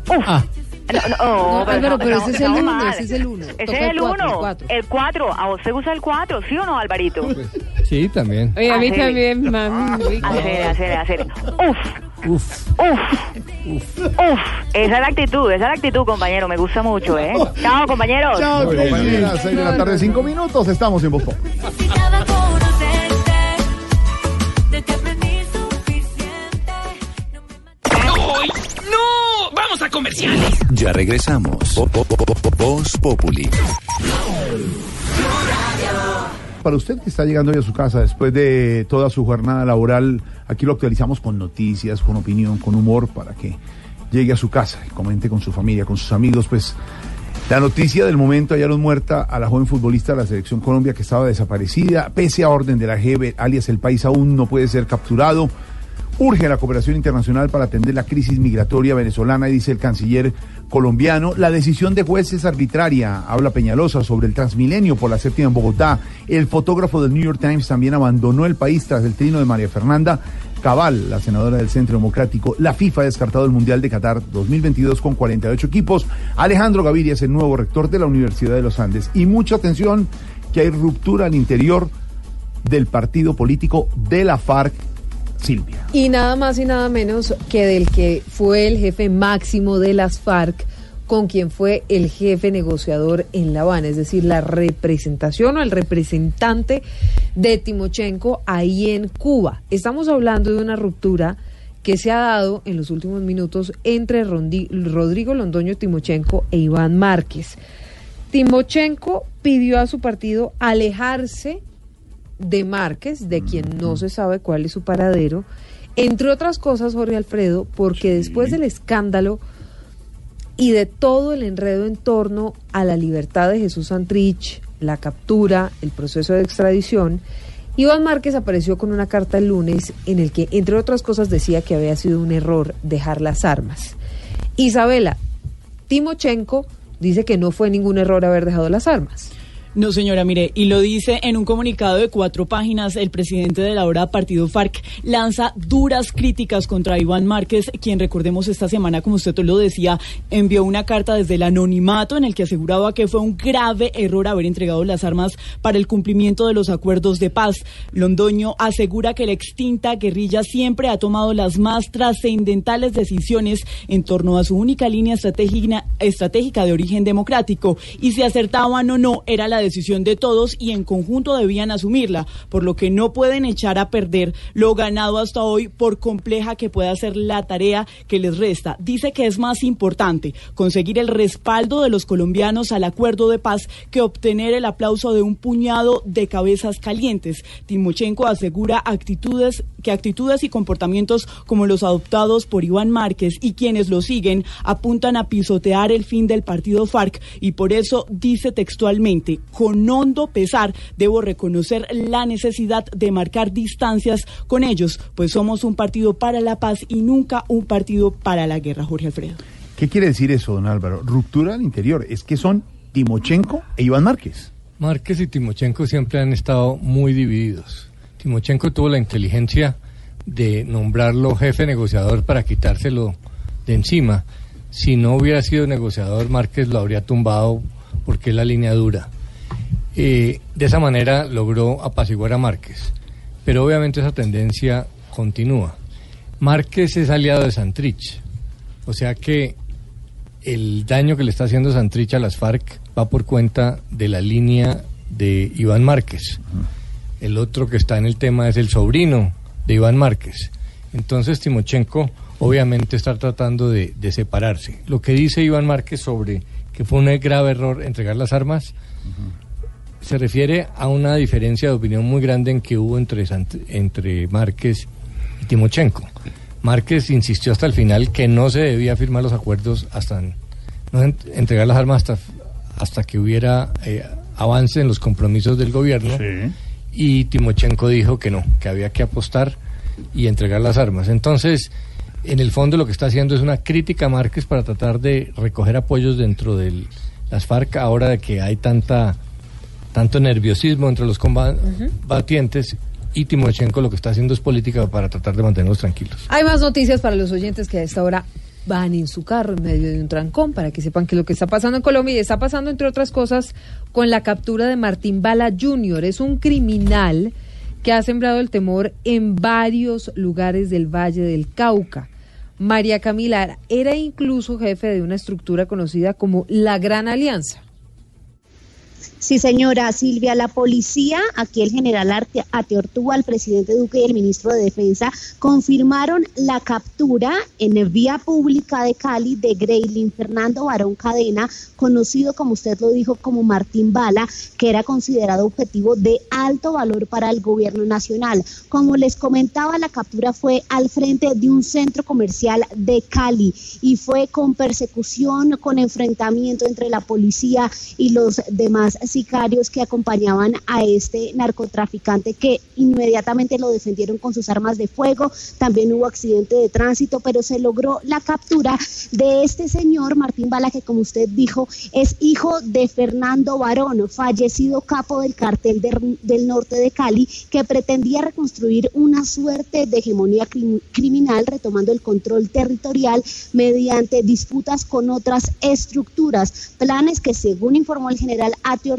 Uf. Ah. No, no, no, No, Álvaro, pero ese es el estamos uno, mal. ese es el uno. Ese Toca es el el cuatro, el uno. cuatro. El cuatro. ¿A vos te gusta el cuatro? ¿Sí o no, Alvarito? Sí, también. Oye, a mí también, mami. rico. Hacele, hacele, hacele. Uf. Uf. Uf. Uf. Esa es la actitud, esa es la actitud, compañero. Me gusta mucho, ¿eh? Chao, compañeros. Chao, las 6 de la tarde, 5 minutos. Estamos en Boston. ¡Vamos a comerciales! Ya regresamos. Voz Populi. Para usted que está llegando hoy a su casa después de toda su jornada laboral, aquí lo actualizamos con noticias, con opinión, con humor, para que llegue a su casa y comente con su familia, con sus amigos. Pues la noticia del momento, hallaron muerta a la joven futbolista de la Selección Colombia que estaba desaparecida, pese a orden de la JEP, alias el país aún no puede ser capturado. Urge la cooperación internacional para atender la crisis migratoria venezolana, dice el canciller colombiano. La decisión de juez es arbitraria, habla Peñalosa sobre el Transmilenio por la séptima en Bogotá. El fotógrafo del New York Times también abandonó el país tras el trino de María Fernanda Cabal, la senadora del Centro Democrático. La FIFA ha descartado el Mundial de Qatar 2022 con 48 equipos. Alejandro Gaviria es el nuevo rector de la Universidad de los Andes. Y mucha atención que hay ruptura al interior del partido político de la FARC, Silvia. Y nada más y nada menos que del que fue el jefe máximo de las FARC, con quien fue el jefe negociador en La Habana, es decir, la representación o el representante de Timochenko ahí en Cuba. Estamos hablando de una ruptura que se ha dado en los últimos minutos entre Rondi- Rodrigo Londoño Timochenko e Iván Márquez. Timochenko pidió a su partido alejarse de Márquez, de quien no se sabe cuál es su paradero, entre otras cosas, Jorge Alfredo, porque después del escándalo y de todo el enredo en torno a la libertad de Jesús Santrich, la captura, el proceso de extradición, Iván Márquez apareció con una carta el lunes en el que, entre otras cosas, decía que había sido un error dejar las armas. Isabela, Timochenko dice que no fue ningún error haber dejado las armas. No, señora, mire, y lo dice en un comunicado de cuatro páginas, el presidente de la ahora partido FARC lanza duras críticas contra Iván Márquez, quien recordemos esta semana, como usted lo decía, envió una carta desde el anonimato en el que aseguraba que fue un grave error haber entregado las armas para el cumplimiento de los acuerdos de paz. Londoño asegura que la extinta guerrilla siempre ha tomado las más trascendentales decisiones en torno a su única línea estratégica, estratégica de origen democrático y si acertaban o no era la decisión de todos y en conjunto debían asumirla, por lo que no pueden echar a perder lo ganado hasta hoy por compleja que pueda ser la tarea que les resta. Dice que es más importante conseguir el respaldo de los colombianos al acuerdo de paz que obtener el aplauso de un puñado de cabezas calientes. Timochenko asegura actitudes que actitudes y comportamientos como los adoptados por Iván Márquez y quienes lo siguen apuntan a pisotear el fin del partido FARC y por eso dice textualmente, con hondo pesar debo reconocer la necesidad de marcar distancias con ellos, pues somos un partido para la paz y nunca un partido para la guerra, Jorge Alfredo. ¿Qué quiere decir eso, don Álvaro? Ruptura al interior. Es que son Timochenko e Iván Márquez. Márquez y Timochenko siempre han estado muy divididos. Timochenko tuvo la inteligencia de nombrarlo jefe negociador para quitárselo de encima. Si no hubiera sido negociador, Márquez lo habría tumbado porque es la línea dura. Eh, de esa manera logró apaciguar a Márquez. Pero obviamente esa tendencia continúa. Márquez es aliado de Santrich. O sea que el daño que le está haciendo Santrich a las FARC va por cuenta de la línea de Iván Márquez. El otro que está en el tema es el sobrino de Iván Márquez. Entonces Timochenko obviamente está tratando de, de separarse. Lo que dice Iván Márquez sobre que fue un grave error entregar las armas se refiere a una diferencia de opinión muy grande en que hubo entre, entre Márquez y Timochenko. Márquez insistió hasta el final que no se debía firmar los acuerdos hasta no entregar las armas hasta, hasta que hubiera eh, avance en los compromisos del gobierno. Y Timochenko dijo que no, que había que apostar y entregar las armas. Entonces, en el fondo lo que está haciendo es una crítica a Márquez para tratar de recoger apoyos dentro de las FARC ahora de que hay tanta tanto nerviosismo entre los combatientes y Timochenko lo que está haciendo es política para tratar de mantenerlos tranquilos. Hay más noticias para los oyentes que a esta hora van en su carro en medio de un trancón para que sepan que lo que está pasando en Colombia y está pasando entre otras cosas con la captura de Martín Bala Jr. Es un criminal que ha sembrado el temor en varios lugares del Valle del Cauca. María Camila era incluso jefe de una estructura conocida como la Gran Alianza. Sí, señora Silvia, la policía, aquí el general Arte- Ateortúa, el presidente Duque y el ministro de Defensa confirmaron la captura en vía pública de Cali de Greylin Fernando Barón Cadena, conocido como usted lo dijo como Martín Bala, que era considerado objetivo de alto valor para el gobierno nacional. Como les comentaba, la captura fue al frente de un centro comercial de Cali y fue con persecución, con enfrentamiento entre la policía y los demás sicarios que acompañaban a este narcotraficante que inmediatamente lo defendieron con sus armas de fuego. También hubo accidente de tránsito, pero se logró la captura de este señor Martín Bala, que como usted dijo, es hijo de Fernando Barón, fallecido capo del cartel de- del norte de Cali, que pretendía reconstruir una suerte de hegemonía crim- criminal, retomando el control territorial mediante disputas con otras estructuras, planes que según informó el general Ate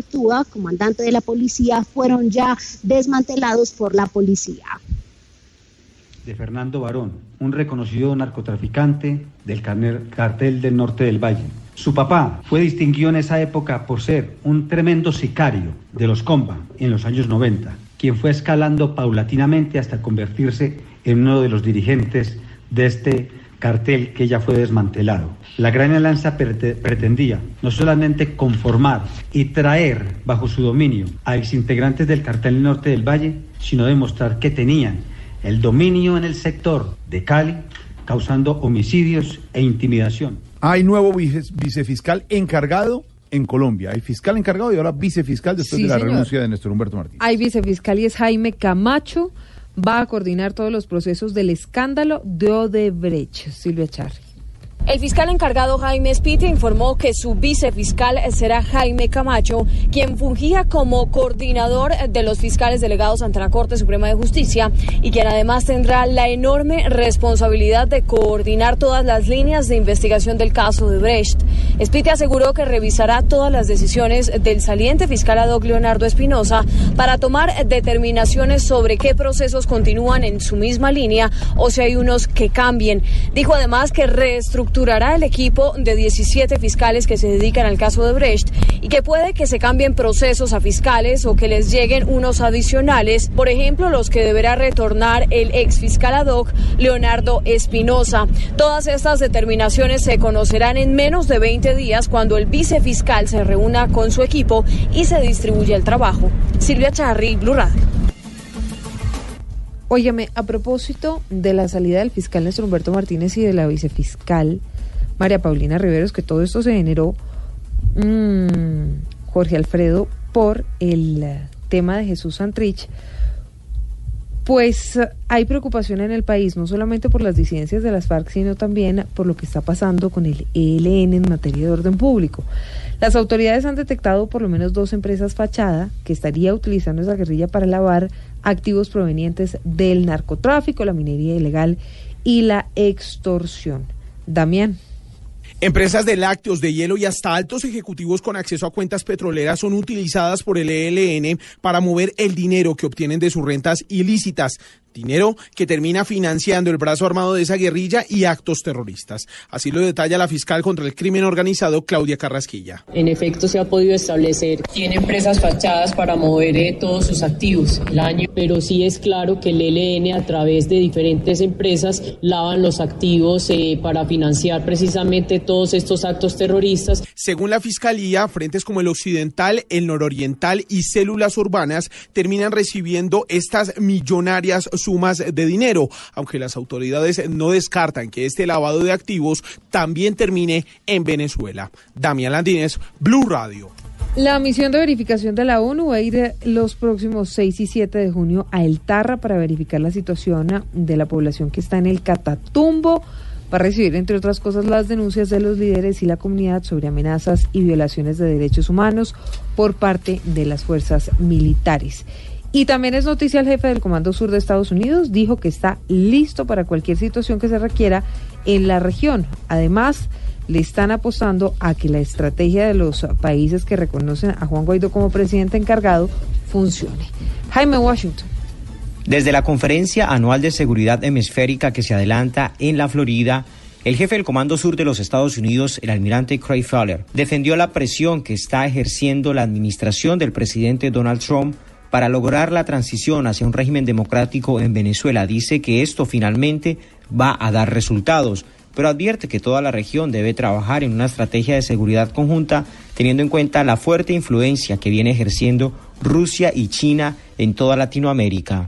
Comandante de la policía, fueron ya desmantelados por la policía. de Fernando Barón, un reconocido narcotraficante del cartel del norte del Valle. Su papá fue distinguido en esa época por ser un tremendo sicario de los Comba en los años 90, quien fue escalando paulatinamente hasta convertirse en uno de los dirigentes de este cartel que ya fue desmantelado. La Gran Alianza prete- pretendía no solamente conformar y traer bajo su dominio a exintegrantes del cartel norte del Valle, sino demostrar que tenían el dominio en el sector de Cali, causando homicidios e intimidación. Hay nuevo vice- vicefiscal encargado en Colombia. Hay fiscal encargado y ahora vicefiscal después Sí, de la señor. renuncia de Néstor Humberto Martínez. Hay vicefiscal y es Jaime Camacho. Va a coordinar todos los procesos del escándalo de Odebrecht. Silvia Charri. El fiscal encargado Jaime Spite informó que su vicefiscal será Jaime Camacho, quien fungía como coordinador de los fiscales delegados ante la Corte Suprema de Justicia y quien además tendrá la enorme responsabilidad de coordinar todas las líneas de investigación del caso de Brecht. Spite aseguró que revisará todas las decisiones del saliente fiscal ad hoc Leonardo Espinosa para tomar determinaciones sobre qué procesos continúan en su misma línea o si hay unos que cambien. Dijo además que reestructurará reestructurará el equipo de 17 fiscales que se dedican al caso de Brecht y que puede que se cambien procesos a fiscales o que les lleguen unos adicionales, por ejemplo, los que deberá retornar el ex fiscal ad hoc Leonardo Espinosa. Todas estas determinaciones se conocerán en menos de 20 días cuando el vicefiscal se reúna con su equipo y se distribuya el trabajo. Silvia Charri, Blue Radio. Óyeme, a propósito de la salida del fiscal Néstor Humberto Martínez y de la vicefiscal María Paulina Riveros, que todo esto se generó, mm, Jorge Alfredo, por el eh, tema de Jesús Santrich, pues hay preocupación en el país, no solamente por las disidencias de las FARC, sino también por lo que está pasando con el ELN en materia de orden público. Las autoridades han detectado por lo menos dos empresas fachada que estaría utilizando esa guerrilla para lavar activos provenientes del narcotráfico, la minería ilegal y la extorsión. Damián. Empresas de lácteos, de hielo y hasta altos ejecutivos con acceso a cuentas petroleras son utilizadas por el ELN para mover el dinero que obtienen de sus rentas ilícitas dinero que termina financiando el brazo armado de esa guerrilla y actos terroristas. Así lo detalla la fiscal contra el crimen organizado, Claudia Carrasquilla. En efecto, se ha podido establecer, tiene empresas fachadas para mover eh, todos sus activos el año, pero sí es claro que el ELN a través de diferentes empresas lavan los activos eh, para financiar precisamente todos estos actos terroristas. Según la fiscalía, frentes como el occidental, el nororiental y células urbanas terminan recibiendo estas millonarias sumas de dinero, aunque las autoridades no descartan que este lavado de activos también termine en Venezuela. Damián Landines, Blue Radio. La misión de verificación de la ONU va a ir los próximos 6 y 7 de junio a El Tarra para verificar la situación de la población que está en el Catatumbo para recibir, entre otras cosas, las denuncias de los líderes y la comunidad sobre amenazas y violaciones de derechos humanos por parte de las fuerzas militares. Y también es noticia el jefe del Comando Sur de Estados Unidos, dijo que está listo para cualquier situación que se requiera en la región. Además, le están apostando a que la estrategia de los países que reconocen a Juan Guaidó como presidente encargado funcione. Jaime Washington. Desde la conferencia anual de seguridad hemisférica que se adelanta en la Florida, el jefe del Comando Sur de los Estados Unidos, el almirante Craig Fowler, defendió la presión que está ejerciendo la administración del presidente Donald Trump para lograr la transición hacia un régimen democrático en Venezuela. Dice que esto finalmente va a dar resultados, pero advierte que toda la región debe trabajar en una estrategia de seguridad conjunta teniendo en cuenta la fuerte influencia que viene ejerciendo Rusia y China en toda Latinoamérica.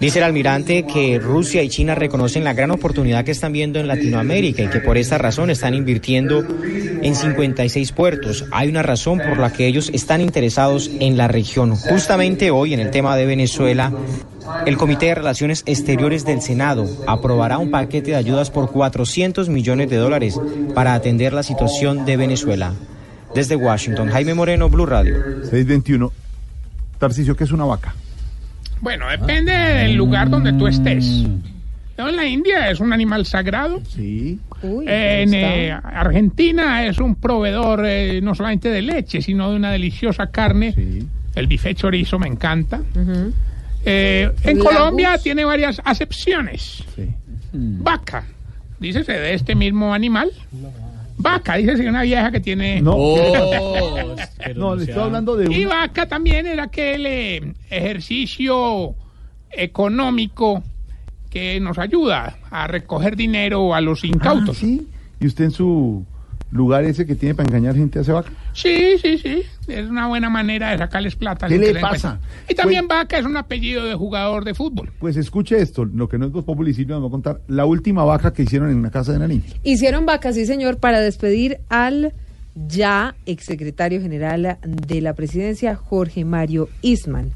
Dice el almirante que Rusia y China reconocen la gran oportunidad que están viendo en Latinoamérica y que por esta razón están invirtiendo en 56 puertos. Hay una razón por la que ellos están interesados en la región. Justamente hoy, en el tema de Venezuela, el Comité de Relaciones Exteriores del Senado aprobará un paquete de ayudas por 400 millones de dólares para atender la situación de Venezuela. Desde Washington, Jaime Moreno, Blue Radio. 621. Tarcicio, ¿qué es una vaca? Bueno, depende del lugar donde tú estés. En la India es un animal sagrado. Sí. en eh, Argentina es un proveedor eh, no solamente de leche, sino de una deliciosa carne. El bife chorizo me encanta. Eh, en Colombia tiene varias acepciones. Vaca, dícese de este mismo animal. Vaca, dice una vieja que tiene. No, Oh, no le estoy hablando de Y vaca también era aquel eh, ejercicio económico que nos ayuda a recoger dinero a los incautos. Ah, ¿sí? ¿Y usted en su lugar ese que tiene para engañar gente hace vaca? Sí, sí, sí. Es una buena manera de sacarles plata. ¿Qué le pasa? Y también Vaca es un apellido de jugador de fútbol. Pues escuche esto, lo que no es Voz Populi, Silvia nos va a contar la última vaca que hicieron en una casa de Nanín. Hicieron vacas, sí señor, para despedir al ya exsecretario general de la presidencia, Jorge Mario Isman.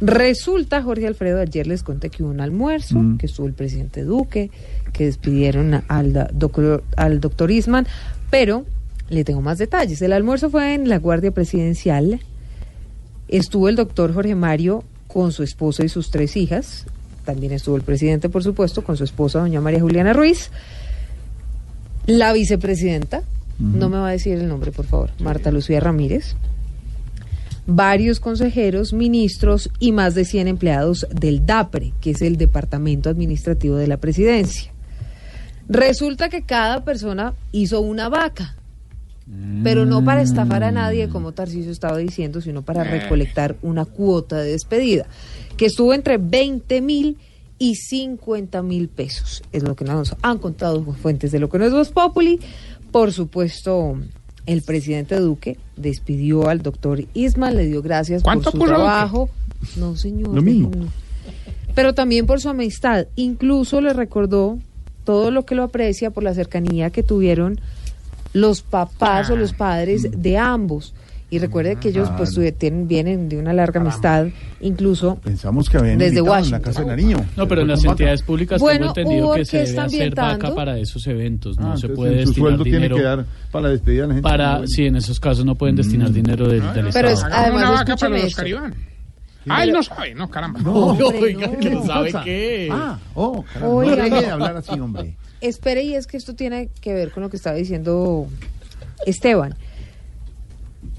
Resulta, Jorge Alfredo, ayer les conté que hubo un almuerzo, Mm. que estuvo el presidente Duque, que despidieron al doctor, al doctor Isman, pero le tengo más detalles. El almuerzo fue en la Guardia Presidencial. Estuvo el doctor Jorge Mario con su esposa y sus tres hijas. También estuvo el presidente, por supuesto, con su esposa, doña María Juliana Ruiz. La vicepresidenta, no me va a decir el nombre, por favor, Marta Lucía Ramírez. varios consejeros, ministros y más de 100 empleados del DAPRE, que es el Departamento Administrativo de la Presidencia. Resulta que cada persona hizo una vaca, pero no para estafar a nadie, como Tarcisio estaba diciendo, sino para recolectar una cuota de despedida, que estuvo entre 20 mil y 50 mil pesos. Es lo que nos han contado fuentes de lo que no es Voz Populi. Por supuesto, el presidente Duque despidió al doctor Ismael, le dio gracias por ¿Cuánto su Duque? trabajo. No, señor. Lo mismo. Pero también por su amistad. Incluso le recordó todo lo que lo aprecia por la cercanía que tuvieron los papás o los padres de ambos. Y recuerde que ellos pues tienen, vienen de una larga amistad, incluso Pensamos que habían Desde invitado en la Washington. casa de Nariño. No, pero en las entidades públicas Bueno, tengo entendido hubo que se debe hacer vaca para esos eventos. No Ah, se puede su destinar sueldo tiene dinero que dar para despedir a la gente. para, sí, en esos casos no pueden destinar dinero del, del Pero es- además, una vaca para los. Ah, él no sabe, no, caramba. No, Oiga, ¿qué ¿no le sabe qué? Ah, oh, caramba, Oiga, no deje no. de hablar así, hombre. Espere, y es que esto tiene que ver con lo que estaba diciendo Esteban.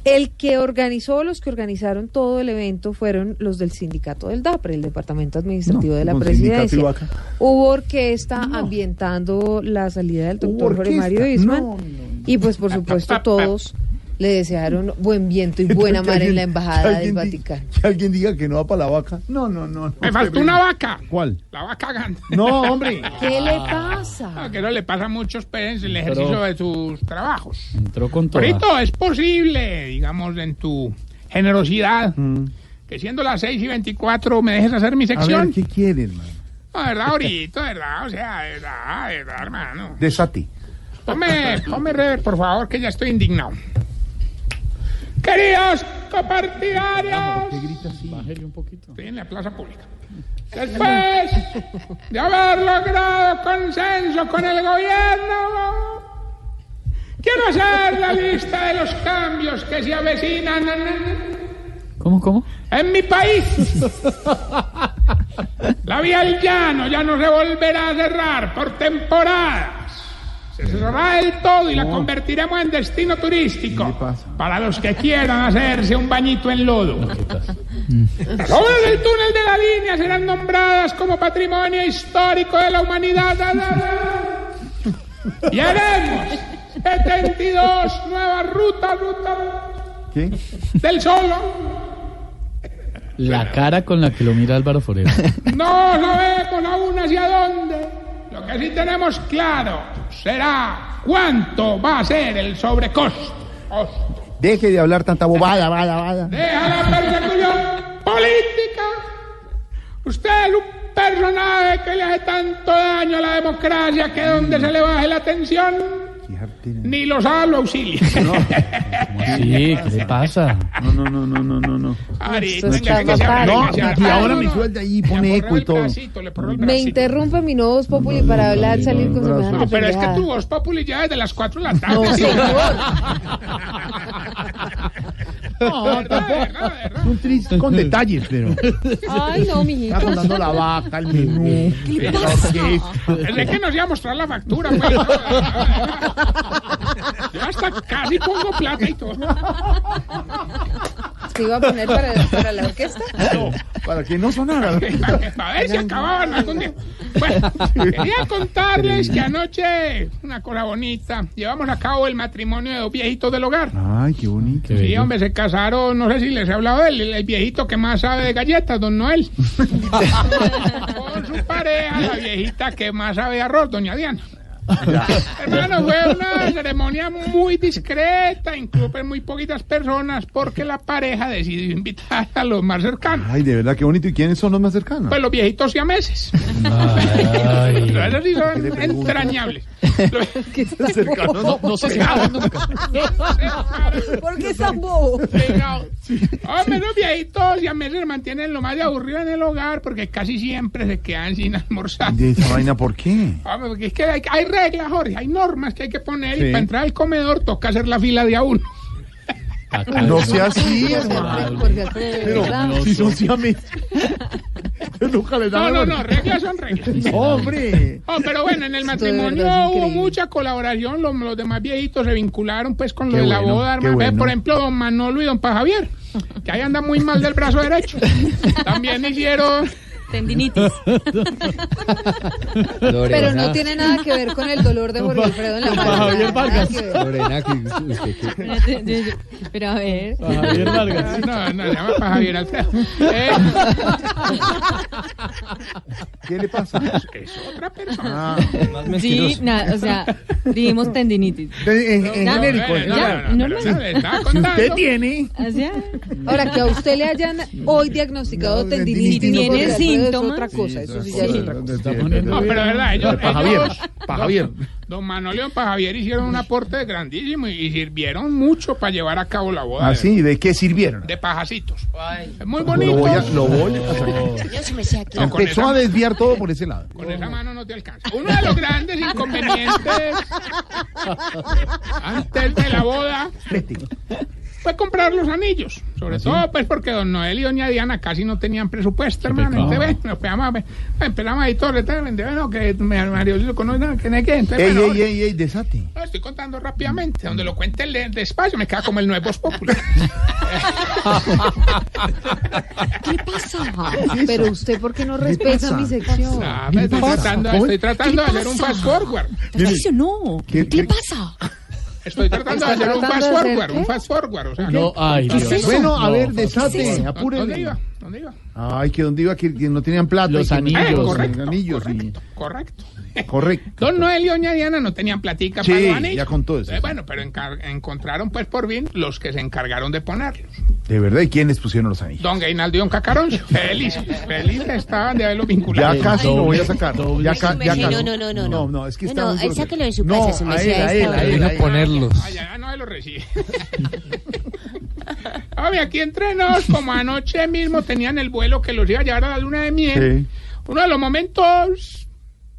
El que organizó, los que organizaron todo el evento fueron los del sindicato del DAPRE, el Departamento Administrativo No, de la Presidencia. Hubo orquesta ambientando la salida del doctor Jorge. Mario Isman. No, Y pues por supuesto todos le desearon buen viento y buena mar en alguien- la que Embajada del Vaticano. Que alguien diga que no va para la vaca. No, no, no. no Me faltó una vaca. ¿Cuál? La vaca gana. No, hombre. ¿Qué le pasa? Ah, que no le pasa a muchos pues, el ejercicio de sus trabajos. Entró con todo. Torito, es posible, digamos, en tu generosidad, que siendo las 6 y 24 me dejes hacer mi Mm. A ver, sección. ¿qué quiere, hermano? No, de verdad, ahorita, de verdad, o sea, de verdad, de verdad, hermano. Desate. Ponme, ponme rever, por favor, que ya estoy indignado. Queridos copartidarios, ¿Qué grita así? Un poquito. estoy en la plaza pública. Después de haber logrado consenso con el gobierno, quiero hacer la lista de los cambios que se avecinan ¿Cómo, cómo? en mi país. La vía al llano ya no se volverá a cerrar por temporadas. Se cerrará del todo y la convertiremos en destino turístico para los que quieran hacerse un bañito en lodo. Las obras del túnel de la línea serán nombradas como patrimonio histórico de la humanidad. Y haremos 72 nuevas rutas, rutas ¿Qué? del solo. La cara con la que lo mira Álvaro Forero. No sabemos aún hacia dónde. Lo que sí tenemos claro será cuánto va a ser el sobrecosto. Deje de hablar tanta bobada, vaya, vaya. Deja la persecución política. Usted es un personaje que le hace tanto daño a la democracia que donde se le baje la tensión, ni los A lo auxilia. Sí, ¿qué le pasa? No, no, no, no, no, no, no. Ahorita, Esto venga, está abra, bacano. que se No, y ahora No, me no. suelta ahí, pone eco y el todo. bracito, le aporró el Me bracito. interrumpe mi nuevo Voz Populi para hablar, salir con semejante No, pero es que tu voz populi ya desde las 4 de la tarde. No, sí. señor. No, tampoco. Un triste con detalles, pero. Ay, no, Está mijito. contando la vaca, el menú. ¿Qué pasa? Desde que nos iba a mostrar la factura, pues. no. Yo hasta casi pongo plata y todo. ¿Se iba a poner para, para la orquesta? No, para que no sonara. A ver si acababan algún día. Bueno, quería contarles que anoche, una cosa bonita, llevamos a cabo el matrimonio de dos viejitos del hogar. Ay, qué bonito. Sí, hombre, se casaron, no sé si les he hablado de él, el, el viejito que más sabe de galletas, don Noel. Con su pareja, la viejita que más sabe de arroz, doña Diana. Hermano, fue una ceremonia muy discreta, incluso en muy poquitas personas, porque la pareja decidió invitar a los más cercanos. Ay, de verdad, qué bonito. ¿Y quiénes son los más cercanos? Pues los viejitos siameses. Ay. Esos sí ¿Qué le son entrañables. cercanos. No, no se sabe nunca. ¿Por qué bobo? Hombre, los viejitos y a se mantienen lo más de aburrido en el hogar porque casi siempre se quedan sin almorzar. ¿De esa vaina por qué? Hombre, porque es que hay, hay reglas, Jorge, hay normas que hay que poner y para entrar al comedor toca hacer la fila de a uno. No sea así, hermano. Pero verdad. si son nunca les No, no, no, reglas son reglas. Hombre. Oh, pero bueno, en el matrimonio hubo increíble. mucha colaboración, los, los demás viejitos se vincularon pues con lo Qué de la bueno, boda, bueno. Por ejemplo, don Manolo y don Pa Javier. que ahí anda muy mal del brazo derecho. También hicieron Tendinitis. Pero no tiene nada que ver con el dolor de Jorge Alfredo en la mano. Lorena, que usted qué- Pero a ver. Javier Vargas. No, no, se llama para Javier Alfredo. Eh, ¿Qué le pasa? es otra persona. Ah, Sí, nada, o sea, dijimos tendinitis. en, genérico. No, no, Ya, no, no, Si usted tiene. Ahora, que a usted le hayan hoy diagnosticado No, tendinitis. no ¿Tiene Jorge Es otra cosa, eso sí ya es otra cosa. No, pero verdad, ellos, Para Javier, para Javier. Don Manoleo y para Javier hicieron un aporte grandísimo y, y sirvieron mucho para llevar a cabo la boda Ah, de- sí, ¿de qué sirvieron? de pajacitos. Es muy Lo bonito. voy a, lo voy a. Yo me sé aquí. No, con Empezó esa- a desviar todo por ese lado. Con esa mano no te alcanza. Uno de los grandes inconvenientes antes de la boda fue comprar los anillos. Sobre todo, pues, porque don Noel y doña Diana casi no tenían presupuesto, hermano. pecado. Entonces, nos pegamos empezamos ahí todo, entonces, bueno, que me- Mario lo conoce, que no hay que. Entonces, Ey, bueno, ey, ey, ey, desate. no, estoy contando rápidamente. Donde lo cuente le- despacio, me queda como el nuevo Popular. ¿Qué pasa? Pero usted, ¿por qué no respeta mi sección? Ah, me estoy tratando, estoy tratando de hacer un fast forward. Tarcisio, no. ¿Qué- ¿Qué, qué- pasa? Estoy tratando de ¿Está hacer un fast forward, un fast forward. O sea, No. Bueno, a ver, ¿qué es desate, eso? ¿Dónde iba? ¿Dónde iba? Ay, que dónde iba, que, que no tenían plata. Los y no- anillos. Eh, los correcto, anillos, correcto, correcto. Correcto. Don Noel y doña Diana no tenían platica Sí, para los anillos. ya contó eso. Eh, bueno, pero encontraron pues por bien los que se encargaron de ponerlos. De verdad, ¿y quiénes pusieron los anillos? Don Gainaldo y Don Cacaroncio. Felices, felices estaban de haberlos vinculado. Ya casi lo voy a sacar. Ya, ca- ya casi. no, no, no, no, No, no, es que No, estamos... no, sáquelo en su no, casa, su a él, a a él, a él, a a él. ponerlos. Ah, ya no se lo recibe. Hombre, aquí entre nos, como anoche mismo tenían el vuelo que los iba a llevar a la luna de miel. Sí. Uno de los momentos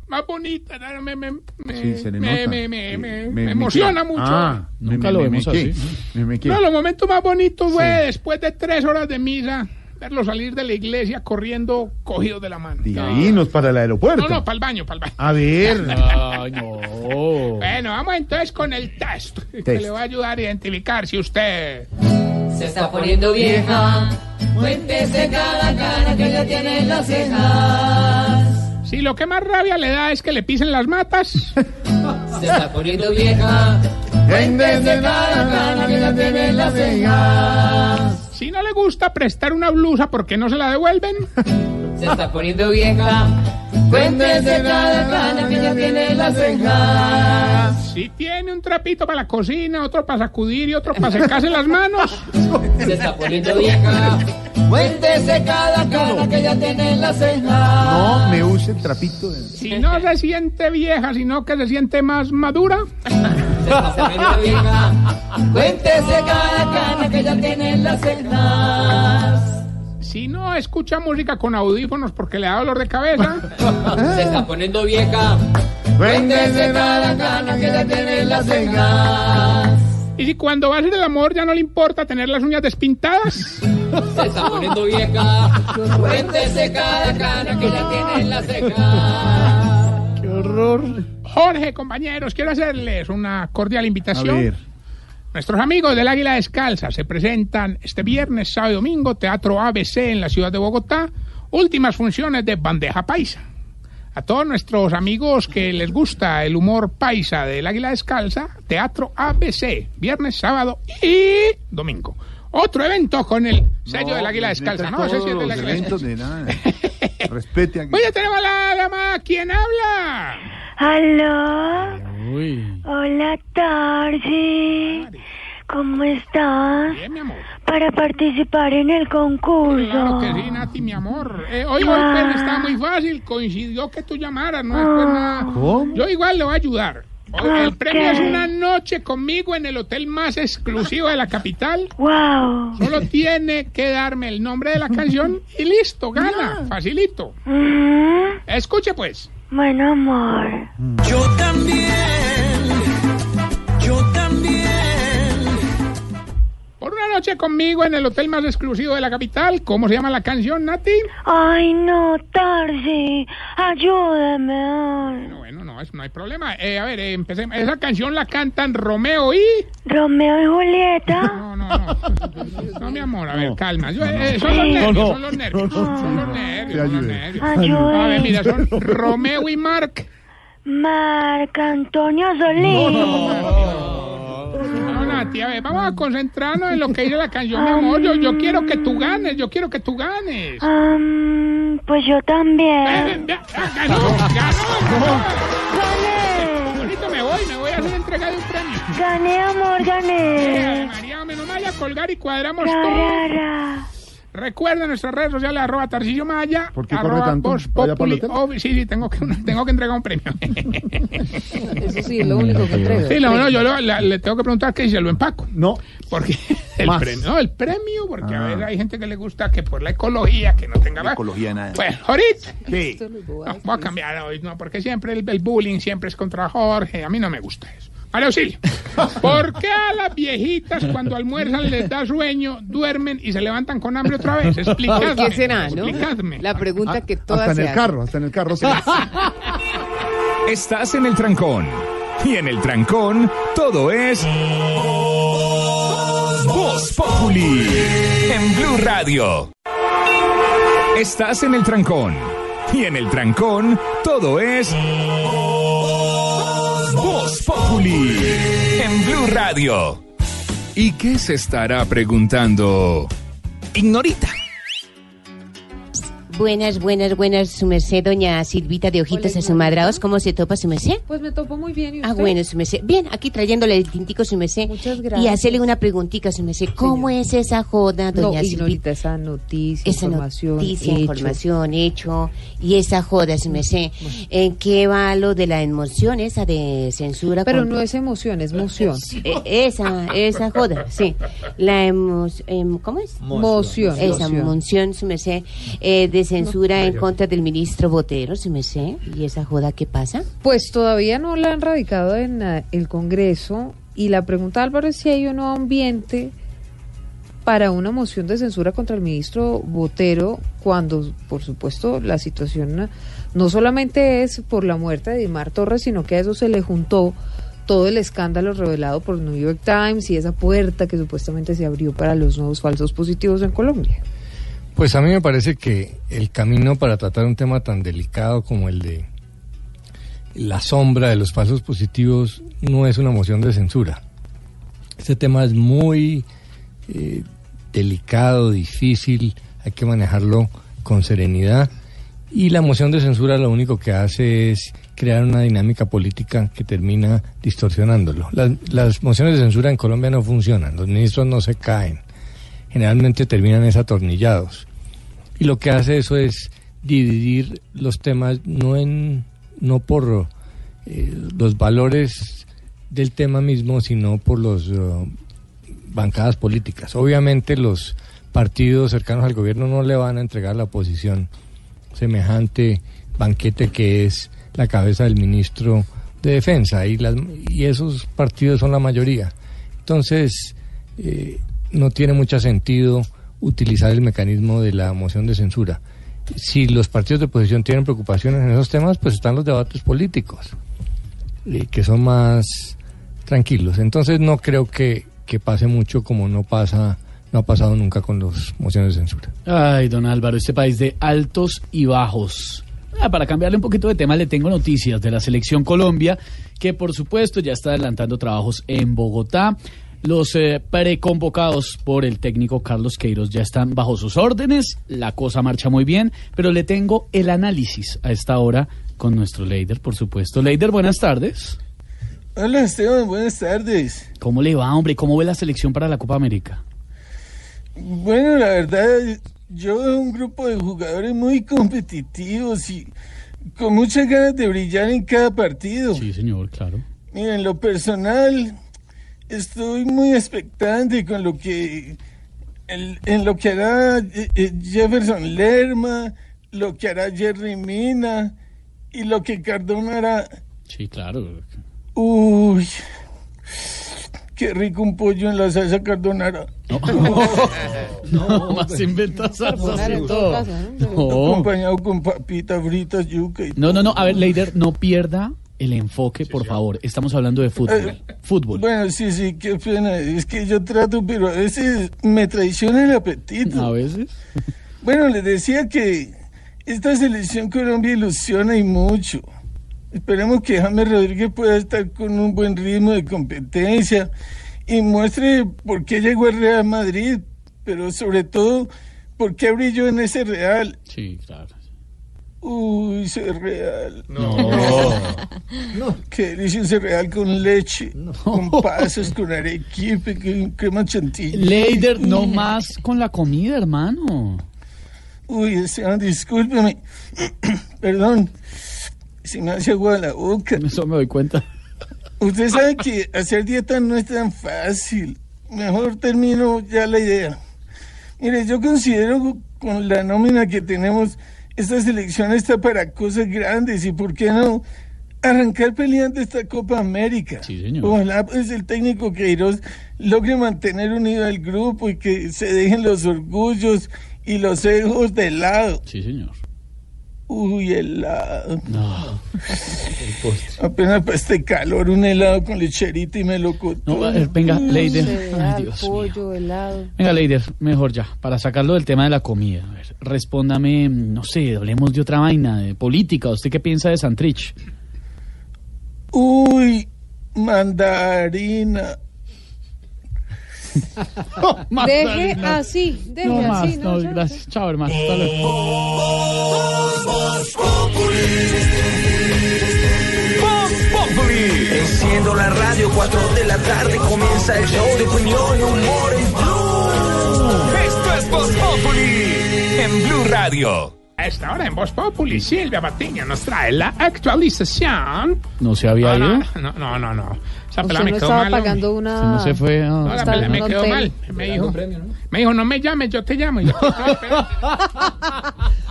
más bonitos, me, me, me, Sí, se le me- nota. me- me- Sí, me- me- me me emociona mucho. Ah, Nunca me- lo vemos me así. Uno de los momentos más bonitos fue Sí. después de tres horas de misa, verlo salir de la iglesia corriendo cogidos de la mano. Diga, irnos para el aeropuerto. No, no, para el baño, para el baño. A ver. Ay, no. Bueno, vamos entonces con el test, que Test. le va a ayudar a identificar si usted Se está poniendo vieja. Cuéntese cada cara que ya tiene en las cejas. Si lo que más rabia le da es que le pisen las matas. Se está poniendo vieja. Cuéntese cada cara que ya tiene en las cejas. Si no le gusta prestar una blusa porque no se la devuelven. Se está poniendo vieja. Cuéntese cada cara que ya tiene en las cejas. Si tiene un trapito para la cocina, otro para sacudir y otro para secarse las manos. Se está poniendo vieja. Cuéntese cada cara que ya tiene en las cejas. No me use el trapito. de- Si no se siente vieja, sino que se siente más madura. Se está poniendo vieja. Cuéntese cada cara que ya tiene en las cejas. Si no escucha música con audífonos porque le da dolor de cabeza. Se está poniendo vieja. Cuéntese cada cara que ya tiene en las cejas. Y si cuando va a hacer el amor ya no le importa tener las uñas despintadas. Se está poniendo vieja. Cuéntese cada cara que ya tiene en las cejas. Qué horror. Jorge, compañeros, quiero hacerles una cordial A invitación. ver. Nuestros amigos del Águila Descalza se presentan este viernes, sábado y domingo, Teatro ABC en la ciudad de Bogotá, últimas funciones de Bandeja Paisa. A todos nuestros amigos que les gusta el humor paisa del Águila Descalza, Teatro ABC, viernes, sábado y domingo. Otro evento con el sello del Águila pues, Descalza, ¿no? Ese sí es del Águila Descalza. Respete aquí. Oye, tenemos la llamada. ¿Quién habla? ¿Aló? Uy. Hola, Tarsi. ¿Cómo estás? Bien, mi amor. Para participar en el concurso. Claro que sí, Nati, mi amor. Eh, hoy, hoy pues, está muy fácil. Coincidió que tú llamaras, no es pues nada. ¿Cómo? Yo igual le voy a ayudar. El premio es una noche conmigo en el hotel más exclusivo de la capital. Wow. Solo tiene que darme el nombre de la canción y listo, gana. Facilito. Mm, Escuche pues. Bueno, amor. Yo también, noche conmigo en el hotel más exclusivo de la capital. ¿Cómo se llama la canción, Nati? Ay, no, Tarsi. Ayúdame. bueno, no, eso no hay problema. Eh, a ver, eh, empecemos. Esa canción la cantan Romeo y... Romeo y Julieta. No, no, no. No, mi amor, a ver, calma. Yo, eh, son los nervios, No, no. son los nervios. Son los nervios, son los nervios. Ayude. A ver, mira, son Romeo y Marc. Marc Antonio Solís. No, Nati, a ver, vamos a concentrarnos en lo que dice la canción, mi amor. Yo, yo quiero que tú ganes, yo quiero que tú ganes. Am, pues yo también. ¡Ganó! ¡Ganó! Bonito, me voy, me voy a hacer entrega de un premio. Gané, amor, Eh, gané. María, menos mal a colgar y cuadramos Ra, todo. ra, ra. Recuerden nuestras redes sociales, arroba Tarcillo Maya, ¿Por qué corre arroba tanto? Oh, sí, sí, tengo que, tengo que entregar un premio. Eso sí, es lo único que entrega. Sí, no, no, yo lo- la- le tengo que preguntar que si se lo empaco. No. Porque el Más. premio, no, el premio, porque a Ah. veces hay gente que le gusta que por la ecología, que no tenga más. Ecología nada. Bueno, ahorita. No, voy a cambiar hoy, no, porque siempre el, el bullying siempre es contra Jorge. A mí no me gusta eso. María Auxilio, ¿por qué a las viejitas cuando almuerzan les da sueño, duermen y se levantan con hambre otra vez? Explicadme. ¿Por qué será, no? Explicadme. La pregunta que todas Hasta en el carro, hasta en el carro. sí. Estás en el trancón. Y en el trancón, todo es. Voz Populi. En Blue Radio. Estás en el trancón. Y en el trancón, todo es. Voz Populi. En Blue Radio. ¿Y qué se estará preguntando? Ignorita. Buenas, buenas, buenas, su merced, doña Silvita de Ojitos Asumadrados. ¿Cómo se topa su merced? Pues me topo muy bien. ¿y Ah, usted? bueno, su merced. Bien, aquí trayéndole el tintico, su merced. Muchas Y gracias. hacerle una preguntica, su merced. ¿Cómo es esa joda, No, doña ignorita Silvita? esa noticia, Esa información, noticia, hecho. información, hecho. Y esa joda, su merced. ¿En qué va lo de la emoción esa de censura? Pero contra- no es emoción, es moción. Eh, esa, esa joda, sí. La emos, em, ¿cómo es? Moción. Esa Moción. moción, su merced, eh, de censura en contra del ministro Botero, su merced. ¿Y esa joda qué pasa? Pues todavía no la han radicado en eh, el Congreso y la pregunta Álvaro es si hay un nuevo ambiente para una moción de censura contra el ministro Botero cuando, por supuesto, la situación eh, no solamente es por la muerte de Dimar Torres, sino que a eso se le juntó todo el escándalo revelado por New York Times y esa puerta que supuestamente se abrió para los nuevos falsos positivos en Colombia. Pues a mí me parece que el camino para tratar un tema tan delicado como el de la sombra de los falsos positivos no es una moción de censura. Este tema es muy eh, delicado, difícil, hay que manejarlo con serenidad y la moción de censura lo único que hace es crear una dinámica política que termina distorsionándolo. Las, las mociones de censura en Colombia no funcionan, los ministros no se caen, generalmente terminan es atornillados. Y lo que hace eso es dividir los temas no en no por eh, los valores del tema mismo, sino por los eh, bancadas políticas. Obviamente los partidos cercanos al gobierno no le van a entregar la oposición semejante banquete que es la cabeza del ministro de defensa y las y esos partidos son la mayoría. Entonces eh, no tiene mucho sentido utilizar el mecanismo de la moción de censura. Si los partidos de oposición tienen preocupaciones en esos temas, pues están los debates políticos, eh, que son más tranquilos. Entonces no creo que, que pase mucho como no pasa, no ha pasado nunca con las mociones de censura. Ay, don Álvaro, este país de altos y bajos. Ah, para cambiarle un poquito de tema, le tengo noticias de la selección Colombia, que por supuesto ya está adelantando trabajos en Bogotá. Los eh, preconvocados por el técnico Carlos Queiroz ya están bajo sus órdenes, la cosa marcha muy bien, pero le tengo el análisis a esta hora con nuestro Leider, por supuesto. Leider, buenas tardes. Hola Esteban, buenas tardes. ¿Cómo le va, hombre? ¿Cómo ve la selección para la Copa América? Bueno, la verdad, yo veo un grupo de jugadores muy competitivos y con muchas ganas de brillar en cada partido. Sí, señor, claro. Mira, en lo personal, estoy muy expectante con lo que el- en lo que hará eh, eh, Jefferson Lerma, lo que hará Jerry Mina y lo que Cardona hará. Sí, claro. Uy, qué rico un pollo en la salsa cardonara. No, más inventa salsas y todo. No. Acompañado con papitas fritas, yuca y No, no, no. A ver, Leider, no pierda el enfoque, por favor. Estamos hablando de fútbol. Fútbol. Bueno, sí, sí, qué pena. Es que yo trato, pero a veces me traiciona el apetito. A veces. Bueno, les decía que esta selección Colombia ilusiona y mucho. Esperemos que James Rodríguez pueda estar con un buen ritmo de competencia y muestre por qué llegó al Real Madrid, pero sobre todo por qué brilló en ese Real. Sí, claro. Uy, ese Real. No. No, qué delicia ese Real con leche, con pasas, con arequipe, con crema chantilly. Leider, no más con la comida, hermano. Uy, Esteban, discúlpeme. Perdón. Se me hace agua la boca. Eso me doy cuenta. Usted sabe que hacer dieta no es tan fácil. Mejor termino ya la idea. Mire, yo considero con la nómina que tenemos, esta selección está para cosas grandes y, ¿por qué no? Arrancar peleando esta Copa América. Sí, señor. Ojalá pues el técnico Queiroz logre mantener unido al grupo y que se dejen los orgullos y los egos de lado. Sí, señor. Uy, helado. No. Apenas para este calor, un helado con lecherita y melocotón. No, a ver, venga, Leider. Cereal, Ay, Dios mío. pollo, helado. Venga, Leider, mejor ya, para sacarlo del tema de la comida. A ver, respóndame, no sé, hablemos de otra vaina, de política. ¿Usted qué piensa de Santrich? Uy, mandarina. Deje así, deje No más, así. no, ya. gracias. Chao, hermano. Hasta luego. Enciendo la radio, 4 de la tarde comienza el show de opinión y humor en Blue. Esto es Voz Populi en Blue Radio. A esta hora en Voz Populi, Silvia Patiño nos trae la actualización. ¿No se había no, ido? no, no, no, no, Usted pelada me no quedó estaba mal. pagando hombre. una... No se fue. ah. No, la en me un quedó hotel. mal. Me dijo, me dijo, no me llames, yo te llamo. Y yo, "No, espera".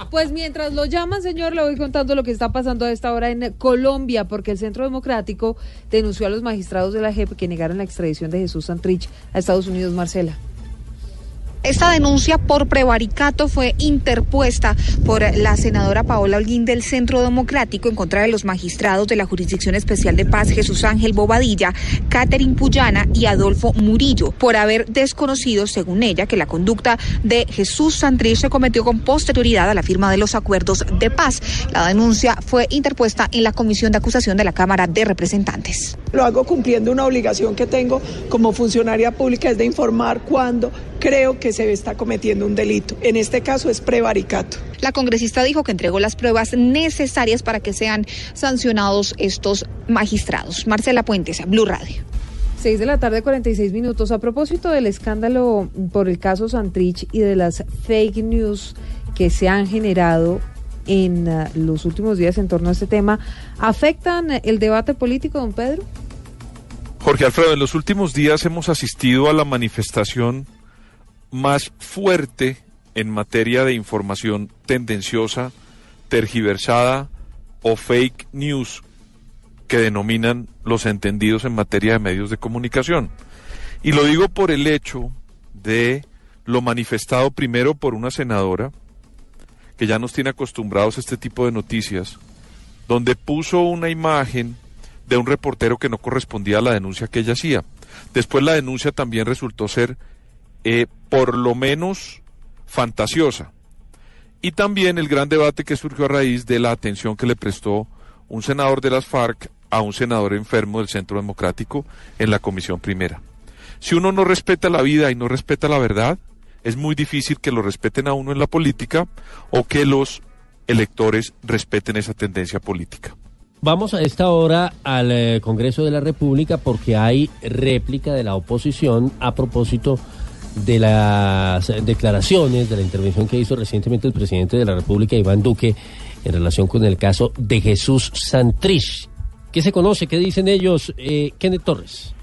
Pues mientras lo llaman, señor, le voy contando lo que está pasando a esta hora en Colombia, porque el Centro Democrático denunció a los magistrados de la JEP que negaron la extradición de Jesús Santrich a Estados Unidos, Marcela. Esta denuncia por prevaricato fue interpuesta por la senadora Paola Holguín del Centro Democrático en contra de los magistrados de la Jurisdicción Especial de Paz Jesús Ángel Bobadilla, Catherine Puyana y Adolfo Murillo, por haber desconocido, según ella, que la conducta de Jesús Santrich se cometió con posterioridad a la firma de los acuerdos de paz. La denuncia fue interpuesta en la Comisión de Acusación de la Cámara de Representantes. Lo hago cumpliendo una obligación que tengo como funcionaria pública, es de informar cuando creo que se está cometiendo un delito. En este caso es prevaricato. La congresista dijo que entregó las pruebas necesarias para que sean sancionados estos magistrados. Marcela Puentes, Blue Radio. 6 de la tarde, 46 minutos. A propósito del escándalo por el caso Santrich y de las fake news que se han generado en ah, los últimos días en torno a este tema, ¿afectan el debate político, don Pedro? Jorge Alfredo, en los últimos días hemos asistido a la manifestación más fuerte en materia de información tendenciosa, tergiversada o fake news que denominan los entendidos en materia de medios de comunicación. Y lo digo por el hecho de lo manifestado primero por una senadora, que ya nos tiene acostumbrados a este tipo de noticias, donde puso una imagen de un reportero que no correspondía a la denuncia que ella hacía. Después la denuncia también resultó ser eh, por lo menos fantasiosa. Y también el gran debate que surgió a raíz de la atención que le prestó un senador de las FARC a un senador enfermo del Centro Democrático en la Comisión Primera. Si uno no respeta la vida y no respeta la verdad, es muy difícil que lo respeten a uno en la política o que los electores respeten esa tendencia política. Vamos a esta hora al eh, Congreso de la República porque hay réplica de la oposición a propósito las declaraciones, de la intervención que hizo recientemente el presidente de la República, Iván Duque, en relación con el caso de Jesús Santrich. ¿Qué se conoce? ¿Qué dicen ellos? Eh, Kenneth Torres.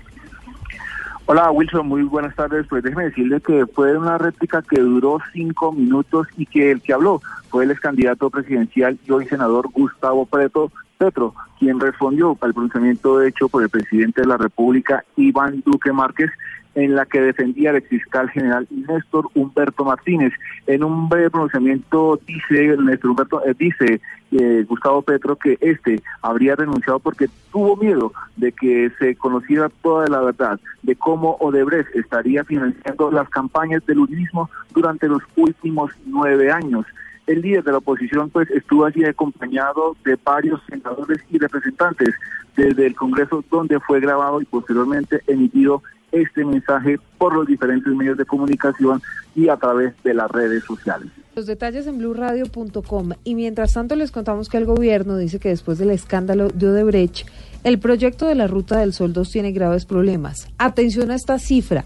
Hola Wilson, muy buenas tardes. Pues déjeme decirle que fue una réplica que duró cinco minutos y que el que habló fue el ex candidato presidencial y hoy senador Gustavo Preto, Petro, quien respondió al pronunciamiento hecho por el presidente de la República, Iván Duque Márquez, en la que defendía al exfiscal general Néstor Humberto Martínez. En un breve pronunciamiento dice Néstor Humberto, eh, dice eh, Gustavo Petro que este habría renunciado porque tuvo miedo de que se conociera toda la verdad de cómo Odebrecht estaría financiando las campañas del uribismo durante los últimos nueve años el líder de la oposición pues estuvo allí acompañado de varios senadores y representantes desde el Congreso donde fue grabado y posteriormente emitido este mensaje por los diferentes medios de comunicación y a través de las redes sociales. Los detalles en blueradio.com y mientras tanto les contamos que el gobierno dice que después del escándalo de Odebrecht, el proyecto de la Ruta del Sol 2 tiene graves problemas. Atención a esta cifra.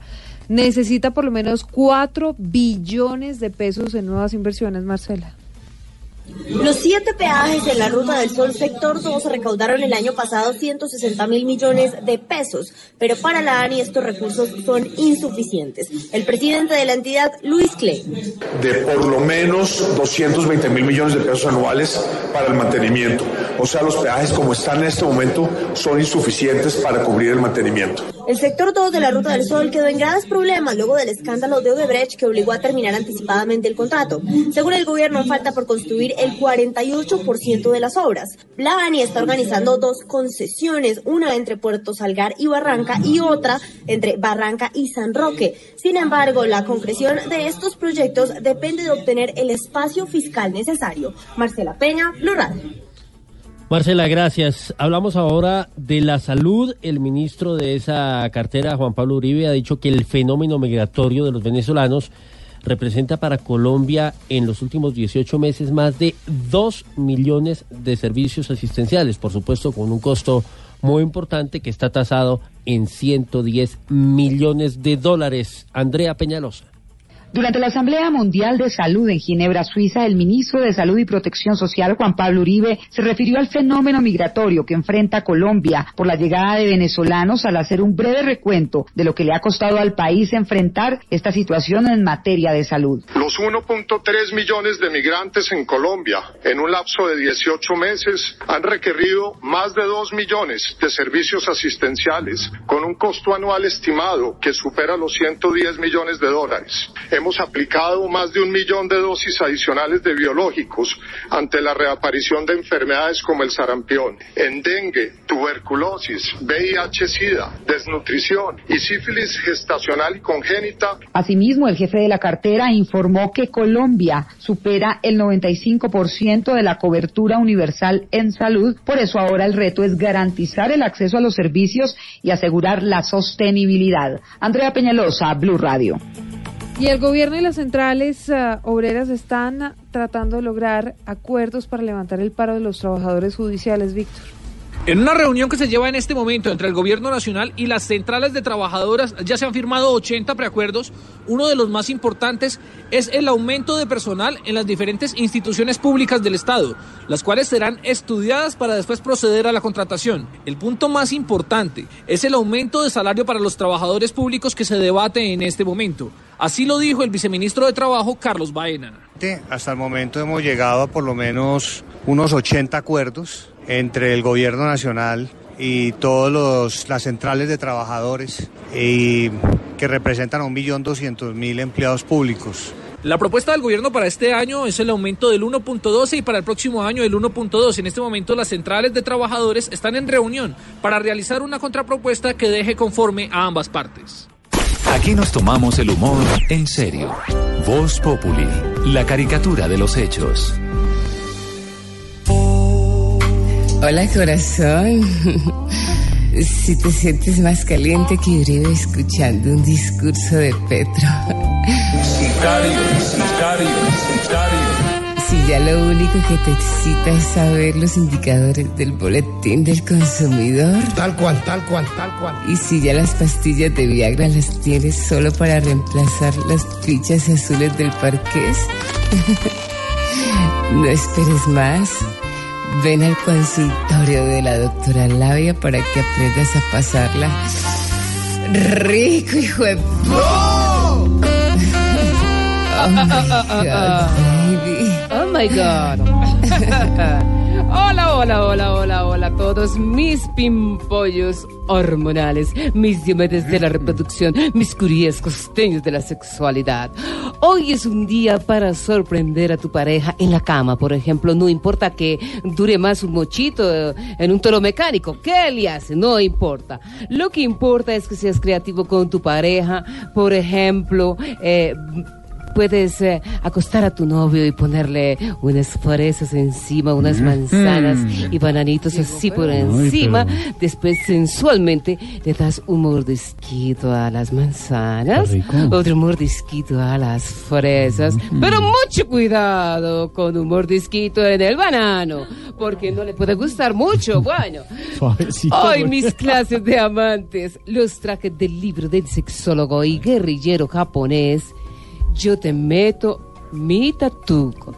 Necesita por lo menos 4 billones de pesos en nuevas inversiones, Marcela. Los siete peajes en la Ruta del Sol sector 2 recaudaron el año pasado 160 mil millones de pesos, pero para la ANI estos recursos son insuficientes. El presidente de la entidad, Luis Clay. De por lo menos 220 mil millones de pesos anuales para el mantenimiento. O sea, los peajes como están en este momento son insuficientes para cubrir el mantenimiento. El sector 2 de la Ruta del Sol quedó en graves problemas luego del escándalo de Odebrecht que obligó a terminar anticipadamente el contrato. Según el gobierno, falta por construir el 48% de las obras. La ANI está organizando dos concesiones, una entre Puerto Salgar y Barranca y otra entre Barranca y San Roque. Sin embargo, la concreción de estos proyectos depende de obtener el espacio fiscal necesario. Marcela Peña, Radio. Marcela, gracias. Hablamos ahora de la salud. El ministro de esa cartera, Juan Pablo Uribe, ha dicho que el fenómeno migratorio de los venezolanos representa para Colombia en los últimos 18 meses más de 2 millones de servicios asistenciales, por supuesto con un costo muy importante que está tasado en 110 millones de dólares. Andrea Peñalosa. Durante la Asamblea Mundial de Salud en Ginebra, Suiza, el ministro de Salud y Protección Social, Juan Pablo Uribe, se refirió al fenómeno migratorio que enfrenta Colombia por la llegada de venezolanos al hacer un breve recuento de lo que le ha costado al país enfrentar esta situación en materia de salud. Los 1.3 millones de migrantes en Colombia en un lapso de 18 meses han requerido más de 2 millones de servicios asistenciales con un costo anual estimado que supera los 110 millones de dólares hemos aplicado más de un millón de dosis adicionales de biológicos ante la reaparición de enfermedades como el sarampión, en dengue, tuberculosis, VIH-Sida, desnutrición y sífilis gestacional y congénita. Asimismo, el jefe de la cartera informó que Colombia supera el 95% de la cobertura universal en salud, por eso ahora el reto es garantizar el acceso a los servicios y asegurar la sostenibilidad. Andrea Peñalosa, Blue Radio. Y el gobierno y las centrales uh, obreras están tratando de lograr acuerdos para levantar el paro de los trabajadores judiciales, Víctor. En una reunión que se lleva en este momento entre el gobierno nacional y las centrales de trabajadoras ya se han firmado 80 preacuerdos. Uno de los más importantes es el aumento de personal en las diferentes instituciones públicas del Estado, las cuales serán estudiadas para después proceder a la contratación. El punto más importante es el aumento de salario para los trabajadores públicos que se debate en este momento. Así lo dijo el viceministro de Trabajo, Carlos Baena. Hasta el momento hemos llegado a por lo menos unos 80 acuerdos entre el gobierno nacional y todas las centrales de trabajadores y que representan a 1.200.000 empleados públicos. La propuesta del gobierno para este año es el aumento del 1.12 y para el próximo año el 1.2. En este momento las centrales de trabajadores están en reunión para realizar una contrapropuesta que deje conforme a ambas partes. Aquí nos tomamos el humor en serio. Voz Populi, la caricatura de los hechos. Hola corazón. Si te sientes más caliente que Uribe escuchando un discurso de Petro. Sicario, sicario, sicario. Si ya lo único que te excita es saber los indicadores del boletín del consumidor. Tal cual, tal cual, tal cual. Y si ya las pastillas de Viagra las tienes solo para reemplazar las fichas azules del parqués. no esperes más. Ven al consultorio de la doctora Labia para que aprendas a pasarla rico, hijo de... ¡Oh! Oh my God. Oh my God. hola, hola, hola, hola, hola. A todos mis pimpollos hormonales, mis diomedes de la reproducción, mis curios costeños de la sexualidad. Hoy es un día para sorprender a tu pareja en la cama, por ejemplo. No importa que dure más un mochito eh, en un toro mecánico. ¿Qué le hace? No importa. Lo que importa es que seas creativo con tu pareja. Por ejemplo, eh, puedes eh, acostar a tu novio y ponerle unas fresas encima, unas manzanas y bananitos así por encima. Después sensualmente le das un mordisquito a las manzanas, otro mordisquito a las fresas, pero mucho cuidado con un mordisquito en el banano, porque no le puede gustar mucho. Bueno. Hoy mis clases de amantes los traje del libro del sexólogo y guerrillero japonés. Yo te meto mi tatuco.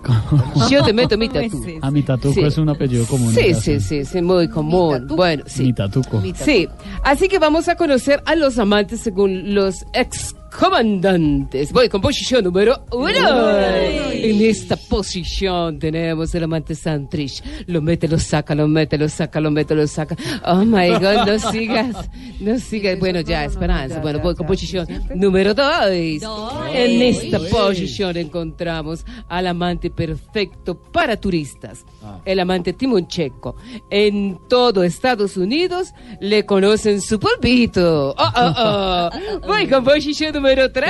Yo te meto mi tatuco. Ah, mi tatuco Sí. es un apellido común. Sí, sí, sí, sí, muy común. Bueno, sí. Mi tatuco. Sí, así que vamos a conocer a los amantes según los ex comandantes. Voy con posición número uno. En esta posición tenemos el amante Santrich. Lo mete, lo saca, lo mete, lo saca, lo mete, lo saca. Oh my God, no sigas, no sigas. Bueno, ya, esperanza. Bueno, voy con posición número dos. En esta posición encontramos al amante perfecto para turistas. El amante Timoncheco. En todo Estados Unidos le conocen su polvito. Oh, oh, oh. Voy con posición número 3.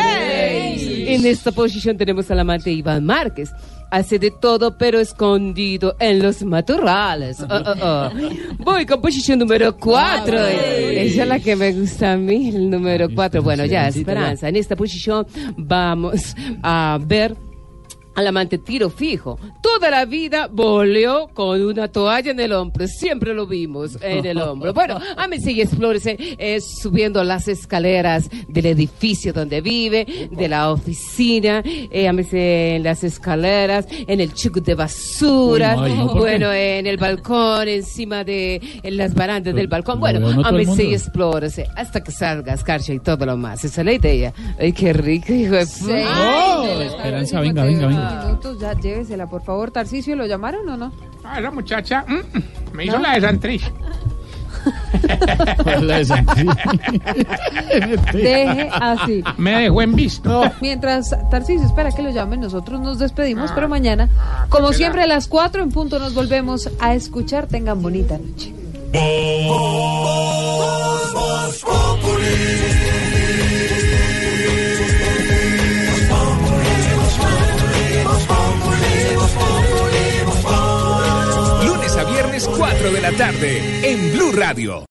En esta posición tenemos al amante Iván Márquez. Hace de todo, pero escondido en los matorrales. Oh, oh, oh. Voy con posición número 4. Esa es la que me gusta a mí, el número 4. Bueno, ya, esperanza. En esta posición vamos a ver al amante tiro fijo. Toda la vida boleó con una toalla en el hombro. Siempre lo vimos en el hombro. Bueno, a mí sigue explórese eh, subiendo las escaleras del edificio donde vive, de la oficina, eh, a veces en las escaleras, en el chuc de basura, bueno, en el balcón, encima de en las barandas del balcón. Bueno, no sigue explórese hasta que salga escarcha y todo lo más. Esa es la idea. Ay, qué rico, hijo de Oh, Esperanza, venga, venga, venga. Minutos, ya llévesela, por favor. Tarcicio, ¿lo llamaron o no? Ah, esa muchacha mm, me hizo la de Santrich. La de Santrich. Deje así. Me dejó en visto. Mientras Tarcicio espera que lo llamen, nosotros nos despedimos, pero mañana, como siempre, a las 4 en punto nos volvemos a escuchar. Tengan bonita noche. 4 de la tarde en Blue Radio.